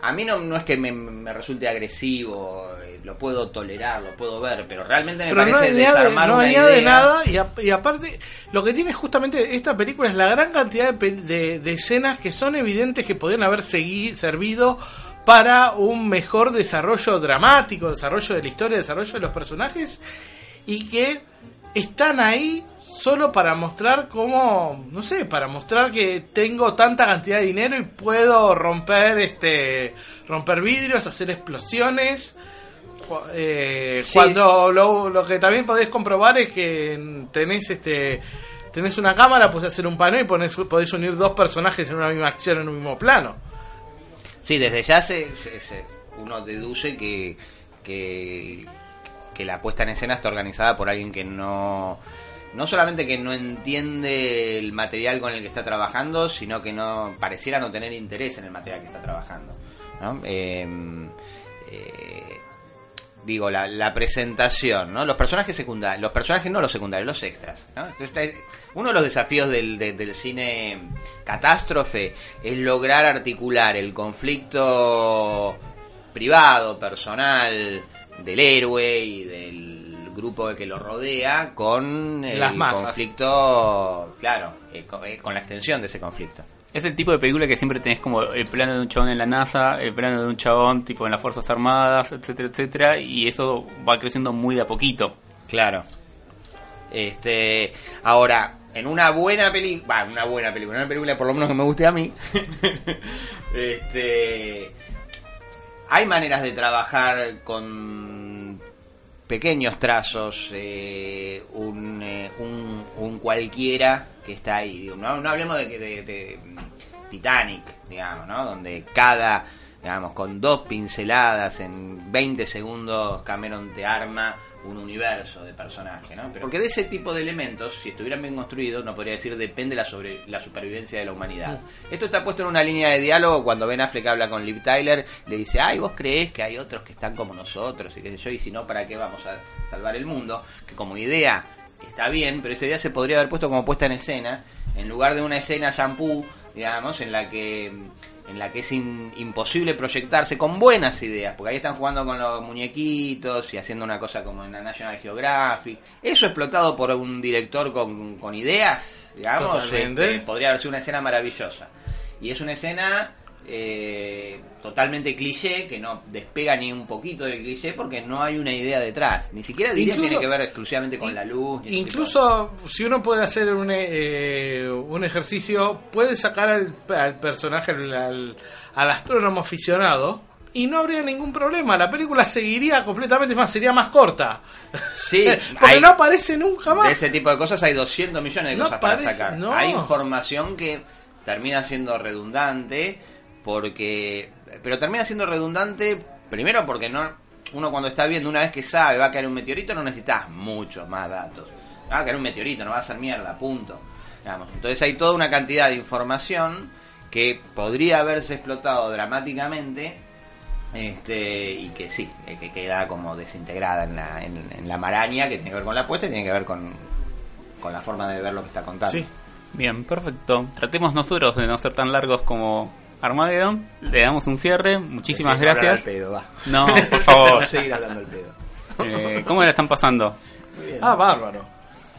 a mí no, no es que me, me resulte agresivo, lo puedo tolerar, lo puedo ver, pero realmente me Pero no parece añade, desarmar no una idea. nada y, a- y aparte lo que tiene justamente esta película es la gran cantidad de, de- de escenas que son evidentes que podrían haber servido para un mejor desarrollo dramático, desarrollo de la historia, desarrollo de los personajes y que están ahí solo para mostrar cómo, no sé, para mostrar que tengo tanta cantidad de dinero y puedo romper este romper vidrios, hacer explosiones eh, Sí. Cuando lo, lo que también podés comprobar es que tenés este tenés una cámara, podés hacer un panel y ponés- podés unir dos personajes en una misma acción, en un mismo plano. Sí, desde ya se, se- se- uno deduce que, que, que la puesta en escena está organizada por alguien que no, no solamente que no entiende el material con el que está trabajando, sino que no pareciera no tener interés en el material que está trabajando. ¿no? Eh, eh, digo, la, la presentación, ¿no? Los personajes secundarios, los personajes no los secundarios, los extras, ¿no? Entonces, Uno de los desafíos del, de- del cine catástrofe es lograr articular el conflicto privado, personal del héroe y del grupo que lo rodea con el Las conflicto, claro, eh, eh, con la extensión de ese conflicto. Es el tipo de película que siempre tenés como el plano de un chabón en la NASA, el plano de un chabón tipo en las Fuerzas Armadas, etcétera, etcétera, y eso va creciendo muy de a poquito. Claro. Este, ahora, en una buena película, una buena película, una película por lo menos que me guste a mí, este, hay maneras de trabajar con pequeños trazos, eh, un, eh, un, un cualquiera que está ahí. No, no hablemos de, de, de Titanic, digamos, ¿no? Donde cada, digamos, con dos pinceladas en 20 segundos Cameron te arma un universo de personaje, ¿no? Pero- porque de ese tipo de elementos, si estuvieran bien construidos, no podría decir depende la sobre la supervivencia de la humanidad. Esto está puesto en una línea de diálogo cuando Ben Affleck habla con Liv Tyler, le dice, ay, vos creés que hay otros que están como nosotros y qué sé yo, y si no, ¿para qué vamos a salvar el mundo? Que como idea está bien, pero esa idea se podría haber puesto como puesta en escena, en lugar de una escena shampoo, digamos, en la que en la que es in- imposible proyectarse con buenas ideas, porque ahí están jugando con los muñequitos y haciendo una cosa como en la National Geographic. Eso explotado por un director con, con ideas, digamos, este, podría haber sido una escena maravillosa. Y es una escena eh, totalmente cliché, que no despega ni un poquito del cliché porque no hay una idea detrás. Ni siquiera diría que tiene que ver exclusivamente con la luz. Incluso si uno puede hacer un, eh, un ejercicio, puede sacar al, al personaje, al, astrónomo aficionado, y no habría ningún problema. La película seguiría completamente más, sería más corta. Sí, Porque hay- no aparece nunca más. De ese tipo de cosas hay 200 millones de No cosas para sacar. no. Hay información que termina siendo redundante porque pero termina siendo redundante primero porque no uno cuando está viendo una vez que sabe va a caer un meteorito no necesitas muchos más datos. Va a caer un meteorito, no va a ser mierda, punto. Entonces hay toda una cantidad de información que podría haberse explotado dramáticamente este y que sí, eh, que queda como desintegrada en la, en, en la maraña que tiene que ver con la apuesta y tiene que ver con, con la forma de ver lo que está contando. Sí. Bien, perfecto. Tratemos nosotros de no ser tan largos como Armageddon. Le damos un cierre. Muchísimas gracias. al pedo, va. No, por favor. Seguir hablando al pedo. Eh, ¿Cómo la están pasando? bien. Ah, bárbaro.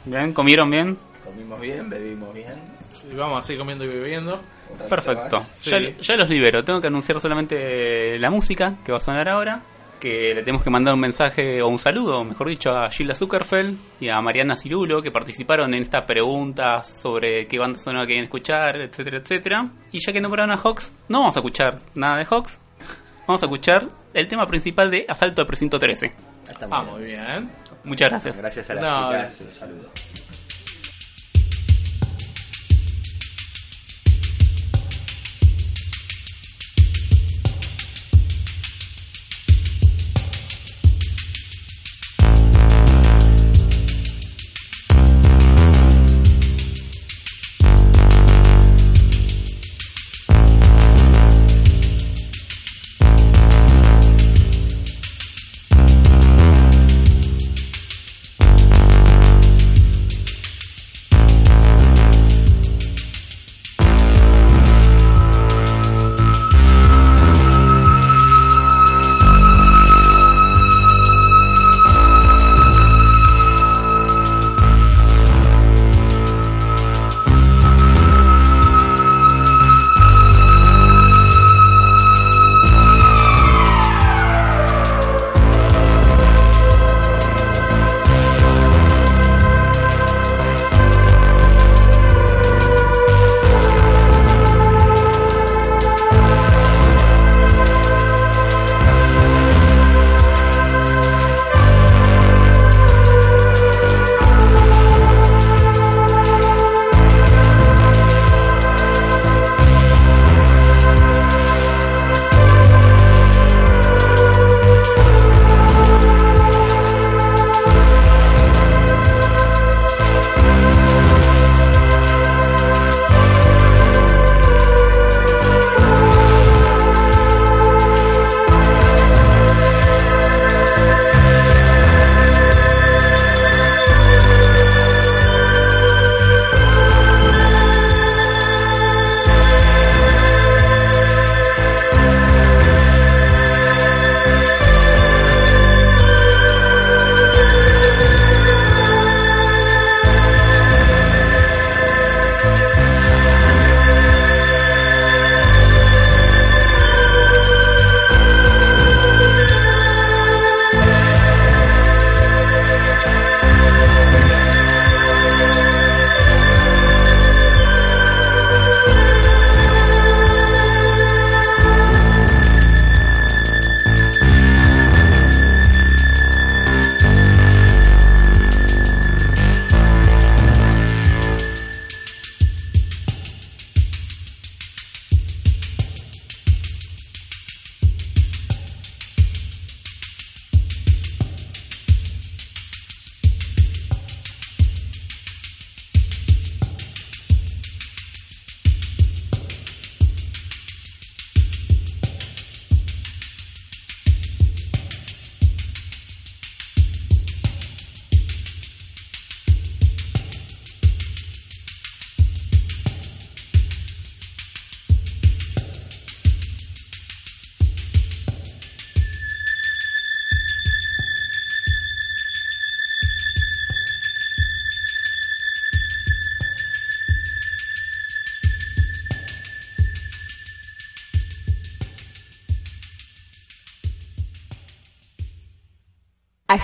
¿Bien? ¿Comieron bien? Comimos bien, bebimos bien. Sí, vamos a seguir comiendo y bebiendo. Perfecto. Sí. Ya, ya los libero. Tengo que anunciar solamente la música que va a sonar ahora. Que le tenemos que mandar un mensaje o un saludo, mejor dicho, a Gilda Zuckerfeld y a Mariana Cirulo que participaron en esta pregunta sobre qué banda sonora querían escuchar, etcétera, etcétera. Y ya que nombraron a Hawks, no vamos a escuchar nada de Hawks. Vamos a escuchar el tema principal de Asalto al Precinto 13. Ah, muy bien. Muchas gracias. Gracias a las No, chicas. gracias. Saludos.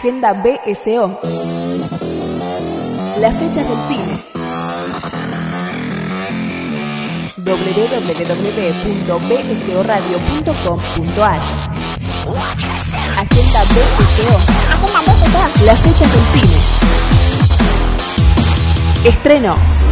Agenda BSO. Las fechas del cine. www.bsoradio.com.ar Agenda BSO. Las fechas del cine. Estrenos.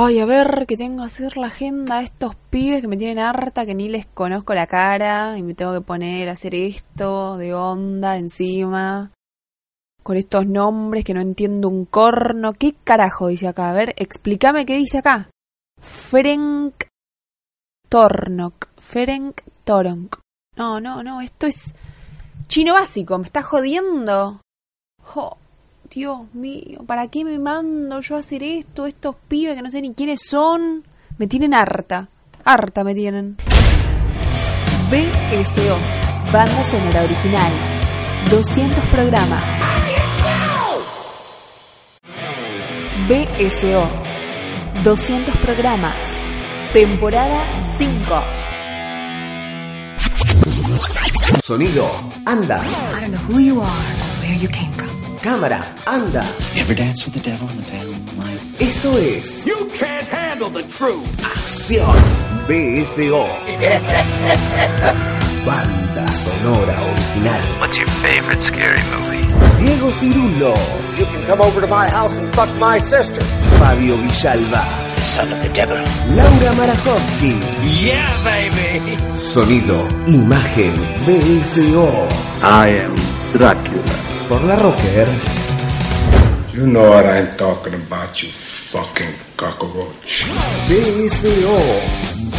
Ay, a ver, que tengo que hacer la agenda a estos pibes que me tienen harta, que ni les conozco la cara y me tengo que poner a hacer esto de onda encima. Con estos nombres que no entiendo un corno. ¿Qué carajo dice acá? A ver, explícame qué dice acá. Ferenc Tornok. Ferenc Toronk. No, no, no, esto es chino básico, me está jodiendo. Jo, Dios mío, ¿para qué me mando yo a hacer esto? Estos pibes que no sé ni quiénes son. Me tienen harta. Harta me tienen. BSO. Banda sonora original. 200 programas. BSO. 200 programas. Temporada 5. Sonido, anda. I don't know who you are or where you came from. Cámara, anda. You ever dance with the devil in the pale moonlight? Esto es You can't handle the truth. Acción BSO. Banda sonora original. What's your favorite scary movie? Diego Cirulo. You can come over to my house and fuck my sister. Fabio Villalba. Son of the devil. Laura Marajowski. Yeah, baby. Sonido, imagen, BSO. I am Dracula. Por la Rocker. You know what I'm talking about, you fucking cockroach. BSO.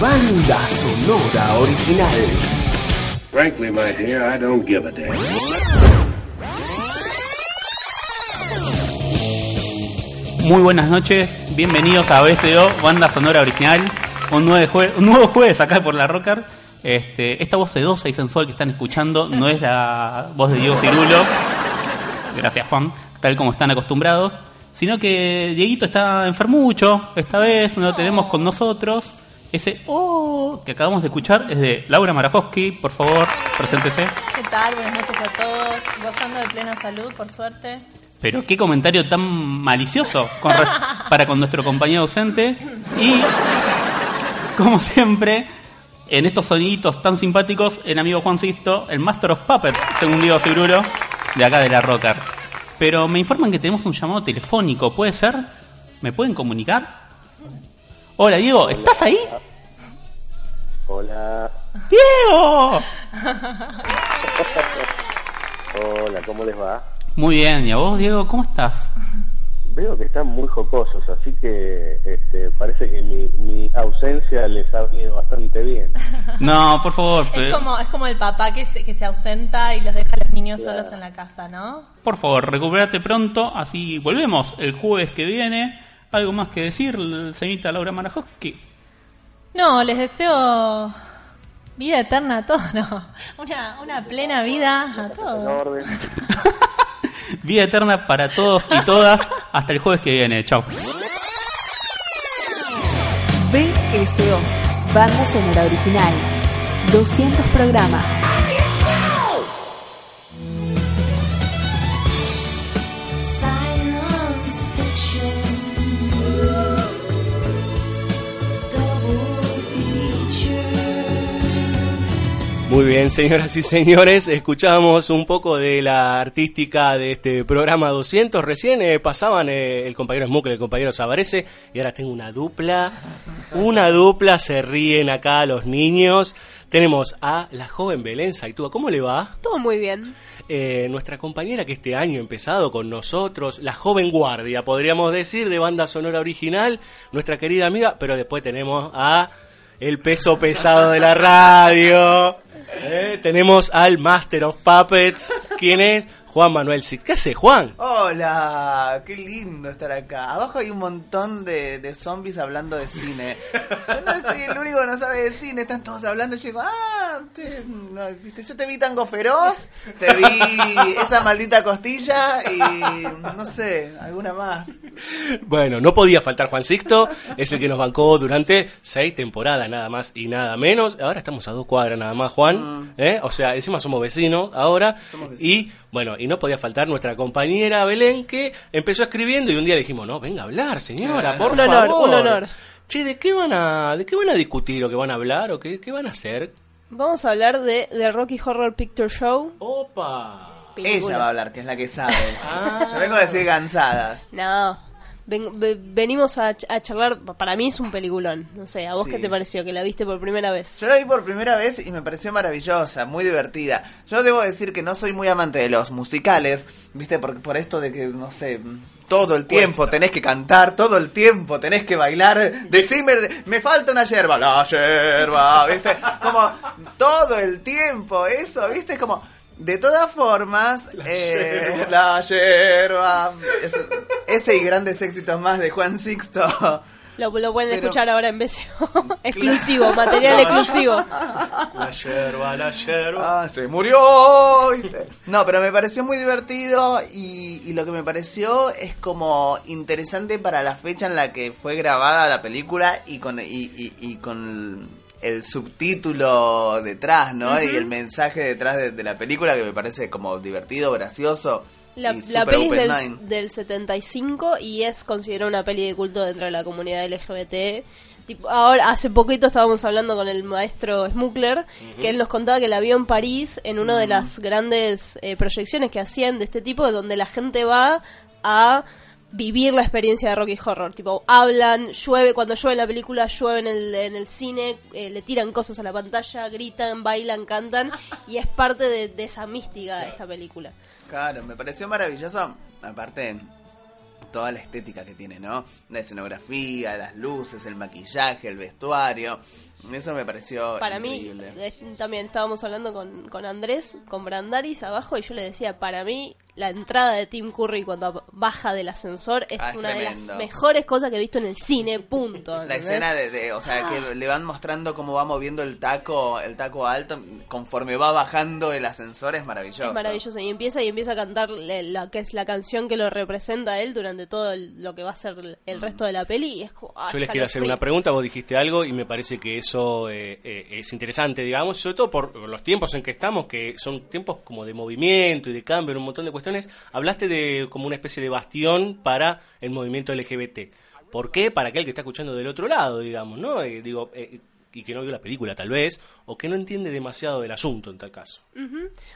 Banda sonora original. Frankly, my dear, I don't give a damn. Muy buenas noches, bienvenidos a BSO, banda sonora original. Un nuevo, jue- un nuevo jueves acá por la Rocker. Este, esta voz sedosa y sensual que están escuchando no es la voz de Diego Cirulo, gracias Juan, tal como están acostumbrados, sino que Dieguito está enfermucho, esta vez no lo tenemos con nosotros. Ese oh que acabamos de escuchar es de Laura Marajowski, por favor, preséntese. ¿Qué tal? Buenas noches a todos. Gozando de plena salud, por suerte. Pero qué comentario tan malicioso con para con nuestro compañero ausente. Y, como siempre, en estos soniditos tan simpáticos, el amigo Juan Sisto, el Master of Puppets, según Diego Seguro, de acá de la Rocker. Pero me informan que tenemos un llamado telefónico, ¿puede ser? ¿Me pueden comunicar? Hola Diego, ¿estás ahí? Hola. ¡Diego! Hola, ¿cómo les va? Muy bien, ¿y a vos, Diego? ¿Cómo estás? Veo que están muy jocosos, así que este, parece que mi, mi ausencia les ha venido bastante bien. No, por favor, Es pe- como, es como el papá que se, que se ausenta y los deja a los niños Claro. solos en la casa, ¿no? Por favor, recuperate pronto, así volvemos el jueves que viene. ¿Algo más que decir, señorita Laura Marajowski? No, les deseo vida eterna a todos, no. Una, una plena vida a todos. Vida eterna para todos y todas. Hasta el jueves que viene. Chao. BSO. Banda sonora original. 200 programas. Muy bien, señoras y señores, escuchamos un poco de la artística de este programa 200. Recién eh, pasaban eh, el compañero Smoke y el compañero Sabarese y ahora tengo una dupla. Una dupla, se ríen acá los niños. Tenemos a la joven Belén Saitúa. ¿Cómo le va? Todo muy bien. Eh, nuestra compañera que este año ha empezado con nosotros, la joven guardia, podríamos decir, de banda sonora original, nuestra querida amiga, pero después tenemos a el peso pesado de la radio. Eh, tenemos al Master of Puppets, ¿quién es? Juan Manuel Six. ¿Qué hace, Juan? Hola, qué lindo estar acá. Abajo hay un montón de, de zombies hablando de cine. Yo no soy el único que no sabe de cine, están todos hablando y yo digo, ah, te- no, viste, yo te vi tango feroz, te vi esa maldita costilla y no sé, alguna más. Bueno, no podía faltar Juan Sixto, es el que nos bancó durante seis temporadas, nada más y nada menos. Ahora estamos a dos cuadras nada más, Juan. ¿eh? O sea, encima somos vecinos ahora. Y bueno, y no podía faltar nuestra compañera Belén, que empezó escribiendo y un día le dijimos, no, venga a hablar, señora, por Un favor. honor, un honor. Che, ¿de qué van a, de qué van a discutir o qué van a hablar o qué, qué van a hacer? Vamos a hablar de, de Rocky Horror Picture Show. ¡Opa! Ella va a hablar, que es la que sabe. Ah. Yo vengo a decir cansadas. No, ven- ve- venimos a, a charlar. Para mí es un peliculón. No sé, ¿a vos Sí. qué te pareció? Que la viste por primera vez. Yo la vi por primera vez y me pareció maravillosa, muy divertida. Yo debo decir que no soy muy amante de los musicales, ¿viste? Por, por esto de que, no sé, todo el tiempo tenés que cantar, todo el tiempo tenés que bailar. Decime, me falta una yerba, la yerba, ¿viste? Como todo el tiempo, eso, ¿viste? Es como... De todas formas, eh, la yerba, ese, ese y grandes éxitos más de Juan Sixto. Lo, lo pueden Pero- escuchar ahora en BCO. exclusivo, material exclusivo. La yerba, la yerba. Ah, se murió. ¿viste? No, pero me pareció muy divertido y, y lo que me pareció es como interesante para la fecha en la que fue grabada la película y con, y, y- y con el subtítulo detrás, ¿no? Y el mensaje detrás de, de la película que me parece como divertido, gracioso. La, y la peli es del, del 75 y es considerada una peli de culto dentro de la comunidad LGBT. Tipo, ahora, hace poquito estábamos hablando con el maestro Smuggler, que él nos contaba que la vio en París en una de las grandes eh, proyecciones que hacían de este tipo, donde la gente va a vivir la experiencia de Rocky Horror. Tipo, hablan, llueve, cuando llueve en la película, llueve en el, en el cine, eh, le tiran cosas a la pantalla, gritan, bailan, cantan, y es parte de, de esa mística de esta película. Claro, me pareció maravilloso. Aparte, toda la estética que tiene, ¿no? La escenografía, las luces, el maquillaje, el vestuario. Eso me pareció Para increíble. mí, eh, también estábamos hablando con, con Andrés, con Brandaris abajo, y yo le decía, para mí, la entrada de Tim Curry cuando baja del ascensor es Ah, es una de las mejores cosas que he visto en el cine, punto. La escena de, de- o sea, que le van mostrando cómo va moviendo el taco, el taco alto, conforme va bajando el ascensor es maravilloso. Es maravilloso. Y empieza y empieza a cantar la que es la canción que lo representa a él durante todo el- lo que va a ser el, el resto de la peli. Y es como, ah, Yo les quiero hacer una pregunta, vos dijiste algo y me parece que eso eh, eh, es interesante, digamos, sobre todo por los tiempos en que estamos, que son tiempos como de movimiento y de cambio un montón de cuestiones. Hablaste de como una especie de bastión para el movimiento LGBT. ¿Por qué? Para aquel que está escuchando del otro lado, digamos, ¿no? Eh, digo, eh, y que no vio la película tal vez, o que no entiende demasiado del asunto en tal caso.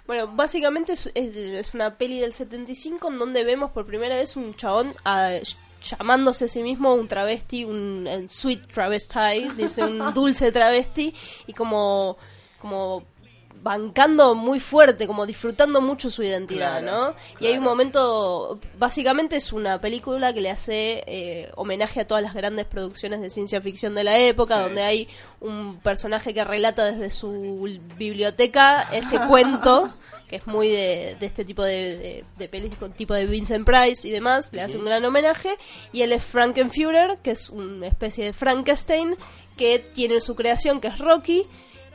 Bueno, básicamente es, es- una peli del 75 en donde vemos por primera vez un chabón ll- llamándose a sí mismo un travesti, un, un sweet travesti, dice un dulce travesti, y como, como bancando muy fuerte, como disfrutando mucho su identidad, Claro, ¿no? Y hay un momento, básicamente es una película que le hace eh, homenaje a todas las grandes producciones de ciencia ficción de la época, Sí. donde hay un personaje que relata desde su biblioteca este cuento que es muy de, de este tipo de, de, de pelis con tipo de Vincent Price y demás, le hace un gran homenaje. Y él es Frankenführer, que es una especie de Frankenstein que tiene su creación que es Rocky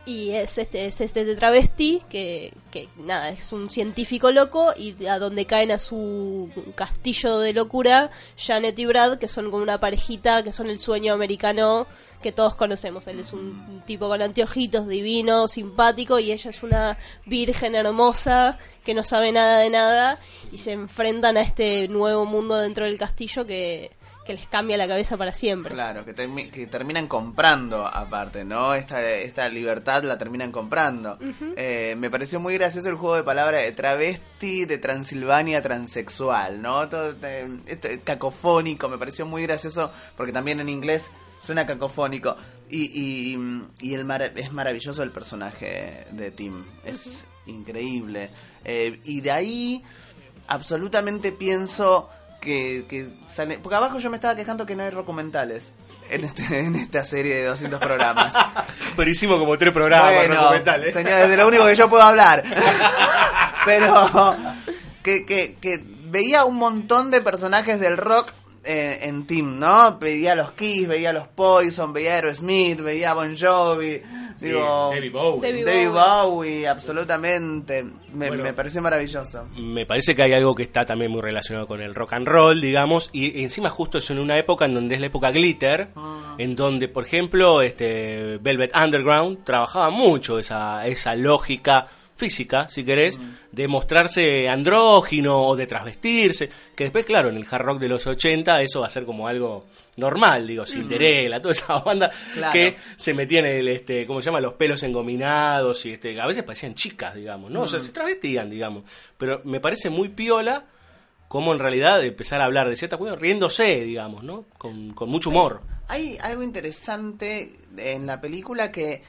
y es este, es este travesti que, que nada, es un científico loco y a donde caen a su castillo de locura Janet y Brad, que son como una parejita, que son el sueño americano que todos conocemos. Él es un tipo con anteojitos, divino, simpático, y ella es una virgen hermosa que no sabe nada de nada y se enfrentan a este nuevo mundo dentro del castillo que, que les cambia la cabeza para siempre. Claro, que, termi- que terminan comprando aparte, ¿no? Esta, esta libertad la terminan comprando. Eh, me pareció muy gracioso el juego de palabras de travesti de Transilvania transexual, ¿no? Todo eh, esto, cacofónico, me pareció muy gracioso porque también en inglés suena cacofónico. Y, y, y el mara- es maravilloso el personaje de Tim, es increíble. Eh, y de ahí absolutamente pienso que, que sale... Porque abajo yo me estaba quejando que no hay documentales en, este, en esta serie de 200 programas. Pero hicimos como tres programas Bueno, documentales. señor, es de lo único que yo puedo hablar. Pero que, que, que veía un montón de personajes del rock eh, en Team, ¿no? Veía a los Kiss, veía a los Poison, veía a Aerosmith, veía a Bon Jovi, Digo, David Bowie. David Bowie. Bowie, absolutamente. Me, Bueno. me pareció maravilloso. Me parece que hay algo que está también muy relacionado con el rock and roll, digamos, y encima justo es en una época en donde es la época glitter, en donde, por ejemplo, este Velvet Underground trabajaba mucho esa, esa lógica física, si querés, de mostrarse andrógino o de trasvestirse, que después, claro, en el hard rock de los 80 eso va a ser como algo normal, digo, Cinderella, toda esa banda Claro. que se metían el, este, ¿cómo se llama? Los pelos engominados y este, a veces parecían chicas, digamos, ¿no? O sea, se travestían, digamos. Pero me parece muy piola como en realidad empezar a hablar de ciertas cosas riéndose, digamos, ¿no? Con, con mucho humor. Hay algo interesante en la película que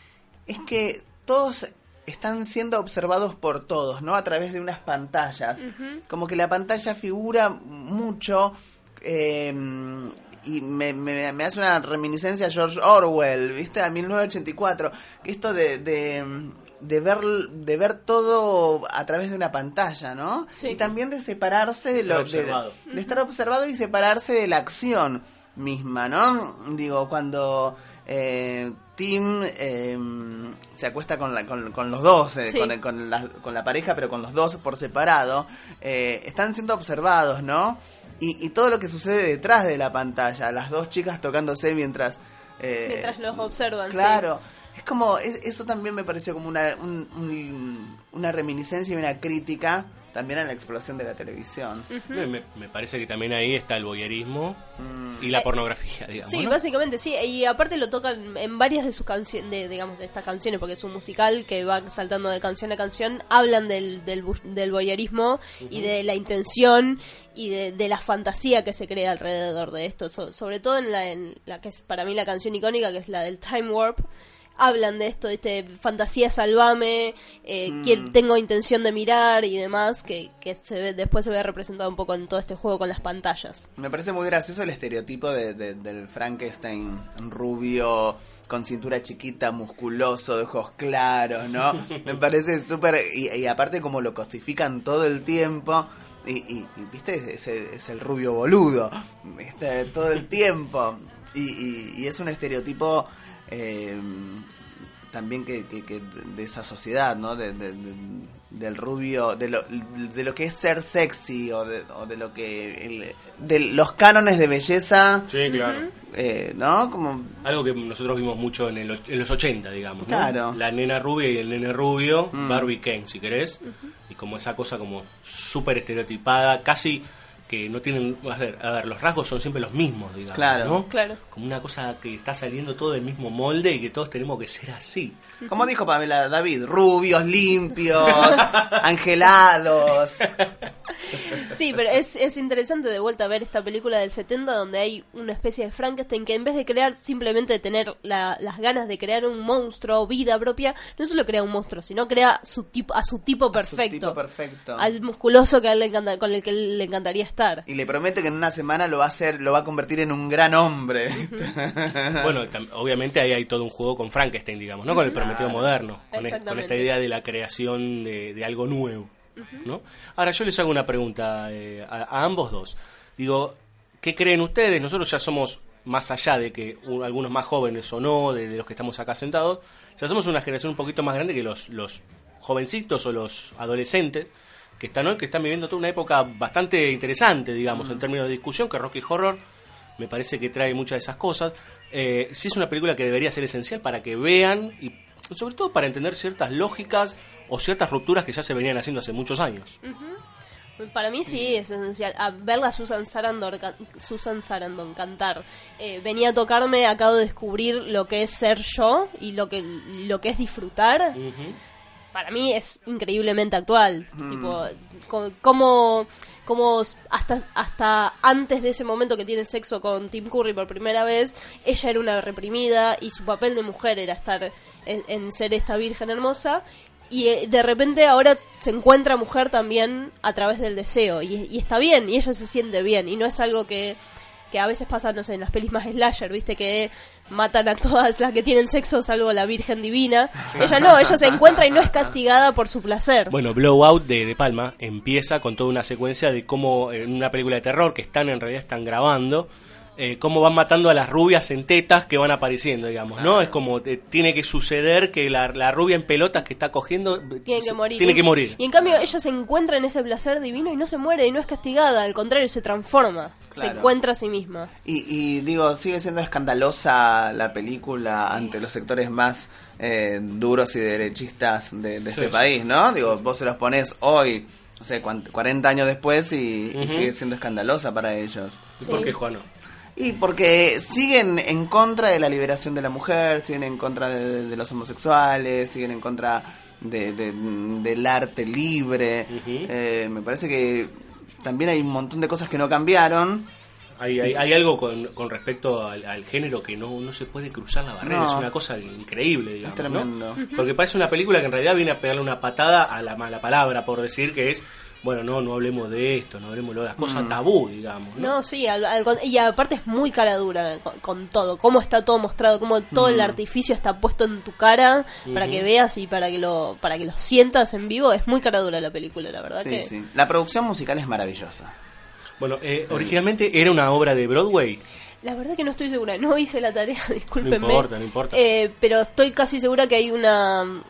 es que todos están siendo observados por todos, ¿no? A través de unas pantallas. Como que la pantalla figura mucho eh, y me, me- me hace una reminiscencia a George Orwell, ¿viste? A 1984. Esto de, de, de ver, de ver todo a través de una pantalla, ¿no? Y también de separarse de Estar lo... observado. De, de estar observado y separarse de la acción misma, ¿no? Digo, cuando eh, Tim eh, se acuesta con, la, con, con los dos, eh, Sí. con, con la, con la pareja, pero con los dos por separado, eh, están siendo observados, ¿no? Y, y todo lo que sucede detrás de la pantalla, las dos chicas tocándose mientras... eh, Mientras los observan. sí. Claro, es como, es- eso también me pareció como una, un- un- una reminiscencia y una crítica también a la explosión de la televisión. me, me- me parece que también ahí está el voyerismo Mm. y la Eh, pornografía, digamos. Sí, ¿no? básicamente sí, y aparte lo tocan en varias de sus canciones, de, digamos, de estas canciones, porque es un musical que va saltando de canción a canción, hablan del, del, del voyeurismo y de la intención y de, de la fantasía que se crea alrededor de esto, So- sobre todo en la, en la que es para mí la canción icónica, que es la del Time Warp. Hablan de esto, de este fantasía salvame, eh, Mm. quien tengo intención de mirar y demás, que, que se ve, después se ve representado un poco en todo este juego con las pantallas. Me parece muy gracioso el estereotipo de, de- del Frankenstein rubio, con cintura chiquita, musculoso, de ojos claros, ¿no? Me parece súper... Y, y aparte como lo cosifican todo el tiempo. Y, y- y, viste, es, es- es el rubio boludo. ¿viste? Todo el tiempo. Y, y- y es un estereotipo... eh, también que, que- que de esa sociedad, ¿no? De, de- de- del rubio, de lo, de lo que es ser sexy o de, o de lo que... el- de los cánones de belleza. Sí, claro. eh, ¿No? Como... Algo que nosotros vimos mucho en, el, en los 80, digamos. ¿no? Claro. La nena rubia y el nene rubio, Mm. Barbie Ken, si querés. Y como esa cosa como súper estereotipada, casi que no tienen... A ver, a ver, los rasgos son siempre los mismos, digamos. Claro. ¿no? Claro. Como una cosa que está saliendo todo del mismo molde y que todos tenemos que ser así. Como dijo Pamela David, rubios, limpios, angelados. Sí, pero es, es interesante de vuelta ver esta película del 70 donde hay una especie de Frankenstein que en vez de crear simplemente de tener la- las ganas de crear un monstruo, vida propia, no solo crea un monstruo, sino crea su tipo, a su tipo perfecto. tipo perfecto. Al musculoso que a él le encanta, con el que le encantaría estar. Y le promete que en una semana lo va a hacer, lo va a convertir en un gran hombre. Bueno, obviamente ahí hay todo un juego con Frankenstein, digamos, ¿no? Con el prometido Claro. moderno, con, esta idea de la creación de, de algo nuevo, ¿no? Ahora yo les hago una pregunta eh, a, a ambos dos. Digo, ¿qué creen ustedes? Nosotros ya somos más allá de que algunos más jóvenes o no, de, de los que estamos acá sentados, ya somos una generación un poquito más grande que los, los jovencitos o los adolescentes que están hoy, que están viviendo toda una época bastante interesante, digamos, en términos de discusión, que Rocky Horror me parece que trae muchas de esas cosas. Eh, sí es una película que debería ser esencial para que vean y sobre todo para entender ciertas lógicas o ciertas rupturas que ya se venían haciendo hace muchos años. Para mí sí es esencial. A verla a Susan Sarandon, Susan Sarandon cantar. Eh, venía a tocarme, acabo de descubrir lo que es ser yo y lo que, lo que es disfrutar. Para mí es increíblemente actual. Mm. Tipo, co- como, como hasta, hasta antes de ese momento que tiene sexo con Tim Curry por primera vez, ella era una reprimida y su papel de mujer era estar en, en ser esta virgen hermosa. Y eh, de repente ahora se encuentra mujer también a través del deseo. Y, y está bien, y ella se siente bien. Y no es algo que, que a veces pasa, no sé, en las pelis más slasher, viste, que matan a todas las que tienen sexo salvo la Virgen Divina. Ella no, ella se encuentra y no es castigada por su placer. Bueno, Blowout de, de Palma empieza con toda una secuencia de cómo en una película de terror que están en realidad están grabando eh, cómo van matando a las rubias en tetas que van apareciendo, digamos, ¿no? Es como eh, tiene que suceder que la, la rubia en pelotas que está cogiendo eh, Tiene que morir. Tiene Y- que morir. Y en cambio ella se encuentra en ese placer divino y no se muere y no es castigada, al contrario, se transforma. Se encuentra a sí misma. Y, y digo, sigue siendo escandalosa la película ante los sectores más eh, duros y derechistas de, de Sí, este sí. país, ¿no? Digo, vos se los pones hoy, no sé, cuan- 40 años después y, sigue siendo escandalosa para ellos. ¿Y por qué, Juano? Y porque siguen en contra de la liberación de la mujer, siguen en contra de, de los homosexuales, siguen en contra de, de- del arte libre. Eh, me parece que también hay un montón de cosas que no cambiaron. Hay, hay, hay algo con, con respecto al, al género que no, no se puede cruzar la barrera, No. es una cosa increíble, digamos. Es tremendo. ¿no? Porque parece una película que en realidad viene a pegarle una patada a la mala palabra, por decir que es, bueno, no, no hablemos de esto, no hablemos de las cosas Mm. tabú, digamos. ¿no? No, sí, al- al con- y aparte es muy cara dura con, con todo, cómo está todo mostrado, cómo todo el Mm. artificio está puesto en tu cara para que veas y para que lo para que lo sientas en vivo, es muy cara dura la película, la verdad Sí, que sí. La producción musical es maravillosa. Bueno, eh, originalmente era una obra de Broadway. La verdad que no estoy segura, no hice la tarea, discúlpenme. No importa, no importa. Eh, pero estoy casi segura que hay una...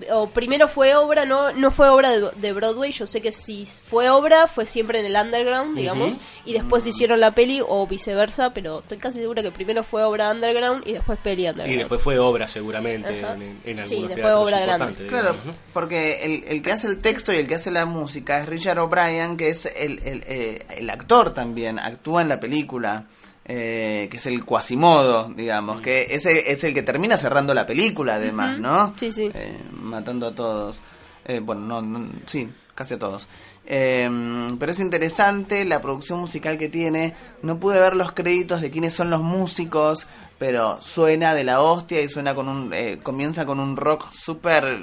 eh, O primero fue obra, no no fue obra de, de Broadway, yo sé que si fue obra fue siempre en el underground, digamos, y después hicieron la peli o viceversa, pero estoy casi segura que primero fue obra underground y después peli underground. Y después fue obra seguramente en, en, en Sí, algunos después teatros obra grande. importantes, Claro, porque el, el que hace el texto y el que hace la música es Richard O'Brien, que es el, el, eh, el actor también, actúa en la película, eh, que es el Quasimodo, digamos, que es el, es el que termina cerrando la película además. ¿no? Sí, sí. Eh, matando a todos. Eh, bueno, no, no- sí, casi a todos. Eh, pero es interesante la producción musical que tiene. No pude ver los créditos de quiénes son los músicos, pero suena de la hostia y suena con un eh, comienza con un rock súper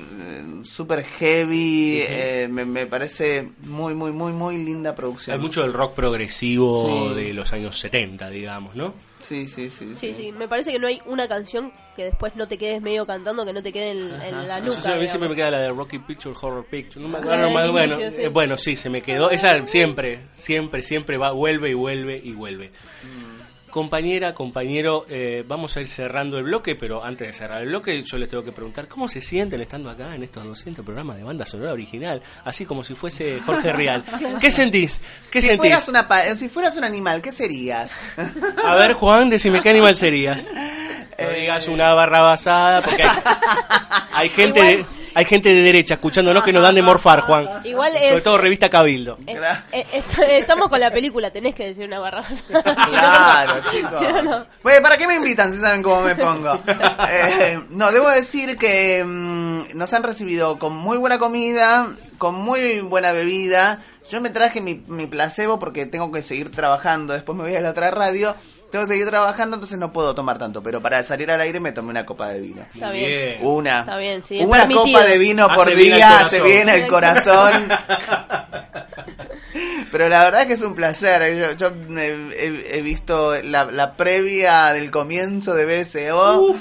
super heavy. Eh, me, me parece muy muy muy muy linda producción. Hay mucho del rock progresivo Sí. de los años 70, digamos, ¿no? Sí, sí, sí. Sí, sí, me parece que no hay una canción que después no te quedes medio cantando, que no te quede en, en la nuca. siempre- a mí siempre me queda la de Rocky Picture Horror Picture. No me Ah, acuerdo más. Bueno, inicio, eh, bueno, sí, se me quedó. Esa siempre, siempre, siempre va, vuelve y vuelve y vuelve. Compañera, compañero, eh, vamos a ir cerrando el bloque, pero antes de cerrar el bloque, yo les tengo que preguntar cómo se sienten estando acá en estos 200 programas de banda sonora original, así como si fuese Jorge Real. ¿Qué sentís? ¿Qué si, sentís? fueras una si fueras un animal, ¿qué serías? A ver, Juan, decime qué animal serías. No digas una barra basada, porque hay, hay gente hay gente de derecha escuchándonos que nos dan de morfar, Juan. Igual Sobre es- todo revista Cabildo. Eh, eh, est- estamos con la película, tenés que decir una barra. Claro, chicos. Pero no. Bueno, ¿para qué me invitan si saben cómo me pongo? Eh, no, debo decir que mm, nos han recibido con muy buena comida, con muy buena bebida. Yo me traje mi, mi placebo porque tengo que seguir trabajando. Después me voy a la otra radio. Tengo que seguir trabajando, entonces no puedo tomar tanto. Pero para salir al aire me tomé una copa de vino. Está bien. Una. Está bien, sí. es Una permitido. copa de vino por Hace bien al día hace corazón. bien al corazón. Pero la verdad es que es un placer. Yo, yo, he, he visto la, la previa del comienzo de BSO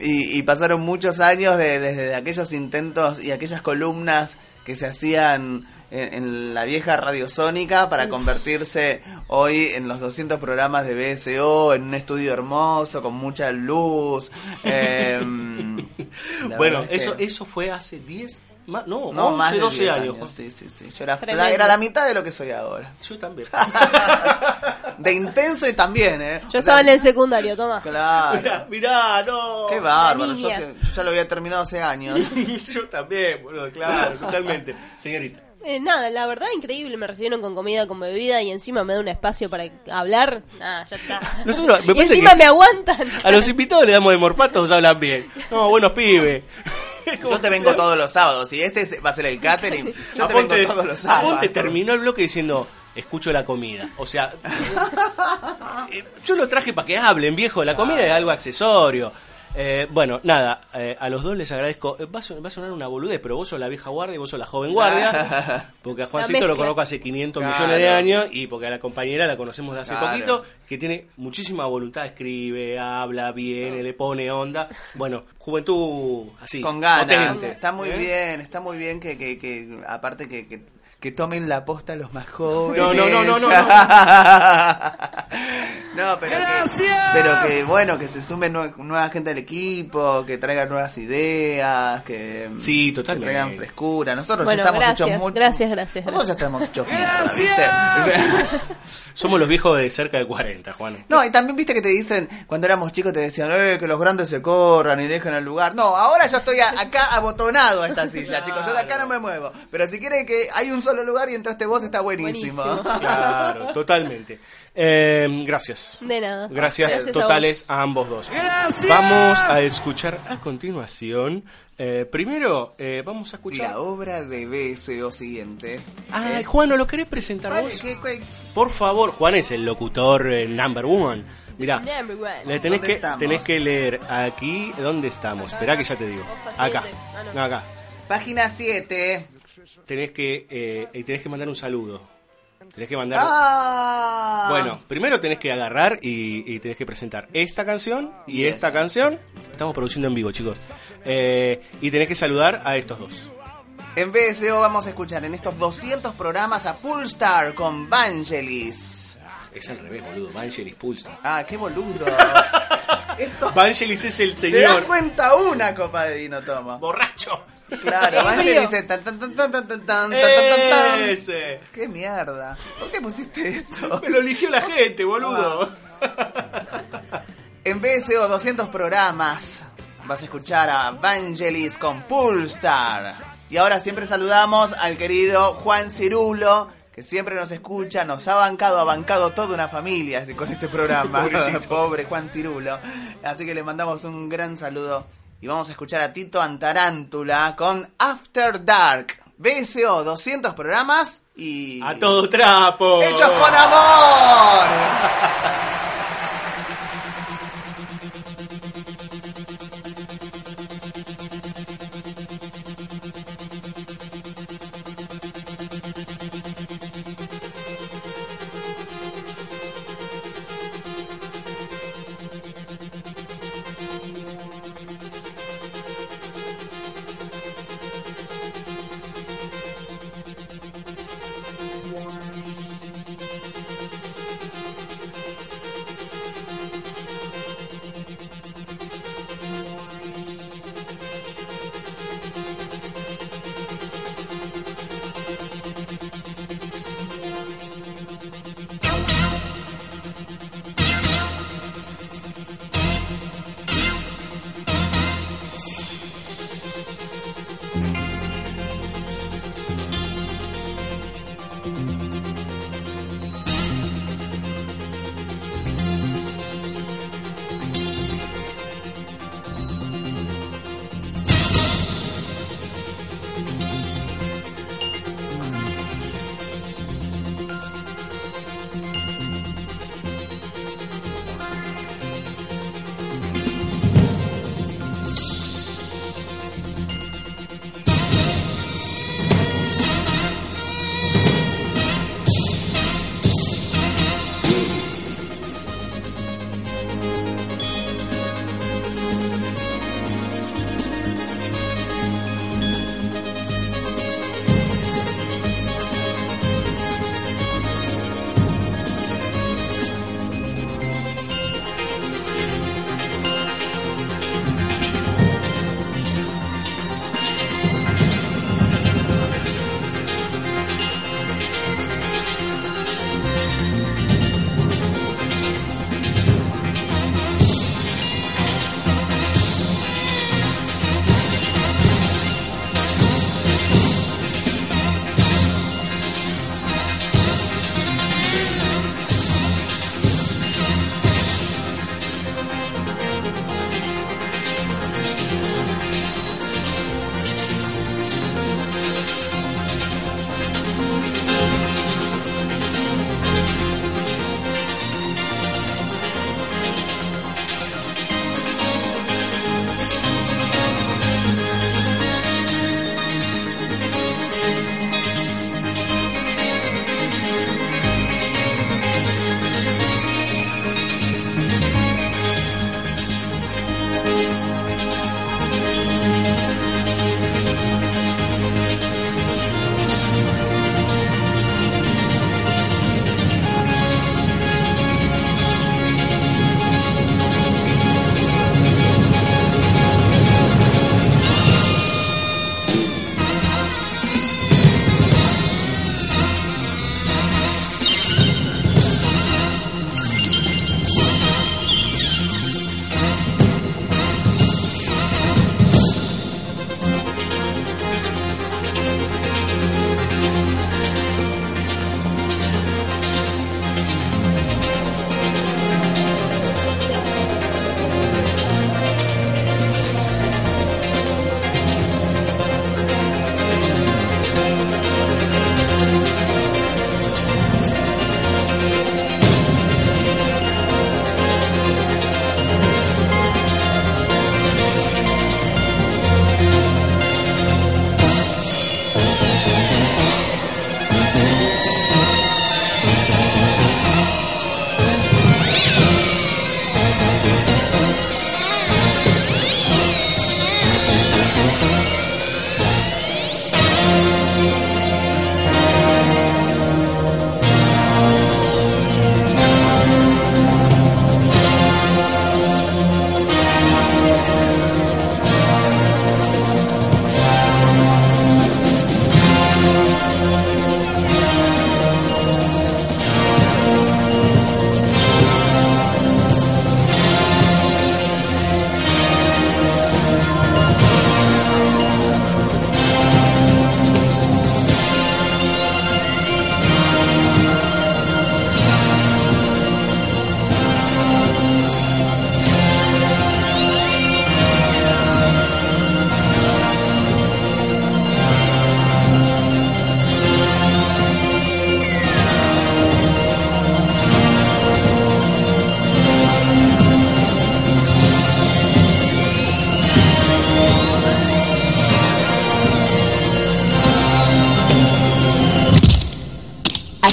y, y pasaron muchos años de- desde aquellos intentos y aquellas columnas que se hacían en, en la vieja radiosónica para convertirse hoy en los 200 programas de BSO, en un estudio hermoso, con mucha luz. em, Bueno, es eso que- eso fue hace 10, ma- no, no, 11, más de 12 10 años. Sí, sí, sí. Yo era, Tremendo. era la mitad de lo que soy ahora. Yo también. De intenso y también, ¿eh? Yo estaba en el secundario, toma. Claro. Mirá, no. Qué bárbaro. Yo, yo ya lo había terminado hace años. Yo también, boludo, claro, totalmente. Señorita. Eh, nada, la verdad increíble, me recibieron con comida, con bebida y encima me da un espacio para hablar. Nah, ya está. Nosotros, me y encima que- me aguantan. A los invitados le damos de morfar, todos hablan bien. No, buenos pibes. Yo te vengo todos los sábados. Y este es- va a ser el catering. Yo te vengo todos los sábados. Terminó el bloque diciendo, escucho la comida. O sea, eh, yo lo traje para que hablen, viejo. La comida es algo accesorio. Eh, bueno, nada, eh, a los dos les agradezco. Eh, Va a, va a sonar una boludez, pero vos sos la vieja guardia y vos sos la joven guardia. Porque a Juancito lo conozco hace 500 Claro. millones de años y porque a la compañera la conocemos de hace Claro. poquito, que tiene muchísima voluntad, escribe, habla, viene, le pone onda. Bueno, juventud así. Con ganas. potente. Está muy ¿Eh? bien, está muy bien que, que, que aparte que, que, que tomen la posta los más jóvenes. No, no, no, no, no, No, pero que, pero que bueno, que se sume nue- nueva gente al equipo, que traigan nuevas ideas, que, Sí, que totalmente. traigan frescura. Nosotros Bueno, ya estamos gracias, hechos muy... gracias, gracias. Nosotros ya estamos hechos mierda, ¿viste? Somos los viejos de cerca de 40, Juan. No, y también viste que te dicen, cuando éramos chicos te decían, eh, que los grandes se corran y dejen el lugar. No, ahora yo estoy a- acá abotonado a esta silla, chicos. Yo de acá no me muevo. Pero si quieren que hay un solo lugar y entraste vos, está buenísimo. Buenísimo. Claro, totalmente. Eh, gracias. De nada. Gracias, Gracias a totales a, ambos dos. Vamos a escuchar a continuación. eh, primero, eh, vamos a escuchar. La obra de BSO siguiente. Ay, es- Juan, ¿no lo querés presentar Vale, vos? ¿qué- qué- Por favor, Juan es el locutor eh, number one. Mirá, Number one. le tenés ¿Dónde que, estamos? tenés que leer aquí. ¿Dónde estamos? Esperá que ya te digo. Acá. No, acá. Página 7. Tenés que, eh, y tenés que mandar un saludo. Tenés que mandar. Ah. Bueno, primero tenés que agarrar y, y tenés que presentar esta canción y esta canción. Estamos produciendo en vivo, chicos. Eh, y tenés que saludar a estos dos. En BSO vamos a escuchar en estos 200 programas a Poolstar con Vangelis. Es al revés, boludo. Vangelis Pulsar. Ah, qué boludo. Esto, Vangelis es el ¿Te das señor. cuenta una copa de vino tomo? Borracho. Claro, Vangelis es tan tan tan tan tan tan tan tan tan tan. Ese. Qué mierda. ¿Por qué pusiste esto? Me lo eligió la gente, boludo. En BSO 200 programas vas a escuchar a Vangelis con Poolstar. Y ahora siempre saludamos al querido Juan Cirulo, que siempre nos escucha, nos ha bancado, ha bancado toda una familia con este programa. Pobre Juan Cirulo. Así que le mandamos un gran saludo. Y vamos a escuchar a Tito Antarántula con After Dark. BSO 200 programas y... A todo trapo. ¡Hechos con amor!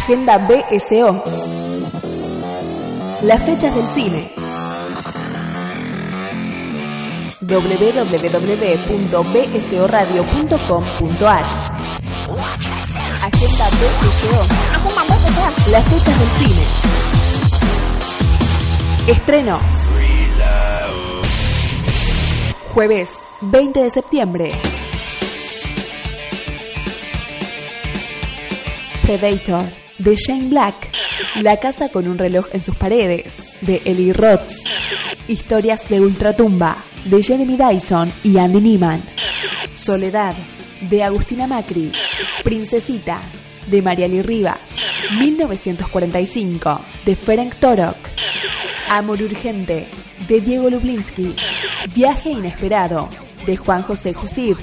Agenda BSO. Las fechas del cine. www.bsoradio.com.ar Agenda BSO. Las fechas del cine. Estrenos. Jueves 20 de septiembre. Predator de Shane Black. La casa con un reloj en sus paredes de Eli Roth. Historias de Ultratumba de Jeremy Dyson y Andy Neiman. Soledad de Agustina Macri. Princesita de Mariali Rivas. 1945 de Ferenc Torok. Amor Urgente de Diego Lublinsky. Viaje Inesperado de Juan José Jusib.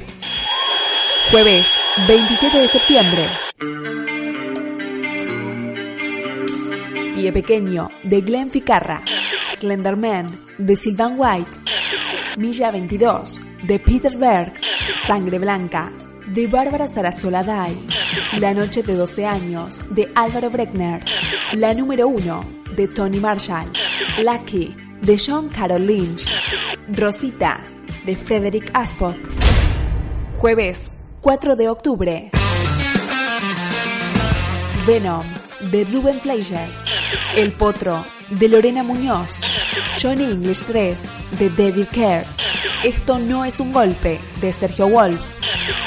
Jueves 27 de septiembre. Pequeño de Glenn Ficarra. Slenderman de Sylvan White. Milla 22 de Peter Berg. Sangre Blanca de Bárbara Sarasola Day. La Noche de 12 años de Álvaro Breckner. La número 1 de Tony Marshall. Lucky de John Carroll Lynch. Rosita de Frederick Aspock. Jueves 4 de octubre. Venom de Ruben Fleischer. El Potro de Lorena Muñoz. Johnny English 3 de David Kerr. Esto no es un golpe de Sergio Wolf.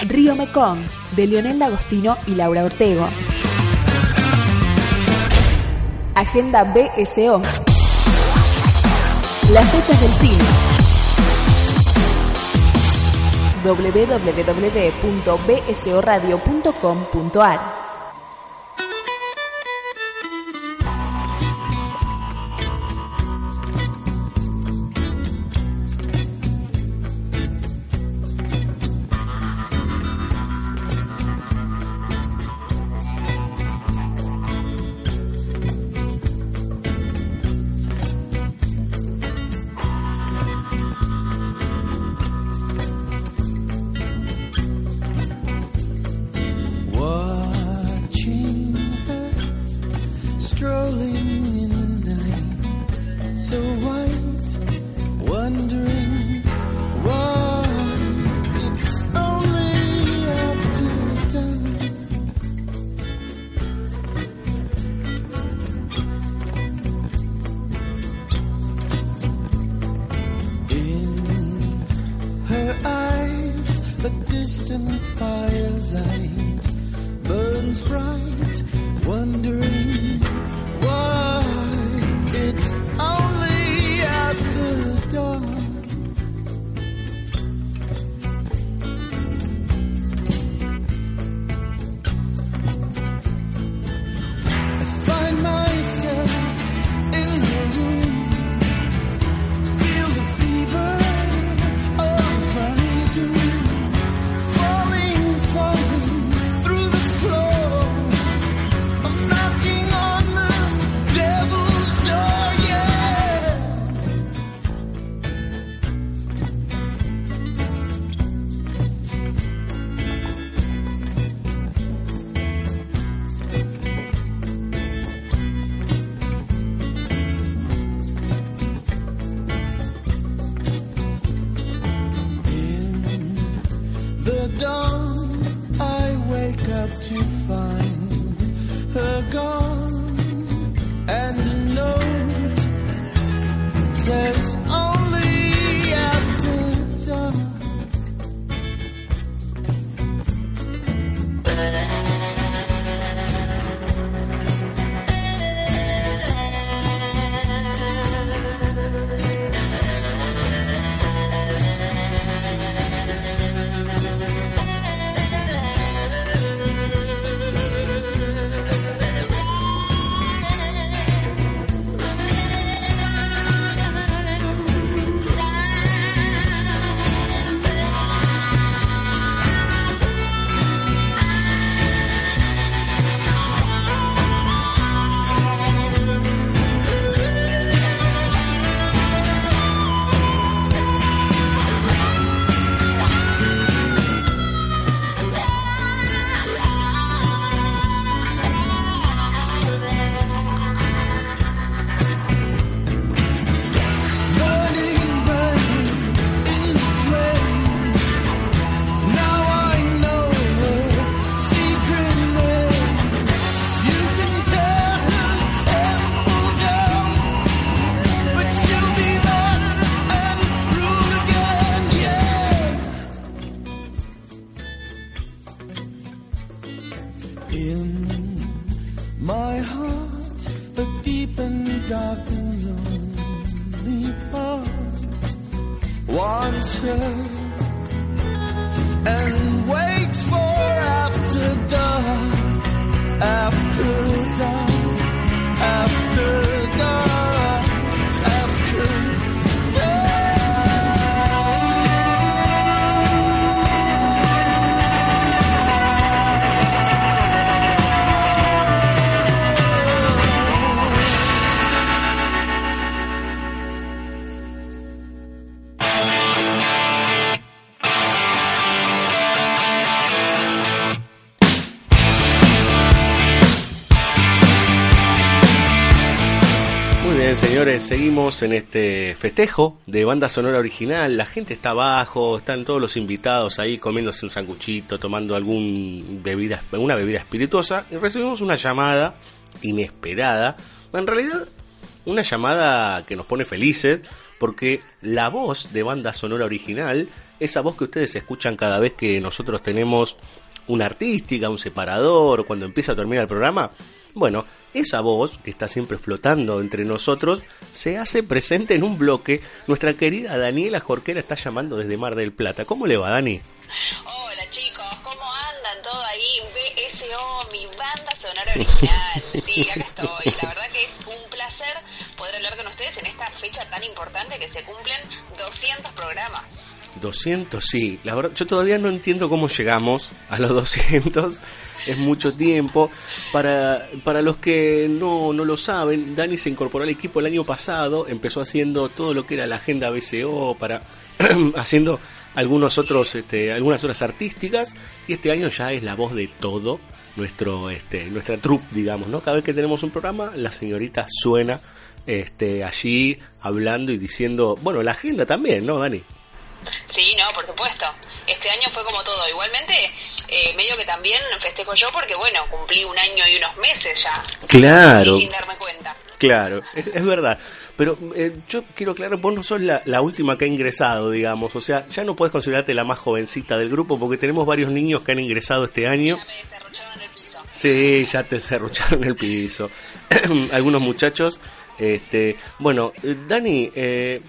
Río Mekong de Leonel Agostino y Laura Ortego. Agenda BSO. Las fechas del cine. www.bsoradio.com.ar seguimos en este festejo de banda sonora original. La gente está abajo, están todos los invitados ahí comiéndose un sanguchito, tomando algún bebida, alguna bebida espirituosa. Y recibimos una llamada inesperada. En realidad, una llamada que nos pone felices porque la voz de banda sonora original, esa voz que ustedes escuchan cada vez que nosotros tenemos una artística, un separador, cuando empieza a terminar el programa, bueno, esa voz que está siempre flotando entre nosotros se hace presente en un bloque. Nuestra querida Daniela Jorquera está llamando desde Mar del Plata. ¿Cómo le va, Dani? Hola chicos, ¿cómo andan? Todo ahí, BSO, mi banda sonora original. Sí, acá estoy. La verdad que es un placer poder hablar con ustedes en esta fecha tan importante que se cumplen 200 programas. 200, sí. La verdad, yo todavía no entiendo cómo llegamos a los 200. Es mucho tiempo. Para, para los que no, no lo saben, Dani se incorporó al equipo el año pasado. Empezó haciendo todo lo que era la agenda BCO, para haciendo algunos otros, este, algunas horas artísticas. Y este año ya es la voz de todo nuestro, este, nuestra troupe, digamos, ¿no? Cada vez que tenemos un programa, la señorita suena este, allí hablando y diciendo, bueno, la agenda también, ¿no, Dani? Sí, no, por supuesto. Este año fue como todo. Igualmente, eh, medio que también festejo yo porque, bueno, cumplí un año y unos meses ya. Claro. Sin darme cuenta. Claro, es, es verdad. Pero eh, yo quiero aclarar, vos no sos la, la última que ha ingresado, digamos. O sea, ya no puedes considerarte la más jovencita del grupo porque tenemos varios niños que han ingresado este año. Sí, ya te cerrucharon el piso. Algunos muchachos. Este, bueno, eh, Dani, eh,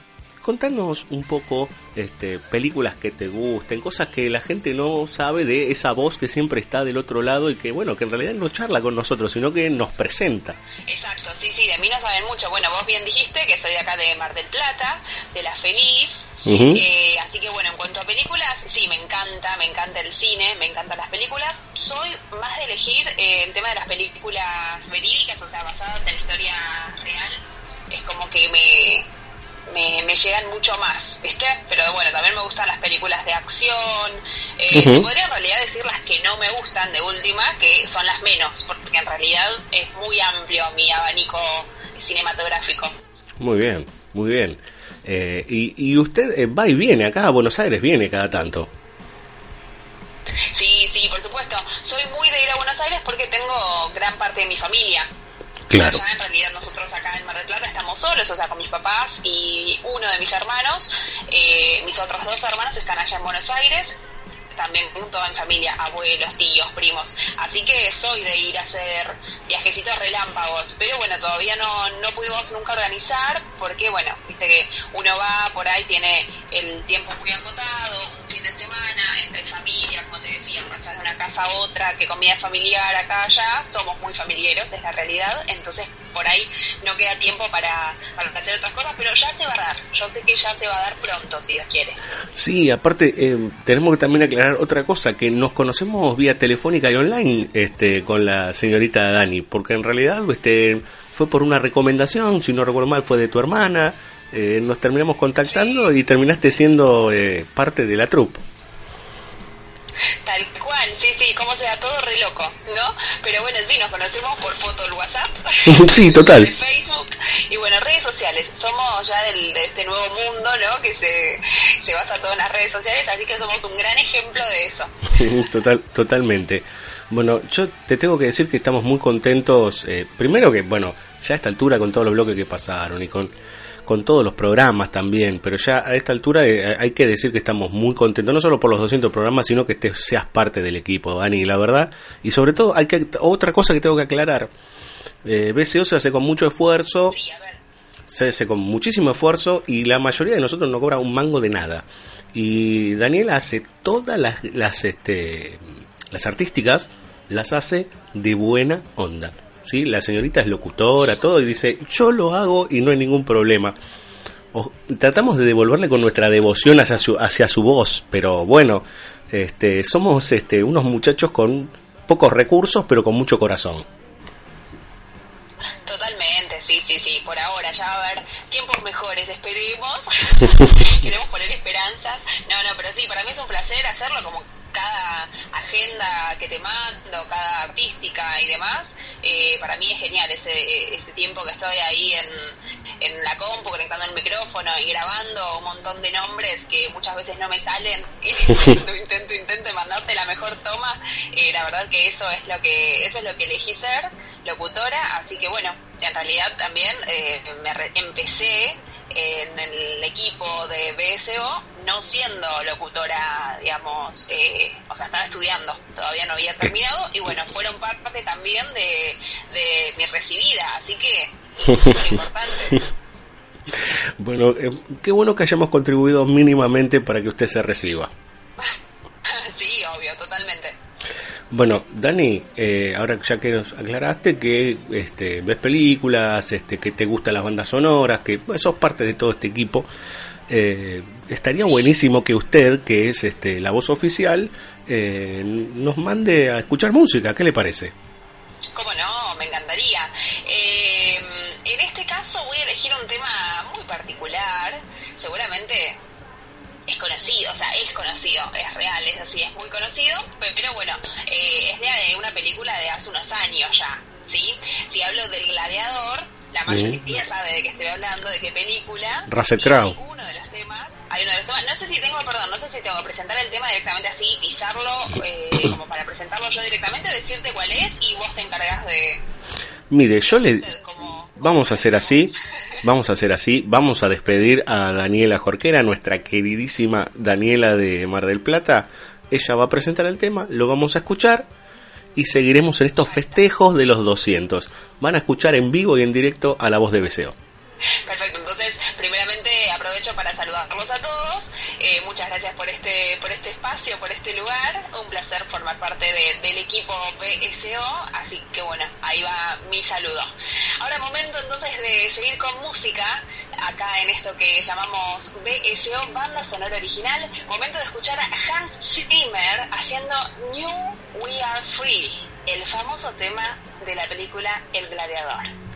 contanos un poco este, películas que te gusten, cosas que la gente no sabe de esa voz que siempre está del otro lado y que, bueno, que en realidad no charla con nosotros, sino que nos presenta. Exacto, sí, sí, de mí no saben mucho. Bueno, vos bien dijiste que soy de acá de Mar del Plata, de La Feliz. Eh, así que bueno, en cuanto a películas, sí, me encanta, me encanta el cine, me encantan las películas. Soy más de elegir eh, el tema de las películas verídicas, o sea, basadas en la historia real. Es como que me, me, me llegan mucho más, ¿viste? Pero bueno, también me gustan las películas de acción. Eh, Podría en realidad decir las que no me gustan de última, que son las menos, porque en realidad es muy amplio mi abanico cinematográfico. Muy bien, muy bien. Eh, y, y usted eh, va y viene acá a Buenos Aires, viene cada tanto. Sí, sí, por supuesto. Soy muy de ir a Buenos Aires porque tengo gran parte de mi familia. Claro. En realidad nosotros acá en Mar del Plata estamos solos, o sea, con mis papás y uno de mis hermanos. Eh, mis otros dos hermanos están allá en Buenos Aires, también toda en familia, abuelos, tíos, primos. Así que soy de ir a hacer viajecitos relámpagos, pero bueno, todavía no, no pudimos nunca organizar porque, bueno, viste que uno va por ahí, tiene el tiempo muy acotado, un fin de semana, entre familia, como te decía, pasar de una casa a otra, que comida familiar acá allá, somos muy familiares, es la realidad, entonces por ahí no queda tiempo para, para hacer otras cosas, pero ya se va a dar, yo sé que ya se va a dar pronto, si Dios quiere. Sí, aparte eh, tenemos que también aclarar otra cosa, que nos conocemos vía telefónica y online este, con la señorita Dani, porque en realidad este, fue por una recomendación, si no recuerdo mal fue de tu hermana, eh, nos terminamos contactando y terminaste siendo eh, parte de la troupe. Tal cual, sí, sí, cómo se da todo re loco, ¿no? Pero bueno, sí, nos conocemos por foto del WhatsApp. Sí, total. De Facebook y bueno, redes sociales. Somos ya del, de este nuevo mundo, ¿no? Que se, se basa todo en las redes sociales, así que somos un gran ejemplo de eso. Total, totalmente. Bueno, yo te tengo que decir que estamos muy contentos. eh, primero que, bueno, ya a esta altura con todos los bloques que pasaron y con, con todos los programas también, pero ya a esta altura eh, hay que decir que estamos muy contentos, no solo por los 200 programas, sino que estés, seas parte del equipo, Dani, la verdad. Y sobre todo, hay que otra cosa que tengo que aclarar. Eh, BCO se hace con mucho esfuerzo. se hace con muchísimo esfuerzo y la mayoría de nosotros no cobra un mango de nada. Y Daniela hace todas las, las, este, las artísticas, las hace de buena onda. ¿Sí? La señorita es locutora, todo, y dice, yo lo hago y no hay ningún problema. O- tratamos de devolverle con nuestra devoción hacia su, hacia su voz, pero bueno, este, somos este, unos muchachos con pocos recursos, pero con mucho corazón. Totalmente, sí, sí, sí, por ahora ya va a haber tiempos mejores, esperemos. Queremos poner esperanzas. No, no, pero sí, para mí es un placer hacerlo como cada agenda que te mando, cada artística y demás. Eh, para mí es genial ese, ese tiempo que estoy ahí en, en la compu, conectando el micrófono y grabando un montón de nombres que muchas veces no me salen. Y intento, intento, intento mandarte la mejor toma. Eh, la verdad que eso es lo que, eso es lo que elegí ser locutora, así que bueno, en realidad también eh, me re- empecé en el equipo de BSO no siendo locutora, digamos, eh, o sea, estaba estudiando, todavía no había terminado y bueno, fueron parte también de, de mi recibida, así que súper importante. Bueno, eh, qué bueno que hayamos contribuido mínimamente para que usted se reciba. sí, obvio, totalmente. Bueno, Dani, eh, ahora ya que nos aclaraste que este, ves películas, este, que te gustan las bandas sonoras, que bueno, sos parte de todo este equipo, eh, estaría buenísimo que usted, que es este, la voz oficial, eh, nos mande a escuchar música. ¿Qué le parece? ¿Cómo no? Me encantaría. Eh, en este caso voy a elegir un tema muy particular. Seguramente es conocido, o sea, es conocido, es real, es así, es muy conocido, pe- pero bueno, eh, es de una película de hace unos años ya, ¿sí? Si hablo del gladiador, la mayoría sabe de qué estoy hablando, de qué película. Russell Crowe. Uno de los temas, hay uno de los temas, no sé si tengo, perdón, no sé si tengo que presentar el tema directamente así, pisarlo, eh, como para presentarlo yo directamente, decirte cuál es y vos te encargas de... Mire, yo le... Vamos a hacer así, vamos a hacer así, vamos a despedir a Daniela Jorquera, nuestra queridísima Daniela de Mar del Plata. Ella va a presentar el tema, lo vamos a escuchar y seguiremos en estos festejos de los 200. Van a escuchar en vivo y en directo a la voz de Beseo. Perfecto, primeramente aprovecho para saludarlos a todos. Eh, muchas gracias por este por este espacio, por este lugar. Un placer formar parte de- del equipo BSO, así que bueno, ahí va mi saludo. Ahora momento entonces de seguir con música, acá en esto que llamamos BSO, Banda Sonora Original. Momento de escuchar a Hans Zimmer haciendo New We Are Free, el famoso tema de la película El Gladiador.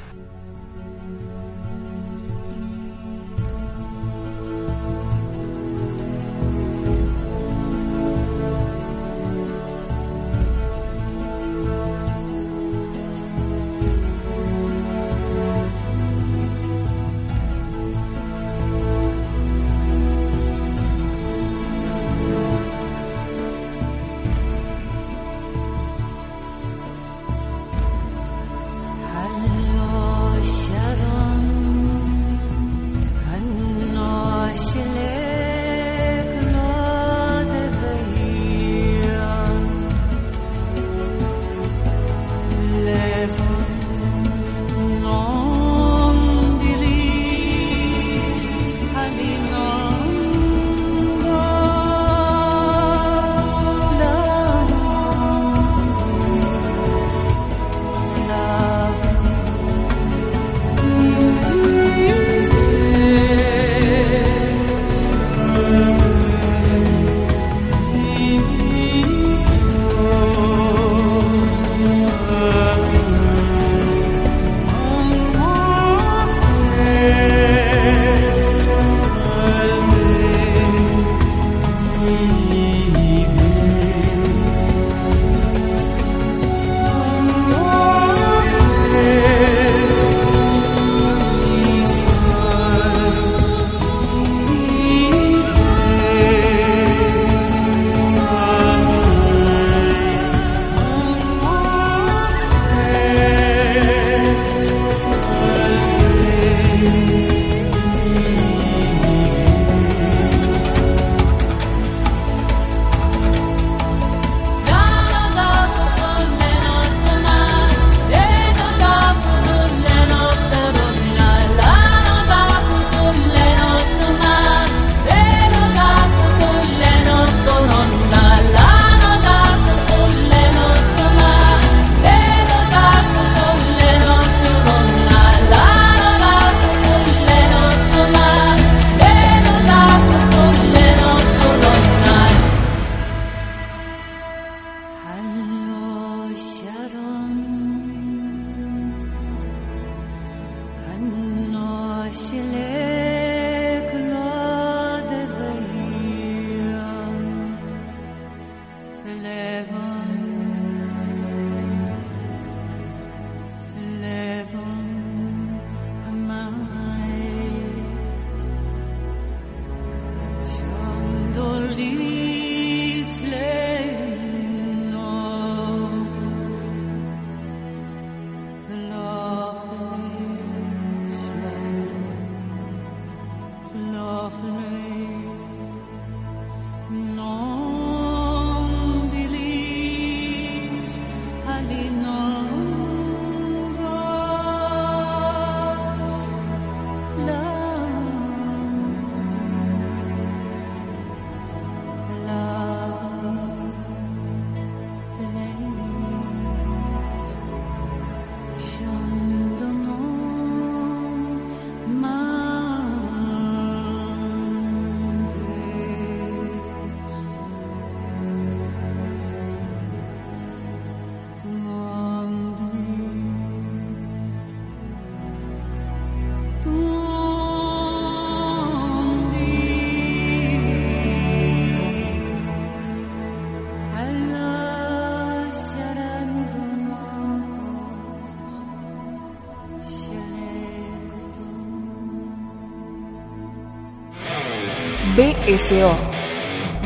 BSO.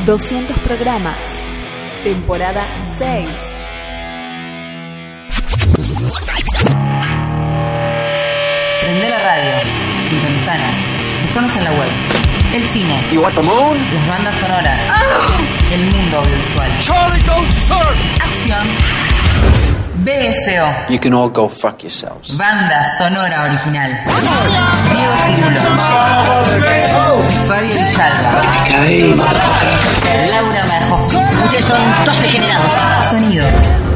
200 programas. Temporada 6. Prende la radio, sintonizanos, buscanos en la web. El cine, las bandas sonoras, el mundo audiovisual, acción, BSO, You can all go fuck yourselves. banda sonora original, Diego Cirulo, Fabio Villalba, Laura Marjowski. Ustedes son dos degenerados. Sonido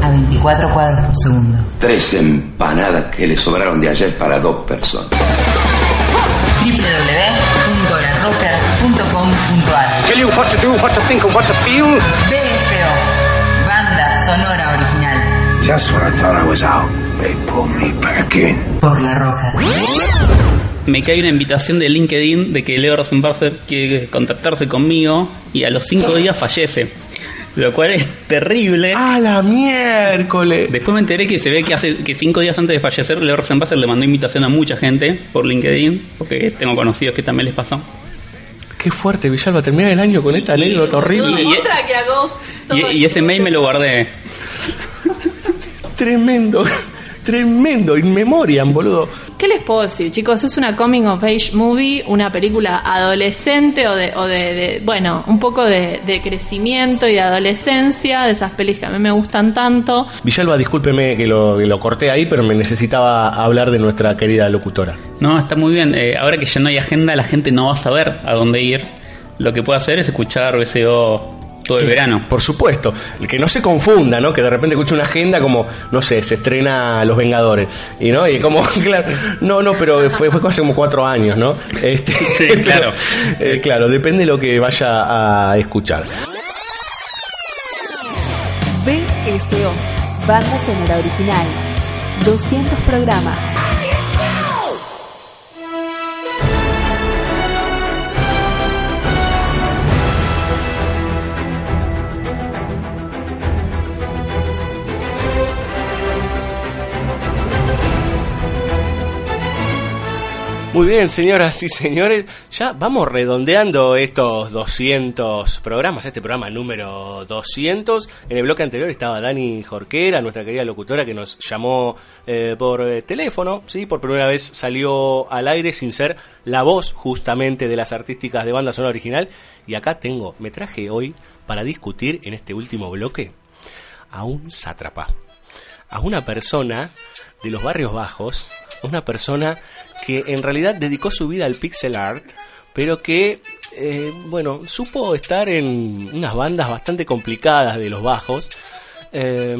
a 24 cuadros por segundo. Tres empanadas que le sobraron de ayer para dos personas. www.larocker.com.ar Tell you what to do, what to think, and what to feel. BSO, banda sonora original, Just when I thought I was out, they pulled me back in. por La Roca. Me cae una invitación de LinkedIn de que Leo Rosenbarger quiere contactarse conmigo y a los cinco días fallece. Lo cual es terrible. ¡A la miércoles! Después me enteré que se ve que hace que cinco días antes de fallecer, Leo Rosenbarger le mandó invitación a mucha gente por LinkedIn, porque tengo conocidos que también les pasó. Qué fuerte, Villalba, terminar el año con esta anécdota horrible. Y- Ghost Y, Story. y ese mail me lo guardé. Tremendo, tremendo, in memoriam, boludo. ¿Qué les puedo decir, chicos? Es una coming of age movie, una película adolescente o de, o de, de- bueno, un poco de, de crecimiento y de adolescencia, de esas pelis que a mí me gustan tanto. Villalba, discúlpeme que lo, que lo corté ahí, pero me necesitaba hablar de nuestra querida locutora. No, está muy bien. Eh, ahora que ya no hay agenda, la gente no va a saber a dónde ir. Lo que puede hacer es escuchar BCO todo el verano. Por supuesto, que no se confunda, ¿no? Que de repente escuche una agenda como, no sé, se estrena Los Vengadores. Y no, y como, claro, no, no, pero fue, fue hace como cuatro años, ¿no? Este, claro. eh, claro, depende de lo que vaya a escuchar. BSO. Banda sonora original. 200 programas. Muy bien, señoras y señores, ya vamos redondeando estos 200 programas, este programa número 200. En el bloque anterior estaba Dani Jorquera, nuestra querida locutora que nos llamó eh, por eh, teléfono, sí, por primera vez salió al aire sin ser la voz justamente de las artísticas de banda sonora original. Y acá tengo, me traje hoy para discutir en este último bloque a un sátrapa, a una persona de los barrios bajos, una persona que en realidad dedicó su vida al pixel art, pero que, eh, bueno, supo estar en unas bandas bastante complicadas de los bajos. Eh,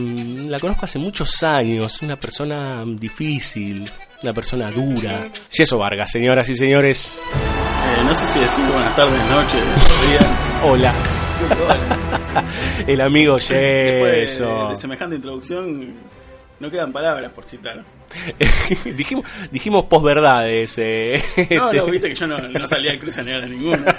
la conozco hace muchos años, una persona difícil, una persona dura. Yeso Vargas, señoras y señores. Eh, no sé si decir buenas tardes, noches, días. Hola. El amigo Después de, Yeso. de semejante introducción, no quedan palabras por citar. dijimos, dijimos posverdades. Eh, No, este. no, viste que yo no, no salía al cruce a negar a ninguno.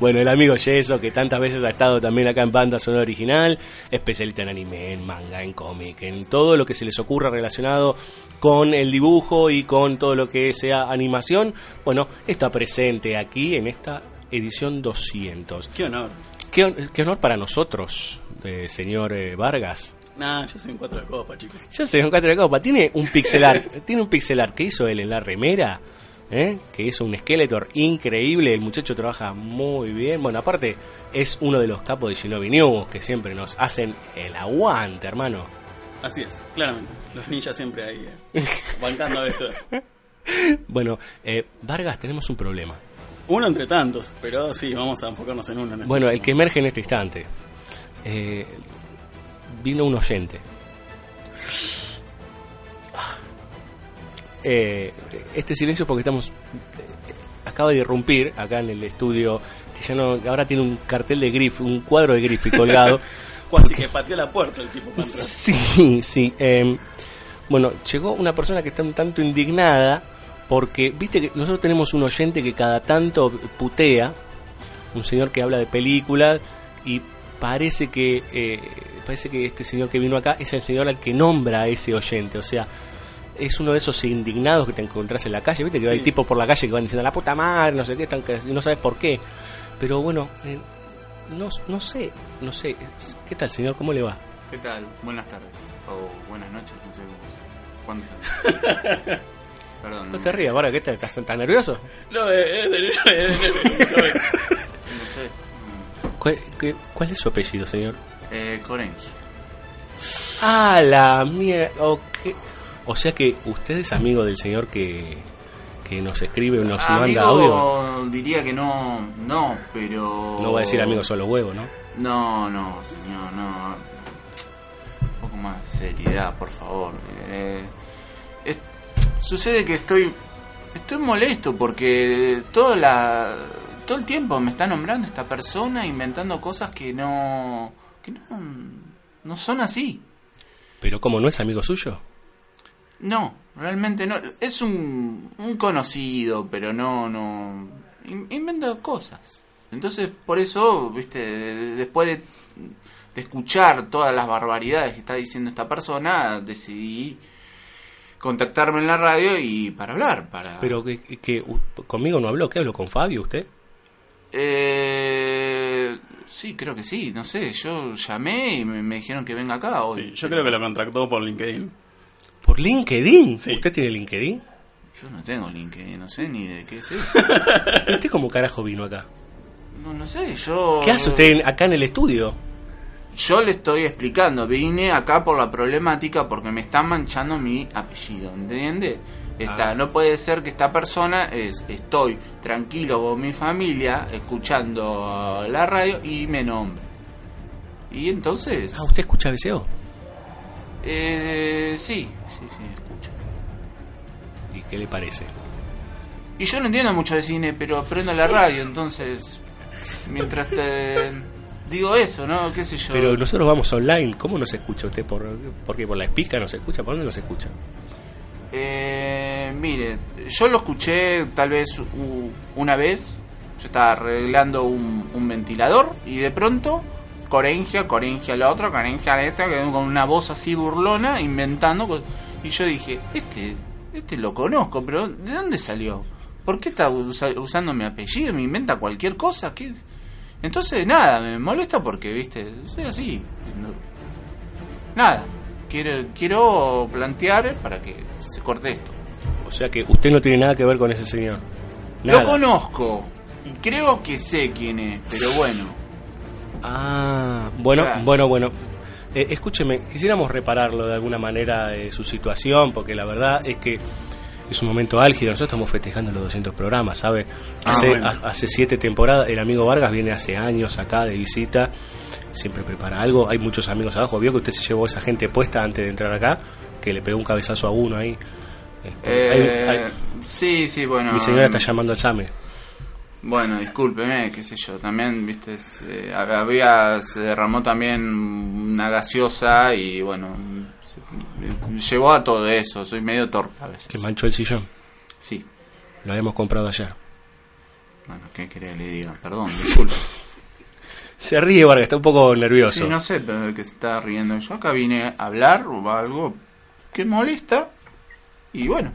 Bueno, el amigo Yeso, que tantas veces ha estado también acá en banda sonora original, especialista en anime, en manga, en cómic, en todo lo que se les ocurra relacionado con el dibujo y con todo lo que sea animación. Bueno, está presente aquí en esta edición 200. Qué honor. Qué, hon- qué honor para nosotros, eh, señor eh, Vargas. Nah, yo soy un cuatro de copa, chicos. Ya se un cuatro de copa. Tiene un pixel art. tiene un pixel art que hizo él en la remera. ¿eh? Que hizo un Skeletor increíble. El muchacho trabaja muy bien. Bueno, aparte, es uno de los capos de Shinobi News que siempre nos hacen el aguante, hermano. Así es, claramente. Los ninjas siempre ahí, eh, bancando eso. Bueno, eh, Vargas, tenemos un problema. Uno entre tantos, pero sí, vamos a enfocarnos en uno. en este Bueno, el que emerge en este instante. Eh, vino un oyente. Eh, este silencio es porque estamos. eh, acaba de irrumpir acá en el estudio. Que ya no. Ahora tiene un cartel de Griff, un cuadro de Griffy colgado. Cuasi que pateó la puerta el tipo. Sí, sí. eh, bueno, llegó una persona que está un tanto indignada porque, viste que nosotros tenemos un oyente que cada tanto putea, un señor que habla de películas y parece que eh, parece que este señor que vino acá es el señor al que nombra a ese oyente, o sea, es uno de esos indignados que te encontrás en la calle, ¿viste? Que Sí. hay tipos por la calle que van diciendo la puta madre, no sé qué, están, y no sabes por qué. Pero bueno, eh, no, no sé, no sé. ¿Qué tal, señor? ¿Cómo le va? ¿Qué tal? Buenas tardes. O buenas noches, no sé cuándo sale. Perdón. No te rías, ahora, ¿qué estás, tan nervioso? No, es de. ¿Cuál, qué- cuál es su apellido, señor? Eh, Corenji. Ah, la mierda. O sea que usted es amigo del señor que, que nos escribe, nos manda audio. Amigo, diría que no, no, pero... No va a decir amigo solo huevo, ¿no? No, no, señor, no. Un poco más de seriedad, por favor. Eh, es- sucede que estoy estoy molesto porque toda la todo el tiempo me está nombrando esta persona inventando cosas que no que no no son así. Pero como no es amigo suyo. No, realmente no. Es un, un conocido, pero no, no. in- Inventa cosas. Entonces, por eso, viste, de- de- después de, de escuchar todas las barbaridades que está diciendo esta persona, decidí contactarme en la radio y para hablar, para... Pero que, que- que, conmigo no habló, ¿qué habló con Fabio usted? Eh, sí, creo que sí, no sé, yo llamé y me, me dijeron que venga acá hoy. Yo creo que lo contractó por LinkedIn. ¿Por LinkedIn? ¿Usted tiene LinkedIn? Yo no tengo LinkedIn, no sé ni de qué es eso. ¿Usted cómo carajo vino acá? No, no sé, yo... ¿Qué hace usted acá en el estudio? Yo le estoy explicando, vine acá por la problemática porque me están manchando mi apellido, ¿entiende? Esta, Ah. No puede ser que esta persona es, estoy tranquilo con mi familia, escuchando la radio y me nombre. Y entonces... Ah, ¿usted escucha BCO? Eh, sí, sí, sí, escucho. ¿Y qué le parece? Y yo no entiendo mucho de cine, pero aprendo la radio, entonces... Mientras te... Digo eso, ¿no? ¿Qué sé yo? Pero nosotros vamos online, ¿cómo nos escucha usted? ¿Por, ¿Por qué? ¿Por la espica nos escucha? ¿Por dónde nos escucha? Eh, mire, yo lo escuché tal vez una vez. Yo estaba arreglando un, un ventilador y de pronto, Corengia, Corengia la otra, Corengia esta, con una voz así burlona, inventando. Y yo dije, este, este lo conozco, pero ¿de dónde salió? ¿Por qué está usa- usando mi apellido? ¿Me inventa cualquier cosa? ¿Qué? Entonces, nada, me molesta porque, viste, soy así. Nada, quiero, quiero plantear para que se corte esto. O sea que usted no tiene nada que ver con ese señor. Nada. Lo conozco y creo que sé quién es, pero bueno. Ah, bueno, Claro. bueno, bueno. Eh, escúcheme, quisiéramos repararlo de alguna manera de su situación, porque la verdad es que es un momento álgido. Nosotros estamos festejando los 200 programas, ¿sabe? Ah, Hace, bueno. ha- hace siete temporadas, el amigo Vargas viene hace años acá de visita, siempre prepara algo. Hay muchos amigos abajo. Vio que usted se llevó esa gente puesta antes de entrar acá, que le pegó un cabezazo a uno ahí. Este, Eh, hay- hay- sí, sí, bueno. mi señora está llamando al SAME. Bueno, discúlpeme, qué sé yo, también, viste, se, había, se derramó también una gaseosa y bueno, se- llevó a todo eso, soy medio torpe a veces. Que manchó el sillón. Sí. Lo habíamos comprado ayer. Bueno, ¿qué querés que le diga? Perdón, disculpe. Se ríe Vargas, está un poco nervioso. Sí, no sé pero qué se está riendo. Yo acá vine a hablar o algo que molesta y bueno.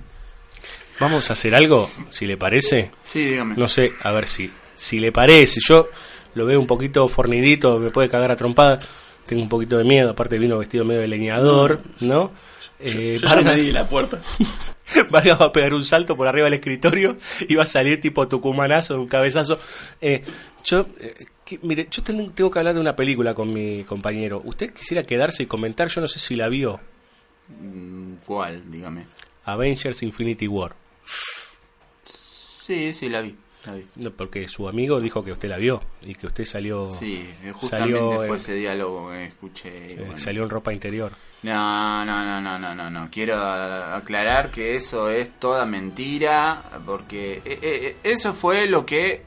Vamos a hacer algo, si le parece. Sí, dígame. No sé, a ver si, si le parece. Yo lo veo un poquito fornidito, me puede cagar a trompada. Tengo un poquito de miedo, aparte vino vestido medio de leñador, ¿no? Eh, Yo ya me di la puerta. Vargas va a pegar un salto por arriba del escritorio y va a salir tipo tucumanazo, un cabezazo. Eh, yo, eh, que- mire, yo ten- tengo que hablar de una película con mi compañero. ¿Usted quisiera quedarse y comentar? Yo no sé si la vio. Mm, ¿Cuál? Dígame. Avengers Infinity War. Sí, sí, la vi. La vi. No, porque su amigo dijo que usted la vio y que usted salió. Sí, eh, justamente salió, fue eh, ese diálogo que escuché. eh, bueno. Salió en ropa interior. No, no, no, no, no, no, no. Quiero aclarar que eso es toda mentira, porque eh, eso fue lo que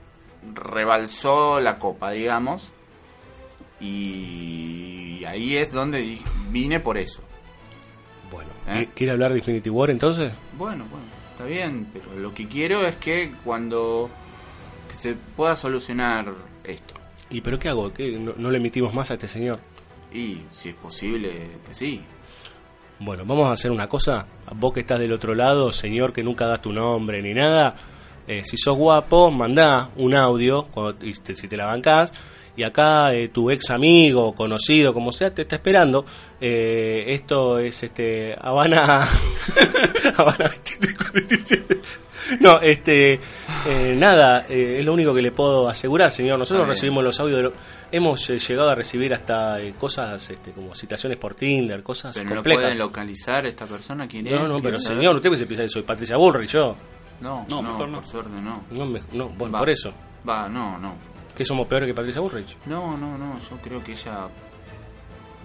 rebalsó la copa, digamos. Y ahí es donde vine por eso. Bueno, ¿Eh? ¿quiere hablar de Infinity War entonces? Bueno, bueno, está bien, pero lo que quiero es que cuando que se pueda solucionar esto. ¿Y pero qué hago? ¿Qué? No, no le emitimos más a este señor? Y si es posible, que sí. Bueno, vamos a hacer una cosa. Vos que estás del otro lado, señor que nunca das tu nombre ni nada, eh, si sos guapo, mandá un audio cuando, y te- si te la bancás. Y acá eh, tu ex amigo, conocido, como sea, te está esperando. Eh, esto es este Habana. Habana 2347. No, este. eh, nada, eh, es lo único que le puedo asegurar, señor. Nosotros recibimos los audios de lo- Hemos eh, llegado a recibir hasta eh, cosas este, como citaciones por Tinder, cosas Pero no complejas. pueden localizar esta persona quién es. No, no, pero ¿Quién sabe? señor, usted se piensa que soy Patricia Bullrich, yo. No, No, no, mejor no. por suerte no. No, me- no, bueno, Va. por eso. Va, no, no. ¿Que somos peores que Patricia Bullrich? No, no, no, yo creo que ella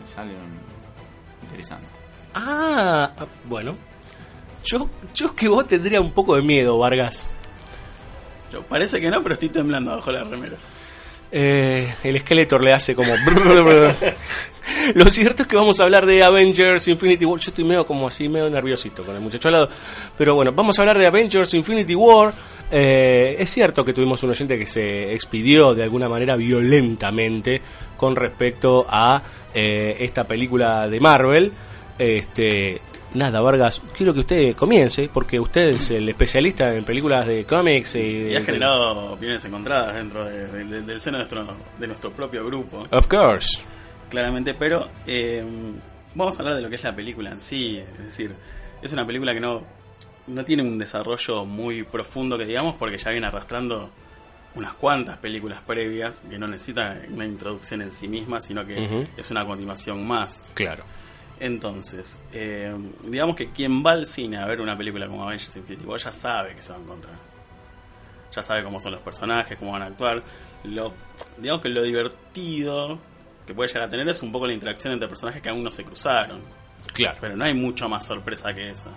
me sale un- interesante. Ah, ah, bueno. Yo, yo es que vos tendría un poco de miedo, Vargas. Yo, parece que no, pero estoy temblando bajo la remera. Eh, el Skeletor le hace como... Lo cierto es que vamos a hablar de Avengers Infinity War. Yo estoy medio como así, medio nerviosito con el muchacho al lado. Pero bueno, vamos a hablar de Avengers Infinity War. Eh, es cierto que tuvimos un oyente que se expidió de alguna manera violentamente con respecto a eh, esta película de Marvel. Este, nada, Vargas, quiero que usted comience, porque usted es el especialista en películas de cómics y, ha generado opiniones encontradas dentro de- de- del seno de nuestro, de nuestro propio grupo. Of course. Claramente, pero eh, vamos a hablar de lo que es la película en sí. Es decir, es una película que no, no tiene un desarrollo muy profundo, que digamos, porque ya viene arrastrando unas cuantas películas previas que no necesita una introducción en sí misma, sino que es una continuación más. Claro. Entonces, eh, digamos que quien va al cine a ver una película como Avengers Infinity War ya sabe que se va a encontrar. Ya sabe cómo son los personajes, cómo van a actuar. Lo, digamos que lo divertido que puede llegar a tener es un poco la interacción entre personajes que aún no se cruzaron. Claro. Pero no hay mucho más sorpresa que esa.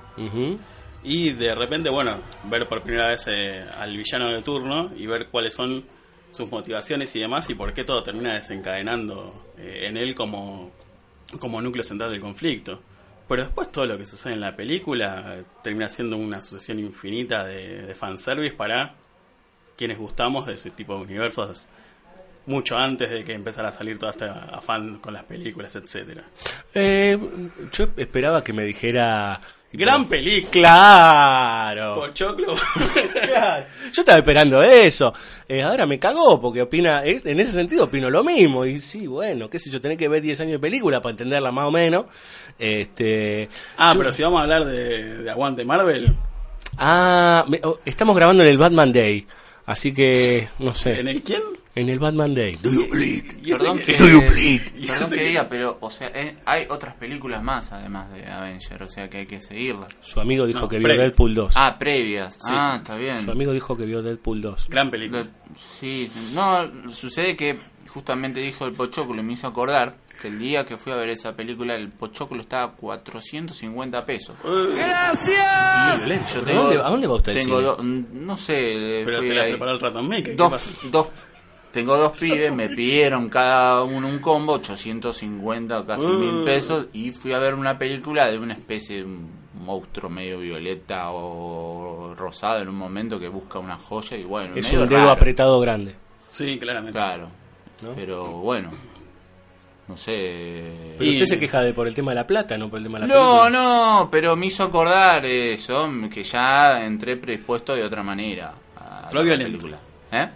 Y de repente, bueno, ver por primera vez eh, al villano de turno y ver cuáles son sus motivaciones y demás y por qué todo termina desencadenando eh, en él como, como núcleo central del conflicto. Pero después todo lo que sucede en la película termina siendo una sucesión infinita de, de fanservice para quienes gustamos de ese tipo de universos mucho antes de que empezara a salir todo este afán con las películas, etcétera. Eh, yo esperaba que me dijera. Gran película. Claro. Pochoclo. Claro. Yo estaba esperando eso. Eh, ahora me cagó porque opina. En ese sentido opino lo mismo. Y sí, bueno, qué sé yo, tenés que ver 10 años de película para entenderla más o menos. Este. Ah, yo- pero si vamos a hablar de, de Aguante Marvel, Ah, me- oh, estamos grabando en el Batman Day. Así que, no sé. ¿en el quién? En el Batman Day. Do you bleed? Perdón que, Do you bleed? perdón que diga, pero, o sea, eh, hay otras películas más además de Avenger, o sea que hay que seguirlas. Su amigo dijo No, que vio previas. Deadpool 2. Ah, previas. Sí, ah, sí, sí. está bien. Su amigo dijo que vio Deadpool 2. gran película. Lo- Sí, no, sucede que justamente dijo el Pochoclo y me hizo acordar que el día que fui a ver esa película el Pochoclo estaba a 450 pesos. ¡Gracias! Yo ¿A tengo- dónde- a dónde va usted Tengo do- no sé, Pero fui te la ahí. preparó el ratón Mickey, ¿qué dos, dos- tengo dos pibes, me pidieron cada uno un combo, 850 o casi Uh. mil pesos, y fui a ver una película de una especie de un monstruo medio violeta o rosado en un momento que busca una joya y bueno, Es un dedo raro. apretado grande. Sí, claramente. Claro, ¿No? pero bueno, no sé. Pero usted se queja de por el tema de la plata, no por el tema de la No, película. no, pero me hizo acordar eso, que ya entré predispuesto de otra manera a la violento. película. ¿Eh?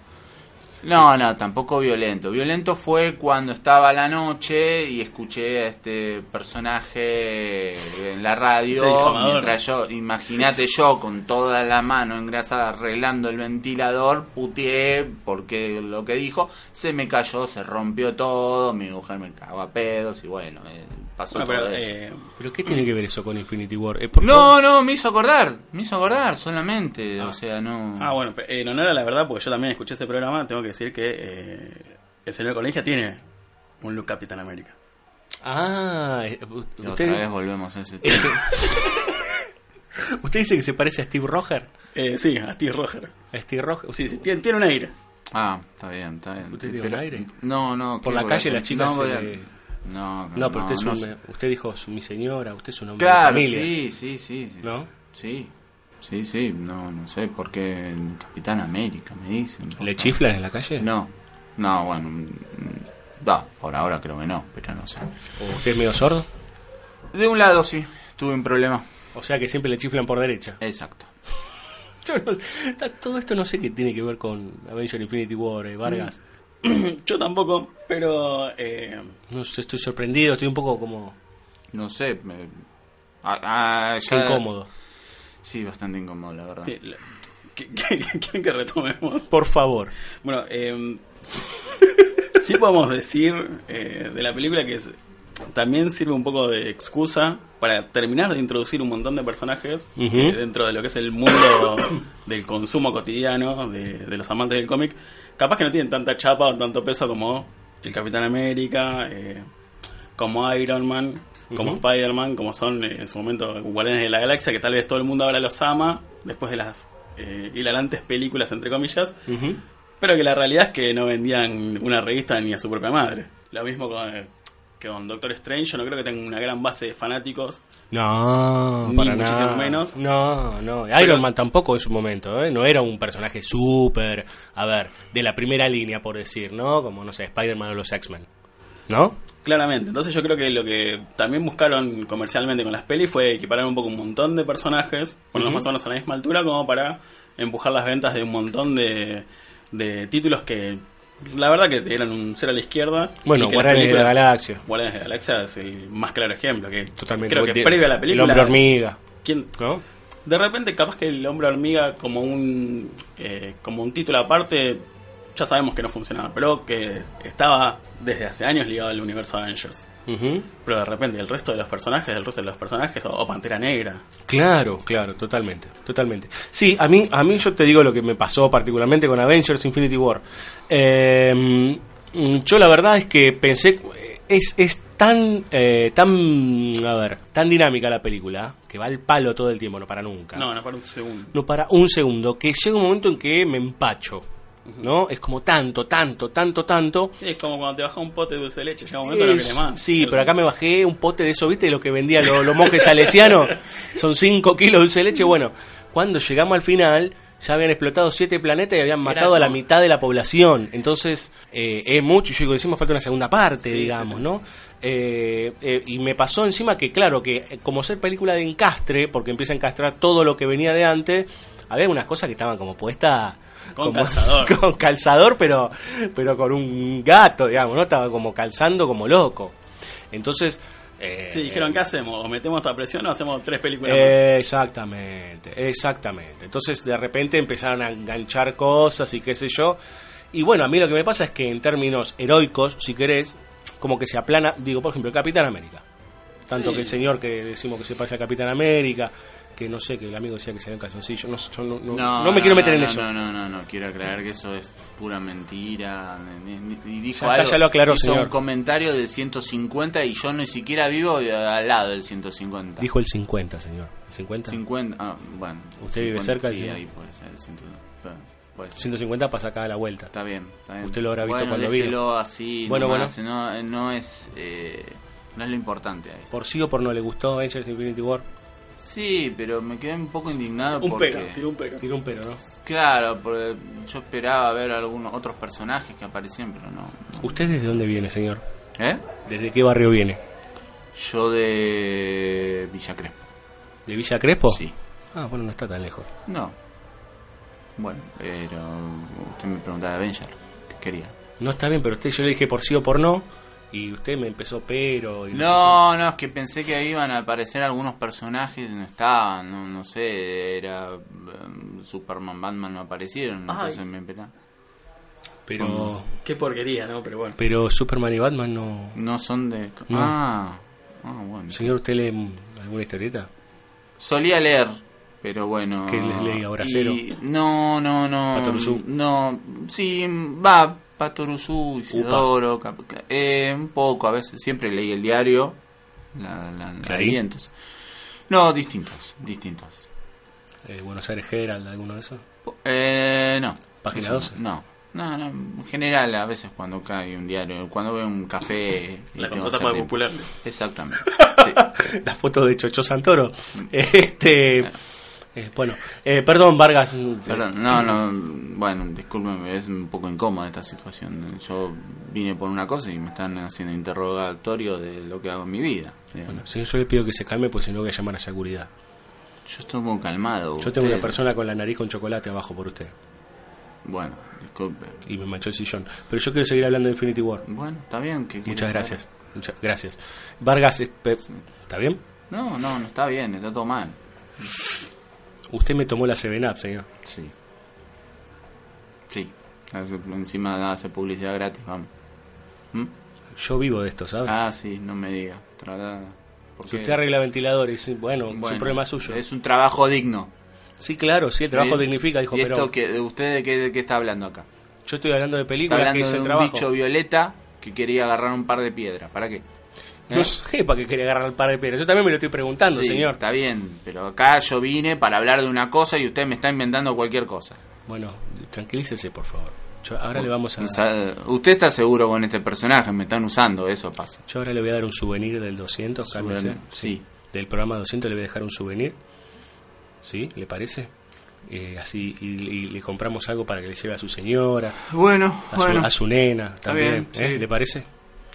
No, no, tampoco violento. Violento fue cuando estaba la noche y escuché a este personaje en la radio. Mientras yo, imagínate yo con toda la mano engrasada arreglando el ventilador, puteé porque lo que dijo se me cayó, se rompió todo, mi mujer me cagó a pedos y bueno, eh, pasó Bueno, todo pero, eso. eh, ¿Pero qué tiene que ver eso con Infinity War? Eh, por favor. No, no, me hizo acordar, me hizo acordar solamente, o sea, no... ah, bueno, en honor a la verdad, porque yo también escuché ese programa, tengo que decir que eh, el señor Colegia tiene un look Capitán América. Ah, eh, usted, Otra vez volvemos a ese tema. usted dice que se parece a Steve Roger. Eh, sí, a Steve Roger. A Steve Roger. Sí, sí, tiene, tiene un aire. Ah, está bien, está bien. ¿Usted tiene Pero- un aire? No, no. Por ¿qué la calle las chicas No, se le- No, No, pero usted, es no un- sé. usted dijo mi señora, usted es un hombre Claro, de familia. sí, sí, sí. sí. ¿No? Sí, sí, sí, no, no sé por qué el Capitán América me dicen. ¿Le chiflan en la calle? No, no, bueno, mm, no, por ahora creo que no, pero no sé. ¿O usted es medio sordo? De un lado sí, Tuve un problema. O sea que siempre le chiflan por derecha. Exacto. Yo no- todo esto no sé qué tiene que ver con Avenger Infinity War, eh, Vargas. Yo tampoco, pero eh, No sé, estoy sorprendido, estoy un poco como... No sé. me- ah, ah, ya- incómodo. Sí, bastante incómodo, la verdad. sí, la- ¿qué- qué- ¿quieren que retomemos? Por favor. Bueno, eh, sí podemos decir eh, de la película que es- también sirve un poco de excusa para terminar de introducir un montón de personajes que dentro de lo que es el mundo del consumo cotidiano de, de los amantes del cómic. Capaz que no tienen tanta chapa o tanto peso como el Capitán América, eh, como Iron Man, como Ujú. Spider-Man, como son eh, en su momento Guardianes de la Galaxia, que tal vez todo el mundo ahora los ama después de las eh, hilarantes películas, entre comillas. Pero que la realidad es que no vendían una revista ni a su propia madre. Lo mismo con, eh, que con Doctor Strange. Yo no creo que tenga una gran base de fanáticos. No, Ni para muchísimo nada. menos. No, no. Pero- Iron Man tampoco en su momento, ¿eh? No era un personaje súper, a ver, de la primera línea, por decir, ¿no? Como, no sé, Spider-Man o los X-Men. ¿No? Claramente. Entonces yo creo que lo que también buscaron comercialmente con las pelis fue equiparar un poco un montón de personajes, ponerlos Ujú. más o menos a la misma altura, como para empujar las ventas de un montón de, de títulos que la verdad que eran un cero a la izquierda. Bueno, Guardianes de la Galaxia. Guardianes de la Galaxia es el más claro ejemplo. Que Totalmente. Creo que De- previo a la película. El hombre hormiga. ¿Quién, ¿No? De repente, capaz que el hombre hormiga como un eh, como un título aparte, ya sabemos que no funcionaba, pero que estaba desde hace años ligado al universo Avengers. Ujú. Pero de repente el resto de los personajes, el resto de los personajes, o, o Pantera Negra. Claro, claro, totalmente, totalmente. Sí, a mí, a mí yo te digo lo que me pasó particularmente con Avengers Infinity War. Eh, yo la verdad es que pensé, es, es tan, eh, tan, a ver, tan dinámica la película, que va al palo todo el tiempo, no para nunca. No, no, para un segundo. No para un segundo, que llega un momento en que me empacho. ¿No? Es como tanto, tanto, tanto, tanto. Sí, es como cuando te baja un pote de dulce de leche, llega un momento no más. sí, pero acá me bajé un pote de eso, ¿viste? Lo que vendían los, los monjes salesianos. Son 5 kilos de dulce de leche. Bueno, cuando llegamos al final, ya habían explotado 7 planetas y habían matado a la mitad de la población. Entonces, eh, es mucho. Y yo digo, encima falta una segunda parte, Sí, digamos, sí. ¿no? Eh, eh, y me pasó encima que, claro, que eh, como ser película de encastre, porque empieza a encastrar todo lo que venía de antes, había unas cosas que estaban como puestas. Con como- calzador. con calzador, pero, pero con un gato, digamos, ¿no? Estaba como calzando como loco. Entonces. eh, Sí, dijeron, ¿qué hacemos? ¿O metemos esta presión o hacemos tres películas eh, exactamente, exactamente. Entonces de repente empezaron a enganchar cosas y qué sé yo. Y bueno, a mí lo que me pasa es que en términos heroicos, si querés, como que se aplana, digo, por ejemplo, el Capitán América. Tanto Sí. que el señor que decimos que se pase a Capitán América, que no sé, que el amigo decía que se en calzoncillo, no, yo no, no- no me quiero meter en no, eso. No, no, no, no, quiero aclarar que eso es pura mentira. Y dijo Ya algo, ya lo aclaró, hizo señor. un comentario del 150 y yo ni siquiera vivo al lado del 150. Dijo el 50, señor. ¿El 50? 50, ah, bueno. ¿Usted vive 50, cerca del Sí, ahí puede ser. el 100, bueno, puede ser. 150 pasa acá a la vuelta. Está bien, está bien. Usted lo habrá visto Bueno, cuando vino. así, Bueno, nomás, No, no es, eh, no es lo importante ahí. ¿Por sí o por no le gustó Avengers Infinity War? Sí, pero me quedé un poco indignado Un porque... pero, tiró un pero. Tiró un pero, ¿no? Claro, porque yo esperaba ver algunos otros personajes que aparecían, pero no. ¿Usted desde dónde viene, señor? ¿Eh? ¿Desde qué barrio viene? Yo de Villa Crespo. ¿De Villa Crespo? Sí. Ah, bueno, no está tan lejos. No. Bueno, pero usted me preguntaba de Avenger. ¿Qué quería? No está bien, pero usted yo le dije por sí o por no. Y usted me empezó pero. Y No, no, es que pensé que ahí iban a aparecer algunos personajes, no estaban, no, no sé, era um, Superman, Batman no aparecieron, Ay. entonces me esperaba. Pero. Qué porquería, ¿no? Pero bueno. Pero Superman y Batman no. No son de... No. Ah, ah, bueno. Señor, ¿usted lee alguna historieta? Solía leer, pero bueno. ¿Qué les leía, y- Bracero? No, no, no. No, sí, va, Patoruzú, Isidoro, cap- eh, un poco, a veces, siempre leí el diario, la, la, la Clarín. leí, entonces. No, distintos, distintos. Eh, Buenos Aires Herald, alguno de esos. Eh, no. ¿Página Eso 12? No. No, no, en general a veces cuando cae un diario, cuando veo un café... La contratapa popular. Exactamente. La foto de Chocho Santoro. Este. Eh, bueno, eh, perdón, Vargas. Perdón, no, no, bueno, discúlpeme, es un poco incómoda esta situación. Yo vine por una cosa y me están haciendo interrogatorio de lo que hago en mi vida. Bueno, señor, yo le pido que se calme, pues si no voy a llamar a seguridad. Yo estoy muy calmado. Yo tengo una persona con la nariz con chocolate abajo por usted. Bueno, disculpe. Y me manchó el sillón. Pero yo quiero seguir hablando de Infinity War. Bueno, está bien. ¿qué quiere Muchas gracias. Muchas gracias. Vargas, es- pe- ¿está bien? No, no, no está bien, está todo mal. Usted me tomó la 7-Up, señor. Sí. Sí. Encima hace publicidad gratis, vamos. ¿Mm? Yo vivo de esto, ¿sabe? Ah, sí, no me diga. Tra- ¿por Si usted arregla ventiladores, bueno, es un problema suyo. Es un trabajo digno. Sí, claro, sí, el trabajo Sí. dignifica, dijo ¿Y esto que, ¿Usted de qué, de qué está hablando acá? Yo estoy hablando de Está películas, hablando que es de el un trabajo. bicho violeta que quería agarrar un par de piedras. ¿Para qué? No ¿Eh? sé para qué quería agarrar el par de piedras. Yo también me lo estoy preguntando, Sí, señor. Está bien, pero acá yo vine para hablar de una cosa y usted me está inventando cualquier cosa. Bueno, tranquilícese, por favor. Yo ahora le vamos a... Usted está seguro con este personaje, me están usando, eso pasa. Yo ahora le voy a dar un souvenir del 200, cálmese. Souvenir, sí. Del programa 200 le voy a dejar un souvenir. ¿Sí? ¿Le parece? Eh, así, y, y le compramos algo para que le lleve a su señora. Bueno, a su, bueno. a su nena Está también. bien, ¿eh? sí. ¿Le parece?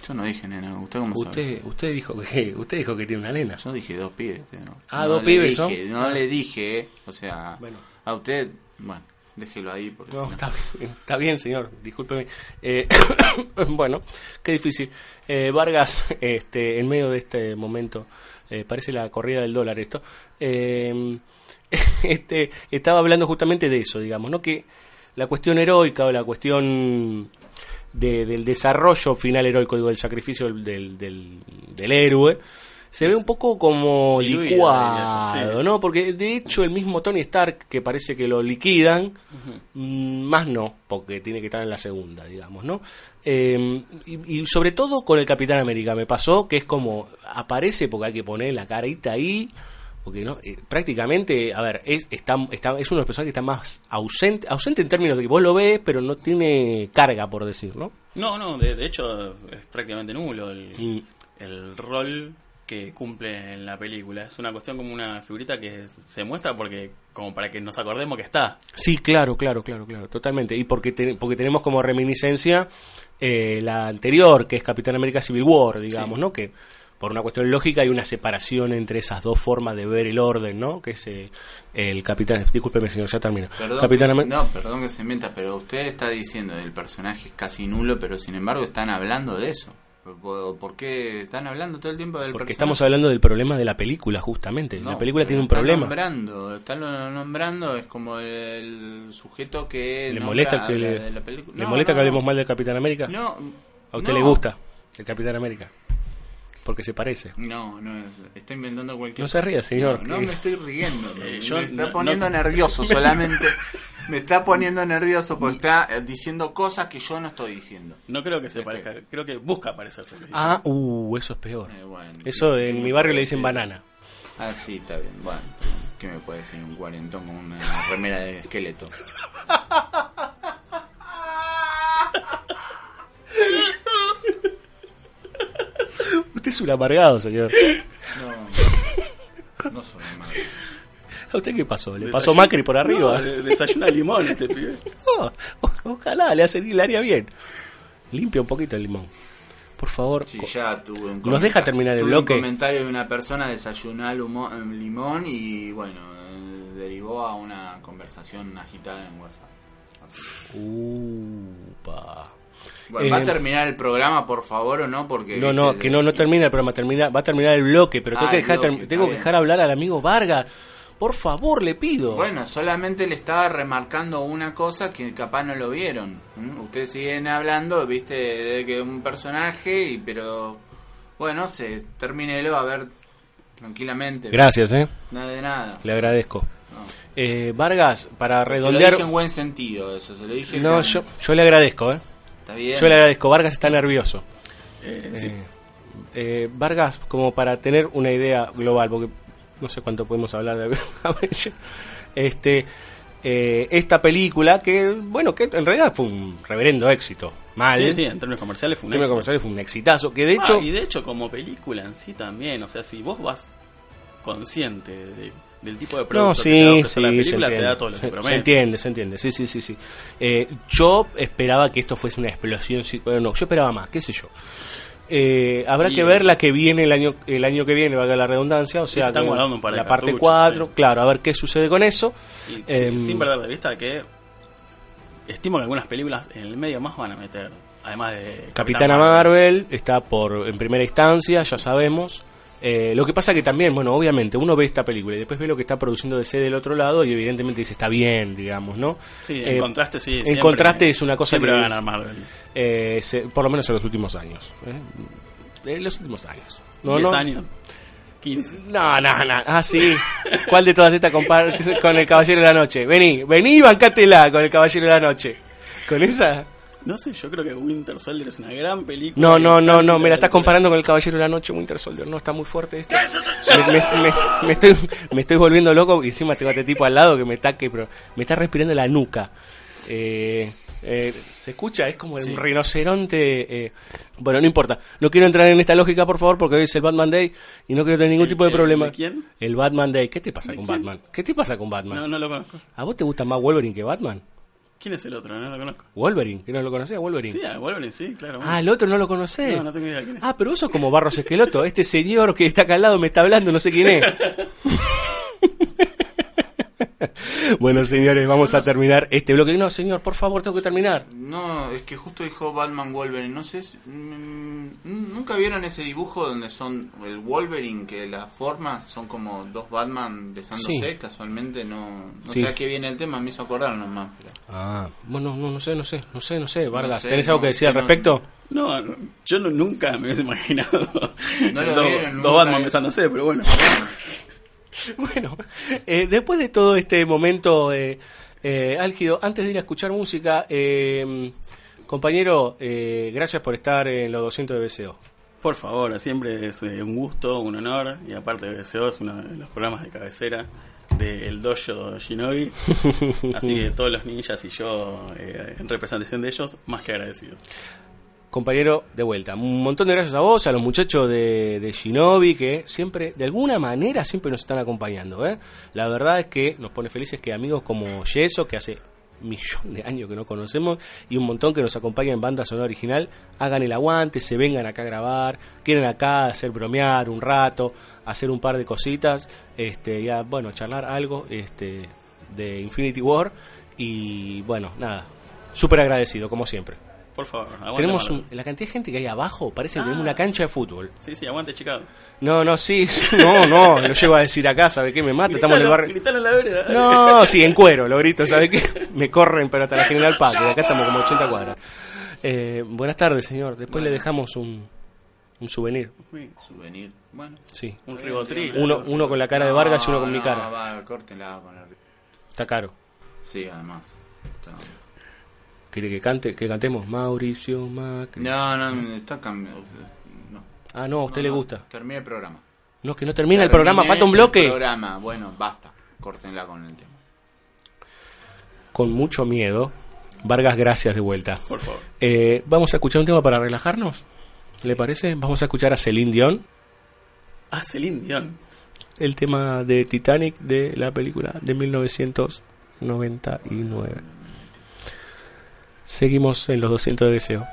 Yo no dije nena, ¿usted cómo? Usted, usted dijo que usted dijo que tiene una nena. Yo dije dos pibes. ¿no? Ah, No dos pibes dije, son. No Ah. le dije, o sea, Bueno. a usted, bueno, déjelo ahí. Porque No, si está bien, está bien, señor, discúlpeme. Eh, bueno, qué difícil. Eh, Vargas, este, en medio de este momento, eh, parece la corrida del dólar esto, eh, este, estaba hablando justamente de eso, digamos, ¿no? Que la cuestión heroica o la cuestión de- del desarrollo final heroico, digo, del sacrificio del, del, del- del héroe, se ve un poco como licuado, sí. ¿no? Porque de hecho el mismo Tony Stark, que parece que lo liquidan, mm, más no, porque tiene que estar en la segunda, digamos, ¿no? Eh, y, y sobre todo con el Capitán América me pasó que es como aparece porque hay que poner la carita ahí, porque no Eh, prácticamente, a ver, es, está, está- es uno de los personajes que está más ausente, ausente en términos de que vos lo ves, pero no tiene carga, por decir, ¿no? No, no, de, de hecho es prácticamente nulo el, Y- el rol que cumple en la película. Es una cuestión como una figurita que se muestra porque como para que nos acordemos que está. Sí, claro, claro, claro, claro, totalmente. Y porque, te- porque tenemos como reminiscencia eh, la anterior, que es Capitán América Civil War, digamos, Sí. ¿no? Que por una cuestión lógica hay una separación entre esas dos formas de ver el orden, ¿no? Que es eh, el Capitán... Discúlpeme, señor, ya termino. Perdón, Capitán que, no, perdón que se meta, pero usted está diciendo el personaje es casi nulo, pero sin embargo están hablando de eso. ¿Por, qué están hablando todo el tiempo del Porque personaje? estamos hablando del problema de la película, justamente. No, la película tiene un problema. Nombrando, está lo- nombrando, es como el sujeto que. ¿Le molesta que, le, la película. ¿le No, molesta no, que hablemos mal del Capitán América? No, ¿A usted le gusta el Capitán América? Porque se parece. No, no, está inventando cualquier No se ría, señor. No, me estoy riendo. Eh, me yo está no- poniendo no- nervioso solamente. Me está poniendo nervioso porque está eh, diciendo cosas que yo no estoy diciendo. No creo que se parezca, creo que busca parecerse. Ah, uh, eso es peor. Eh, bueno, Eso ¿qué- qué en mi barrio le dicen decir? banana. Ah, sí, está bien. Bueno, ¿qué me puede decir un cuarentón con una remera de esqueleto? Usted es un amargado, señor. No, no soy malo. ¿A usted qué pasó? ¿Le pasó Macri por arriba? No, de- desayuna limón este pibe. No, o- ojalá le, hace, le haría bien. Limpia un poquito el limón. Por favor. Sí, ya tuve un ¿Nos deja terminar el tuve bloque? un comentario de una persona desayunar limón y bueno, eh, derivó a una conversación agitada en WhatsApp. Upa. Bueno, ¿Va Eh, a terminar el programa, por favor, o no? Porque No, no, viste, que no, no termina el programa, termina, va a terminar el bloque, pero tengo Ah, que dejar, bloque, tengo que dejar hablar al amigo Vargas. Por favor, le pido. Bueno, solamente le estaba remarcando una cosa que capaz no lo vieron. ¿m? Ustedes siguen hablando, viste, de que un personaje, y pero bueno, se termínelo a ver tranquilamente. Gracias, eh. Nada de nada. Le agradezco. No. Eh, Vargas, para Se lo redondear. dije en buen sentido, eso, se lo dije. No, yo, yo le agradezco, eh. Está bien. Yo le agradezco. Vargas está nervioso. Eh, sí. Eh, eh, Vargas, como para tener una idea global, porque no sé cuánto podemos hablar de este, eh, esta película que, bueno, que en realidad fue un reverendo éxito. Mal. Sí, sí, en términos comerciales fue En un términos éxito. comerciales fue un exitazo. Que de Ah, hecho, y de hecho como película en sí también, o sea, si vos vas consciente de, del tipo de No, producto que te a sí, la sí, se película, te entiende. da todo lo que Se- promete. se entiende, se entiende. Sí, sí, sí, sí. Eh, yo esperaba que esto fuese una explosión. sí, Bueno, no, yo esperaba más, qué sé yo. Eh, habrá Y- que ver la que viene el año el año que viene, valga la redundancia, o sea, que guardando un par de la parte cartuchos, 4, claro, a ver qué sucede con eso. Y sin- Em, sin perder de vista que estimo que algunas películas en el medio más van a meter, además de Capitana Marvel está por en primera instancia, ya sabemos. Eh, lo que pasa que también, bueno, obviamente uno ve esta película y después ve lo que está produciendo DC del otro lado y evidentemente dice está bien, digamos, ¿no? Sí, en Eh, contraste, sí, En siempre- contraste es una cosa siempre que Marvel. eh, se- por lo menos en los últimos años. ¿eh? En los últimos años. No, 10 no. años. 15. No, no, no. Ah, sí. ¿Cuál de todas estas compar- con el Caballero de la Noche? Vení, vení y bancátela con el Caballero de la Noche. ¿Con esa? No sé, yo creo que Winter Soldier es una gran película. No, no, no, no, me la estás comparando con el Caballero de la Noche, Winter Soldier. No, está muy fuerte esto. Me, me- me- me estoy, me estoy volviendo loco y encima tengo a este tipo al lado que me está, que, pero me está respirando la nuca. Eh, eh, ¿Se escucha? Es como Sí. un rinoceronte. eh. Bueno, no importa. No quiero entrar en esta lógica, por favor, porque hoy es el Batman Day y no quiero tener ningún ¿El- tipo de el- problema. de quién? El Batman Day. ¿Qué te pasa ¿De con quién? Batman? ¿Qué te pasa con Batman? No, no lo conozco. ¿A vos te gusta más Wolverine que Batman? ¿Quién es el otro? No lo conozco. Wolverine, que no lo conocía, Wolverine. Sí, a Wolverine, sí, claro. Ah, el otro no lo conocés. No, no tengo idea quién es. Ah, pero vos sos como Barros Esqueloto. Este señor que está acá al lado me está hablando, no sé quién es. bueno, señores, vamos a terminar este bloque. No, señor, por favor, tengo que terminar. No, es que justo dijo Batman Wolverine. No sé, si- mm, nunca vieron ese dibujo donde son el Wolverine que las formas son como dos Batman besándose. Sí. Casualmente no, no Sí. sé a qué viene el tema. Me hizo acordar nomás. pero- Ah, bueno, no, no sé, no sé, no sé, no sé. Vargas, sé, ¿tenés algo no, que decir al respecto? No, yo no- nunca me hubiese imaginado No lo dos, vieron, dos nunca. Batman besándose, pero bueno. Bueno, eh, después de todo este momento eh, eh, álgido, antes de ir a escuchar música, eh, compañero, eh, gracias por estar en los 200 de BCO. Por favor, siempre es eh, un gusto, un honor, y aparte de BCO es uno de los programas de cabecera del dojo Shinobi, así que todos los ninjas y yo, eh, en representación de ellos, más que agradecidos. Compañero, de vuelta. Un montón de gracias a vos, a los muchachos de, de Shinobi, que siempre, de alguna manera, siempre nos están acompañando. ¿eh? La verdad es que nos pone felices que amigos como Yeso, que hace millón de años que no conocemos, y un montón que nos acompañan en banda sonora original, hagan el aguante, se vengan acá a grabar, quieren acá hacer bromear un rato, hacer un par de cositas, este, ya, bueno, charlar algo este, de Infinity War, y bueno, nada, súper agradecido, como siempre. Por favor, aguante Tenemos un- la cantidad de gente que hay abajo, parece que Ah. tenemos una cancha de fútbol. Sí, sí, aguante Chicago. No, no, sí, no, no, lo llevo a decir acá, ¿sabe qué? Me mata, estamos en el barrio. Gritalo en la vereda. No, sí, en cuero, lo grito, ¿sabe qué? Me corren, pero hasta la General Paz, y acá estamos como 80 cuadras. Eh, buenas tardes, señor. Después le dejamos un, un souvenir. Souvenir. Bueno. Sí. Un ribotril. Uno, uno con la cara de Vargas y uno con mi cara. va, córtenla con el... Está caro. Sí, además. Está- ¿Quiere que cante, que cantemos Mauricio Macri? No, no, está cambiando. No. Ah, no, a usted le gusta. Termine el programa. No, que no termina el programa, falta un bloque. El programa, bueno, basta. Córtenla con el tema. Con mucho miedo. Vargas, gracias de vuelta. Por favor. Eh, vamos a escuchar un tema para relajarnos. ¿Le parece? Vamos a escuchar a Celine Dion, Ah, Celine Dion. el tema de Titanic de la película de 1999. Seguimos en los 200 de deseo.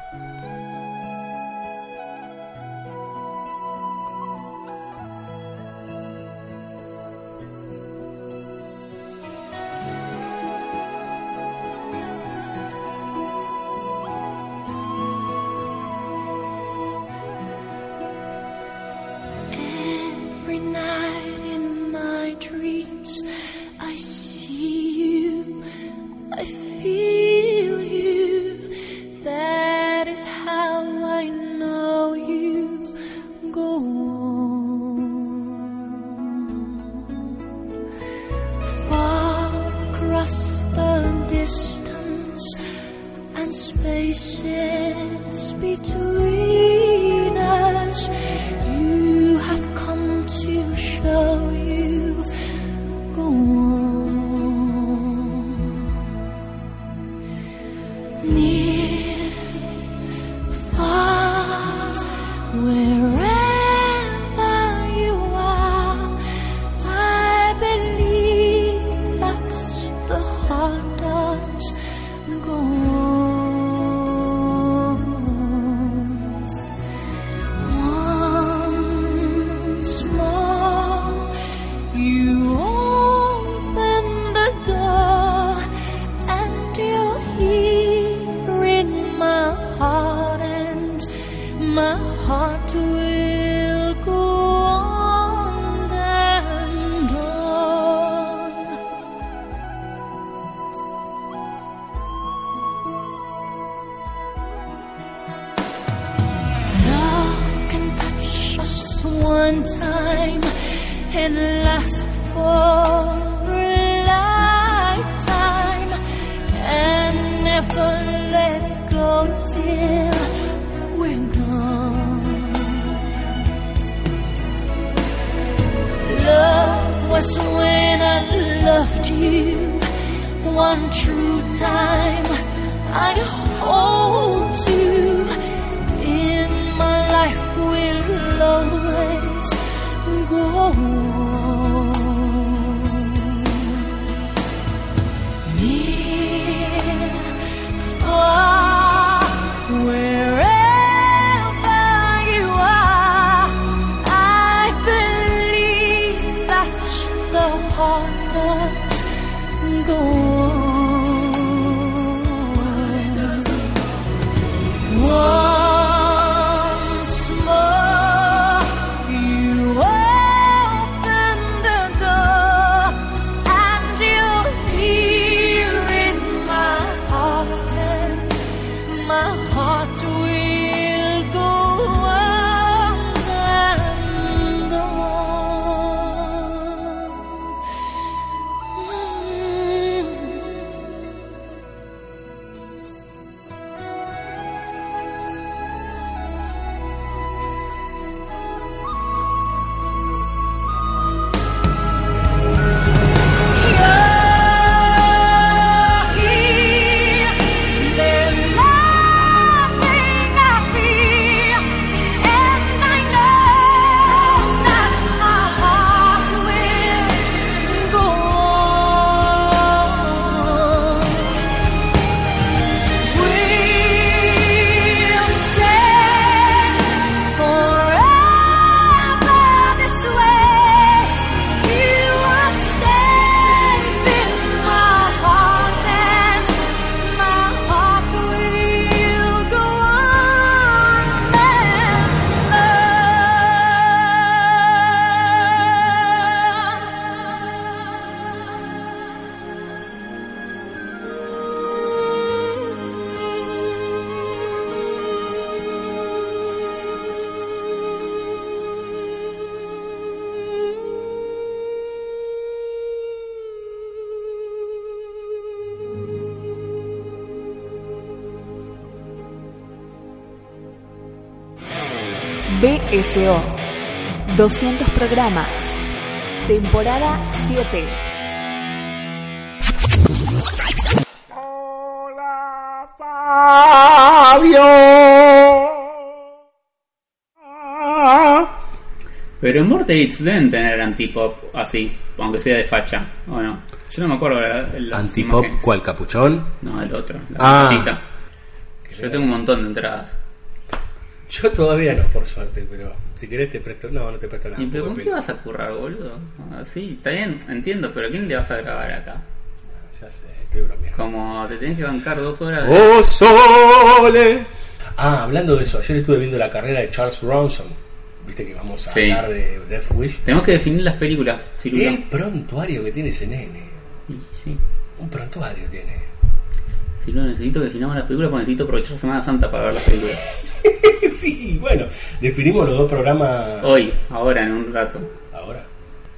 BSO 200 programas. Temporada 7. Pero en Vortex deben tener antipop así, aunque sea de facha, ¿o no? Yo no me acuerdo la, Antipop. ¿cuál? ¿Capuchón? No, el otro, la Ah. Que yo tengo un montón de entradas. Yo todavía no, por suerte, pero si querés te presto. No, no te presto nada. ¿Y pero con qué vas a currar, boludo? Así, está bien, entiendo, pero ¿quién le vas a grabar acá? Ya sé, estoy bromeando. Como te tenés que bancar dos horas de... ¡Oh, sole! Ah, hablando de eso, ayer estuve viendo la carrera de Charles Bronson. Viste que vamos a Sí. hablar de Death Wish. Tenemos que definir las películas, Cirulo. Qué prontuario que tiene ese nene. Sí. Un prontuario tiene. Cirulo, necesito que definamos las películas porque necesito aprovechar Semana Santa para ver las películas. sí, bueno, definimos los dos programas. Hoy, ahora, en un rato. Ahora.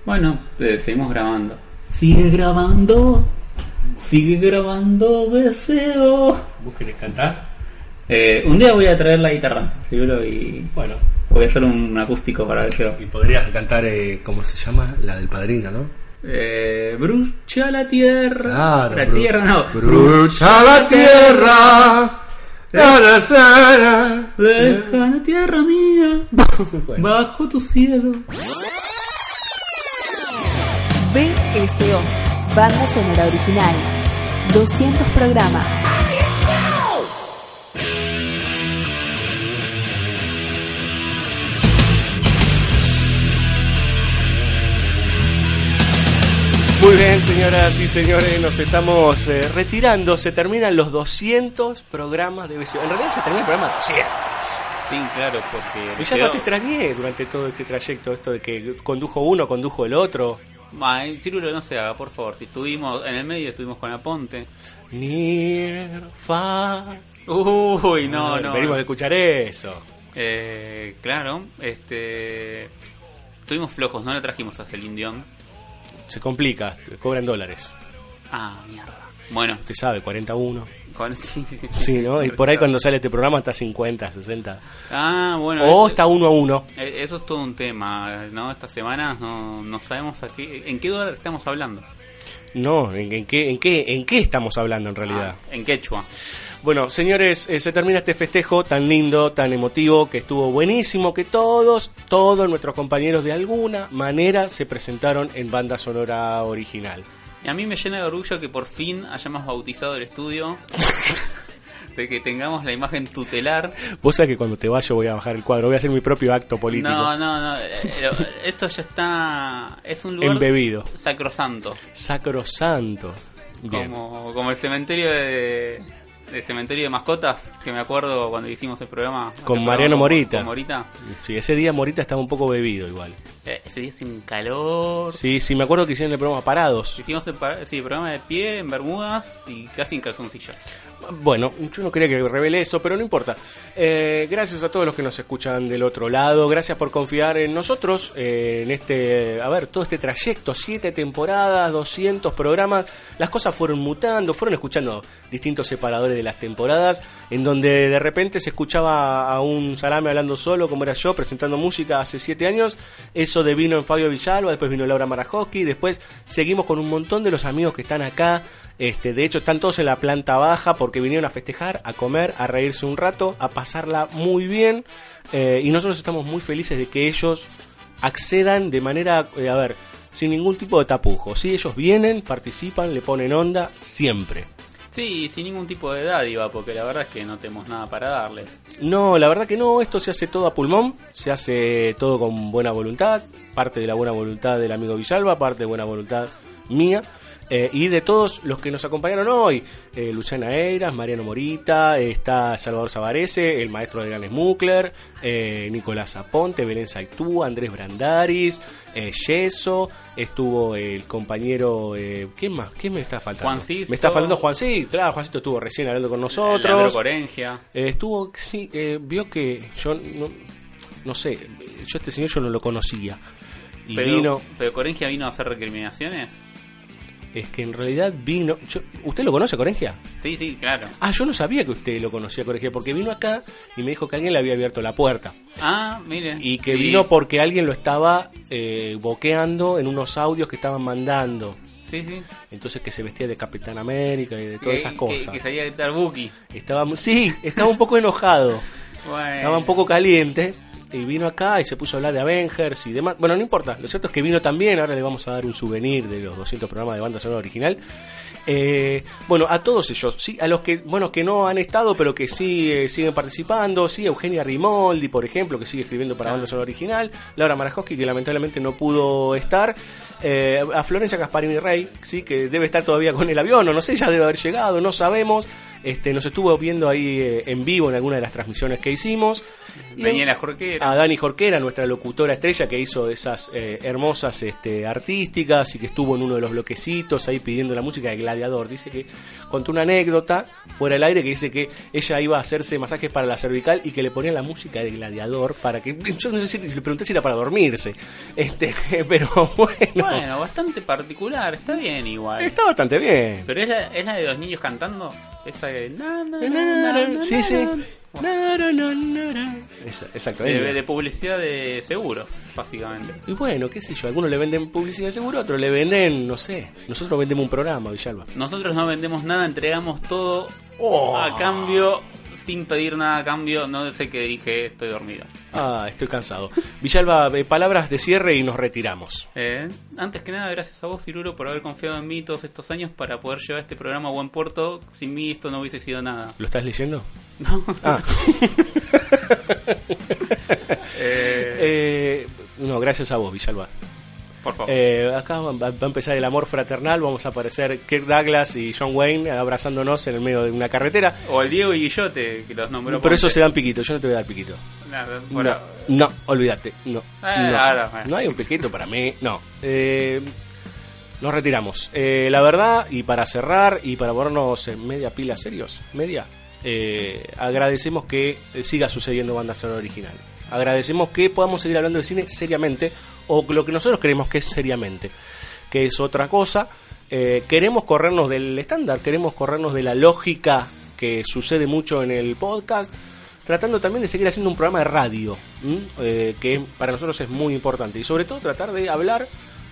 Bueno, eh, seguimos grabando. Sigue grabando, sigue grabando deseo. ¿Vos querés cantar? Eh, un día voy a traer la guitarra, y Bueno. voy a hacer un acústico para deseo. Y podrías cantar, eh, ¿cómo se llama? La del padrino, ¿no? Eh, brucha la tierra. Claro, la bru- tierra no. Brucha la tierra. La, la. Deja la tierra mía. Bajo tu cielo. BSO, Banda Sonora Original. 200 programas. Muy bien, señoras y señores, nos estamos eh, retirando. Se terminan los 200 programas de BSO. En realidad se termina el programa 200. Sí, claro, porque. Y ya no te extrañé durante todo este trayecto, esto de que condujo uno, condujo el otro. Ma, el círculo no se haga, por favor. Si estuvimos en el medio, estuvimos con Aponte. Near, far. Uy, no, no. Venimos de escuchar eso. Eh, claro, este. Estuvimos flojos, no le trajimos a Celine Dion. Se complica, cobran dólares. Ah, mierda. Bueno. Usted sabe, 41. Con- sí, ¿no? Y por ahí cuando sale este programa está 50, 60. Ah, bueno. O está uno a uno. eh, Eso es todo un tema, ¿no? Esta semana no, no sabemos a qué, en qué dólar estamos hablando. No, ¿en, en qué, en, qué, ¿en qué estamos hablando en realidad? Ah, en quechua. Bueno, señores, eh, se termina este festejo tan lindo, tan emotivo, que estuvo buenísimo, que todos, todos nuestros compañeros de alguna manera se presentaron en banda sonora original. Y a mí me llena de orgullo que por fin hayamos bautizado el estudio, de que tengamos la imagen tutelar. Vos sabés que cuando te vaya voy a bajar el cuadro, voy a hacer mi propio acto político. No, no, no. eh, Esto ya está. Es un lugar Embebido. sacrosanto. Sacrosanto. Bien. Como, como el cementerio de, el cementerio de mascotas, que me acuerdo cuando hicimos el programa. Con Mariano programa Morita. Con Morita. Sí, ese día Morita estaba un poco bebido igual. Eh, ese día sin calor. Sí, sí, me acuerdo que hicieron el programa parados. Hicimos el, sí, el programa de pie, en bermudas y casi en calzoncillos. Bueno, yo no quería que revele eso, pero no importa. Eh, gracias a todos los que nos escuchan del otro lado. Gracias por confiar en nosotros, eh, en este, a ver, todo este trayecto, siete temporadas, 200 programas. Las cosas fueron mutando, fueron escuchando distintos separadores de las temporadas, en donde de repente se escuchaba a un salame hablando solo, como era yo, presentando música hace siete años. Eso de vino en Fabio Villalba, después vino Laura Marajoski, después seguimos con un montón de los amigos que están acá. Este, de hecho, están todos en la planta baja porque vinieron a festejar, a comer, a reírse un rato, a pasarla muy bien. eh, y nosotros estamos muy felices de que ellos accedan de manera, eh, a ver, sin ningún tipo de tapujo. Si ellos vienen, participan, le ponen onda, siempre. Sí, sin ningún tipo de dádiva, porque la verdad es que no tenemos nada para darles. No, la verdad que no, esto se hace todo a pulmón, se hace todo con buena voluntad, parte de la buena voluntad del amigo Villalba, parte de buena voluntad mía. Eh, y de todos los que nos acompañaron hoy, eh, Luciana Eiras, Mariano Morita, eh, está Salvador Sabarese, el maestro de Gran Smukler, eh, Nicolás Aponte, Belén Saitú, Andrés Brandaris, eh, Yeso, estuvo el compañero, eh, ¿quién más? ¿Quién me está faltando? Juancito. Me está faltando Juancito, claro, Juancito estuvo recién hablando con nosotros. Corengia. Eh, estuvo, sí, eh, vio que yo no, no sé, yo este señor yo no lo conocía. Y pero, vino, pero Corengia vino a hacer recriminaciones. Es que en realidad vino. yo- ¿Usted lo conoce, Corengia? Sí, sí, claro. Ah, yo no sabía que usted lo conocía, Corengia, porque vino acá y me dijo que alguien le había abierto la puerta. Ah, miren. Y que vino porque alguien lo estaba eh, boqueando en unos audios que estaban mandando. Sí, sí. Entonces que se vestía de Capitán América y de todas Que- esas que- cosas. Que, salía a gritar Buki. Estaba, sí, estaba un poco enojado. Bueno. Estaba un poco caliente y vino acá y se puso a hablar de Avengers y demás. Bueno, no importa, lo cierto es que vino también, ahora le vamos a dar un souvenir de los 200 programas de banda sonora original. Eh, bueno, a todos ellos, sí, a los que, bueno, que no han estado, pero que sí eh, siguen participando, sí, Eugenia Rimoldi, por ejemplo, que sigue escribiendo para banda sonora original, Laura Marajoski, que lamentablemente no pudo estar, eh, a Florencia Gasparini Rey, sí, que debe estar todavía con el avión, o no sé, ya debe haber llegado, no sabemos. Este, nos estuvo viendo ahí eh, en vivo en alguna de las transmisiones que hicimos. Daniela Jorquera. a Dani Jorquera, nuestra locutora estrella que hizo esas eh, hermosas este, artísticas y que estuvo en uno de los bloquecitos ahí pidiendo la música de Gladiador. Dice que contó una anécdota fuera del aire que dice que ella iba a hacerse masajes para la cervical y que le ponían la música de Gladiador para que. Yo no sé si le pregunté si era para dormirse. Este, pero bueno. Bueno, bastante particular, está bien igual. Está bastante bien. Pero es la, es la de los niños cantando. Esa na, Sí, sí. De, de publicidad de seguro, básicamente. Y bueno, qué sé yo, algunos le venden publicidad de seguro, otros le venden, no sé, nosotros vendemos un programa, Villalba. Nosotros no vendemos nada, entregamos todo Oh. a cambio, sin pedir nada a cambio. No sé qué dije, estoy dormido. Ah, estoy cansado. Villalba, eh, palabras de cierre y nos retiramos. Eh, antes que nada, gracias a vos, Ciruro, por haber confiado en mí todos estos años para poder llevar este programa a buen puerto. Sin mí esto no hubiese sido nada. ¿Lo estás leyendo? No. Ah. Eh, Eh, no, gracias a vos, Villalba. Por favor. Eh, acá va, va a empezar el amor fraternal, vamos a aparecer Kirk Douglas y John Wayne abrazándonos en el medio de una carretera. O el Diego y Guillote, que los nombró. Pero eso se dan piquito, yo no te voy a dar piquito. Nada, No, bueno, no, olvídate. No, Eh, no. ahora, bueno. No hay un piquito para mí. No. Eh, nos retiramos. Eh, la verdad, y para cerrar y para ponernos en media pila serios, media, eh, agradecemos que siga sucediendo banda sonora original. agradecemos que podamos seguir hablando de cine seriamente, o lo que nosotros creemos que es seriamente, que es otra cosa. Eh, queremos corrernos del estándar, queremos corrernos de la lógica que sucede mucho en el podcast, tratando también de seguir haciendo un programa de radio. Eh, que para nosotros es muy importante, y sobre todo tratar de hablar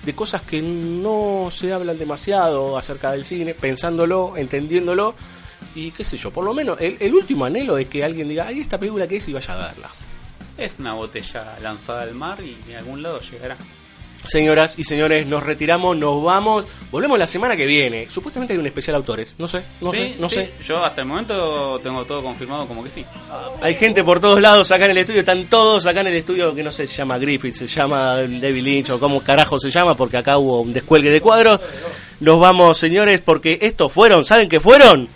de cosas que no se hablan demasiado acerca del cine, pensándolo, entendiéndolo, y qué sé yo, por lo menos el, el último anhelo es que alguien diga, ay, esta película que es y vaya a verla. Es una botella lanzada al mar y en algún lado llegará. Señoras y señores, nos retiramos, nos vamos, volvemos la semana que viene. Supuestamente hay un especial autores, no sé, no Sí, sé, no sí, sé. Yo hasta el momento tengo todo confirmado como que sí. Hay gente por todos lados acá en el estudio, están todos acá en el estudio que no sé, se llama Griffith, se llama David Lynch o cómo carajo se llama, porque acá hubo un descuelgue de cuadros. Nos vamos, señores, porque estos fueron, ¿saben qué fueron?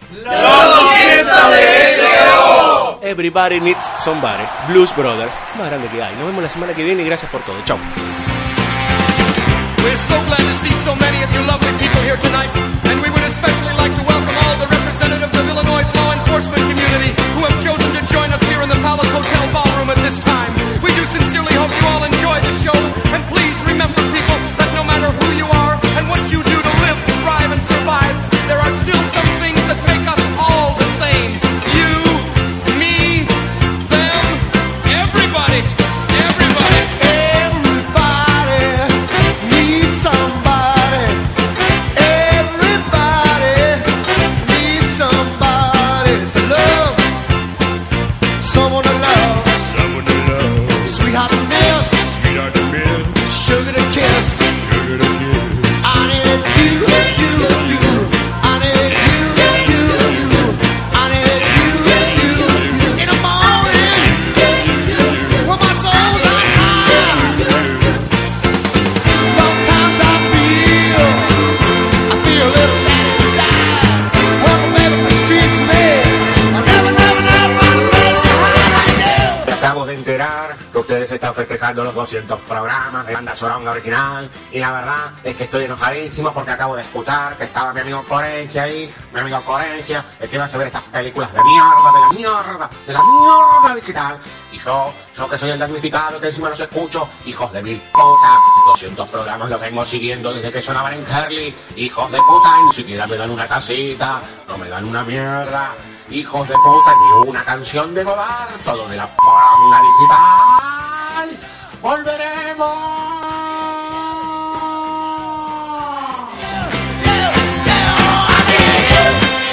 Everybody Needs Somebody, Blues Brothers, más grande que hay. Nos vemos la semana que viene y gracias por todo. Chao. We're so glad to see so many of you lovely people here tonight, and we would especially like to welcome all the representatives of Illinois' law enforcement community who have chosen to join us here in the Palace Hotel ballroom at this time. We do sincerely hope you all enjoy the show, and please remember, people, that no matter who you are and what you do ustedes están festejando los 200 programas de banda sonora original y la verdad es que estoy enojadísimo porque acabo de escuchar que estaba mi amigo Corengia ahí, mi amigo Corengia, el que iba a ver estas películas de mierda, de la mierda, de la mierda digital. Y yo, yo que soy el damnificado, que encima los escucho, hijos de mil puta, 200 programas los vengo siguiendo desde que sonaban en Herley, hijos de puta, ni siquiera me dan una casita, no me dan una mierda. Hijos de puta, ni una canción de Godard, todo de la poranga digital. ¡Volveremos!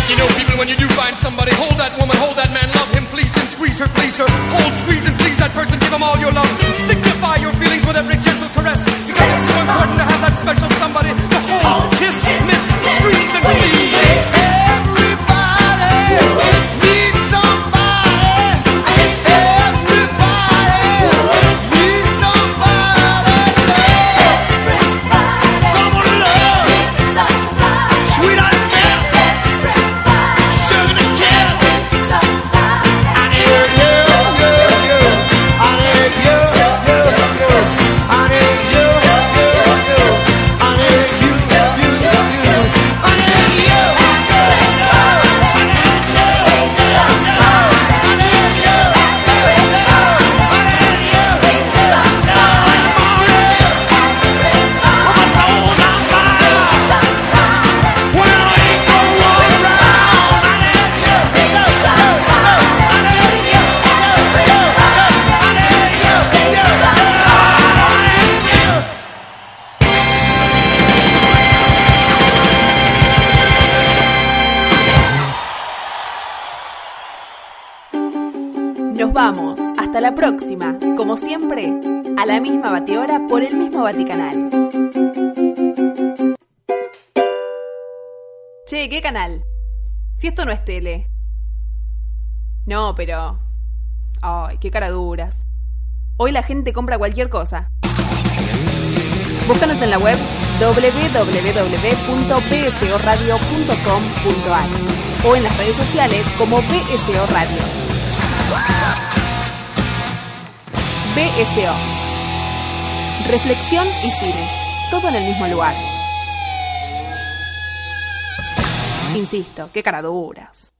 You know, people, when you do find somebody, hold that woman, hold that man, love him, please him, squeeze her, please her. Hold, squeeze, and please that person, give him all your love. Signify your feelings with every gentle caress. Because it's so important to have that special somebody to hold, kiss, miss, squeeze, and please. Hasta la próxima. Como siempre, a la misma batidora por el mismo Vaticanal. Che, ¿qué canal? Si esto no es tele. No, pero... Ay, qué cara duras. Hoy la gente compra cualquier cosa. Búscanos en la web www.bsoradio.com.ar o en las redes sociales como BSO Radio. BSO. Reflexión y cine. Todo en el mismo lugar. Insisto, qué caraduras.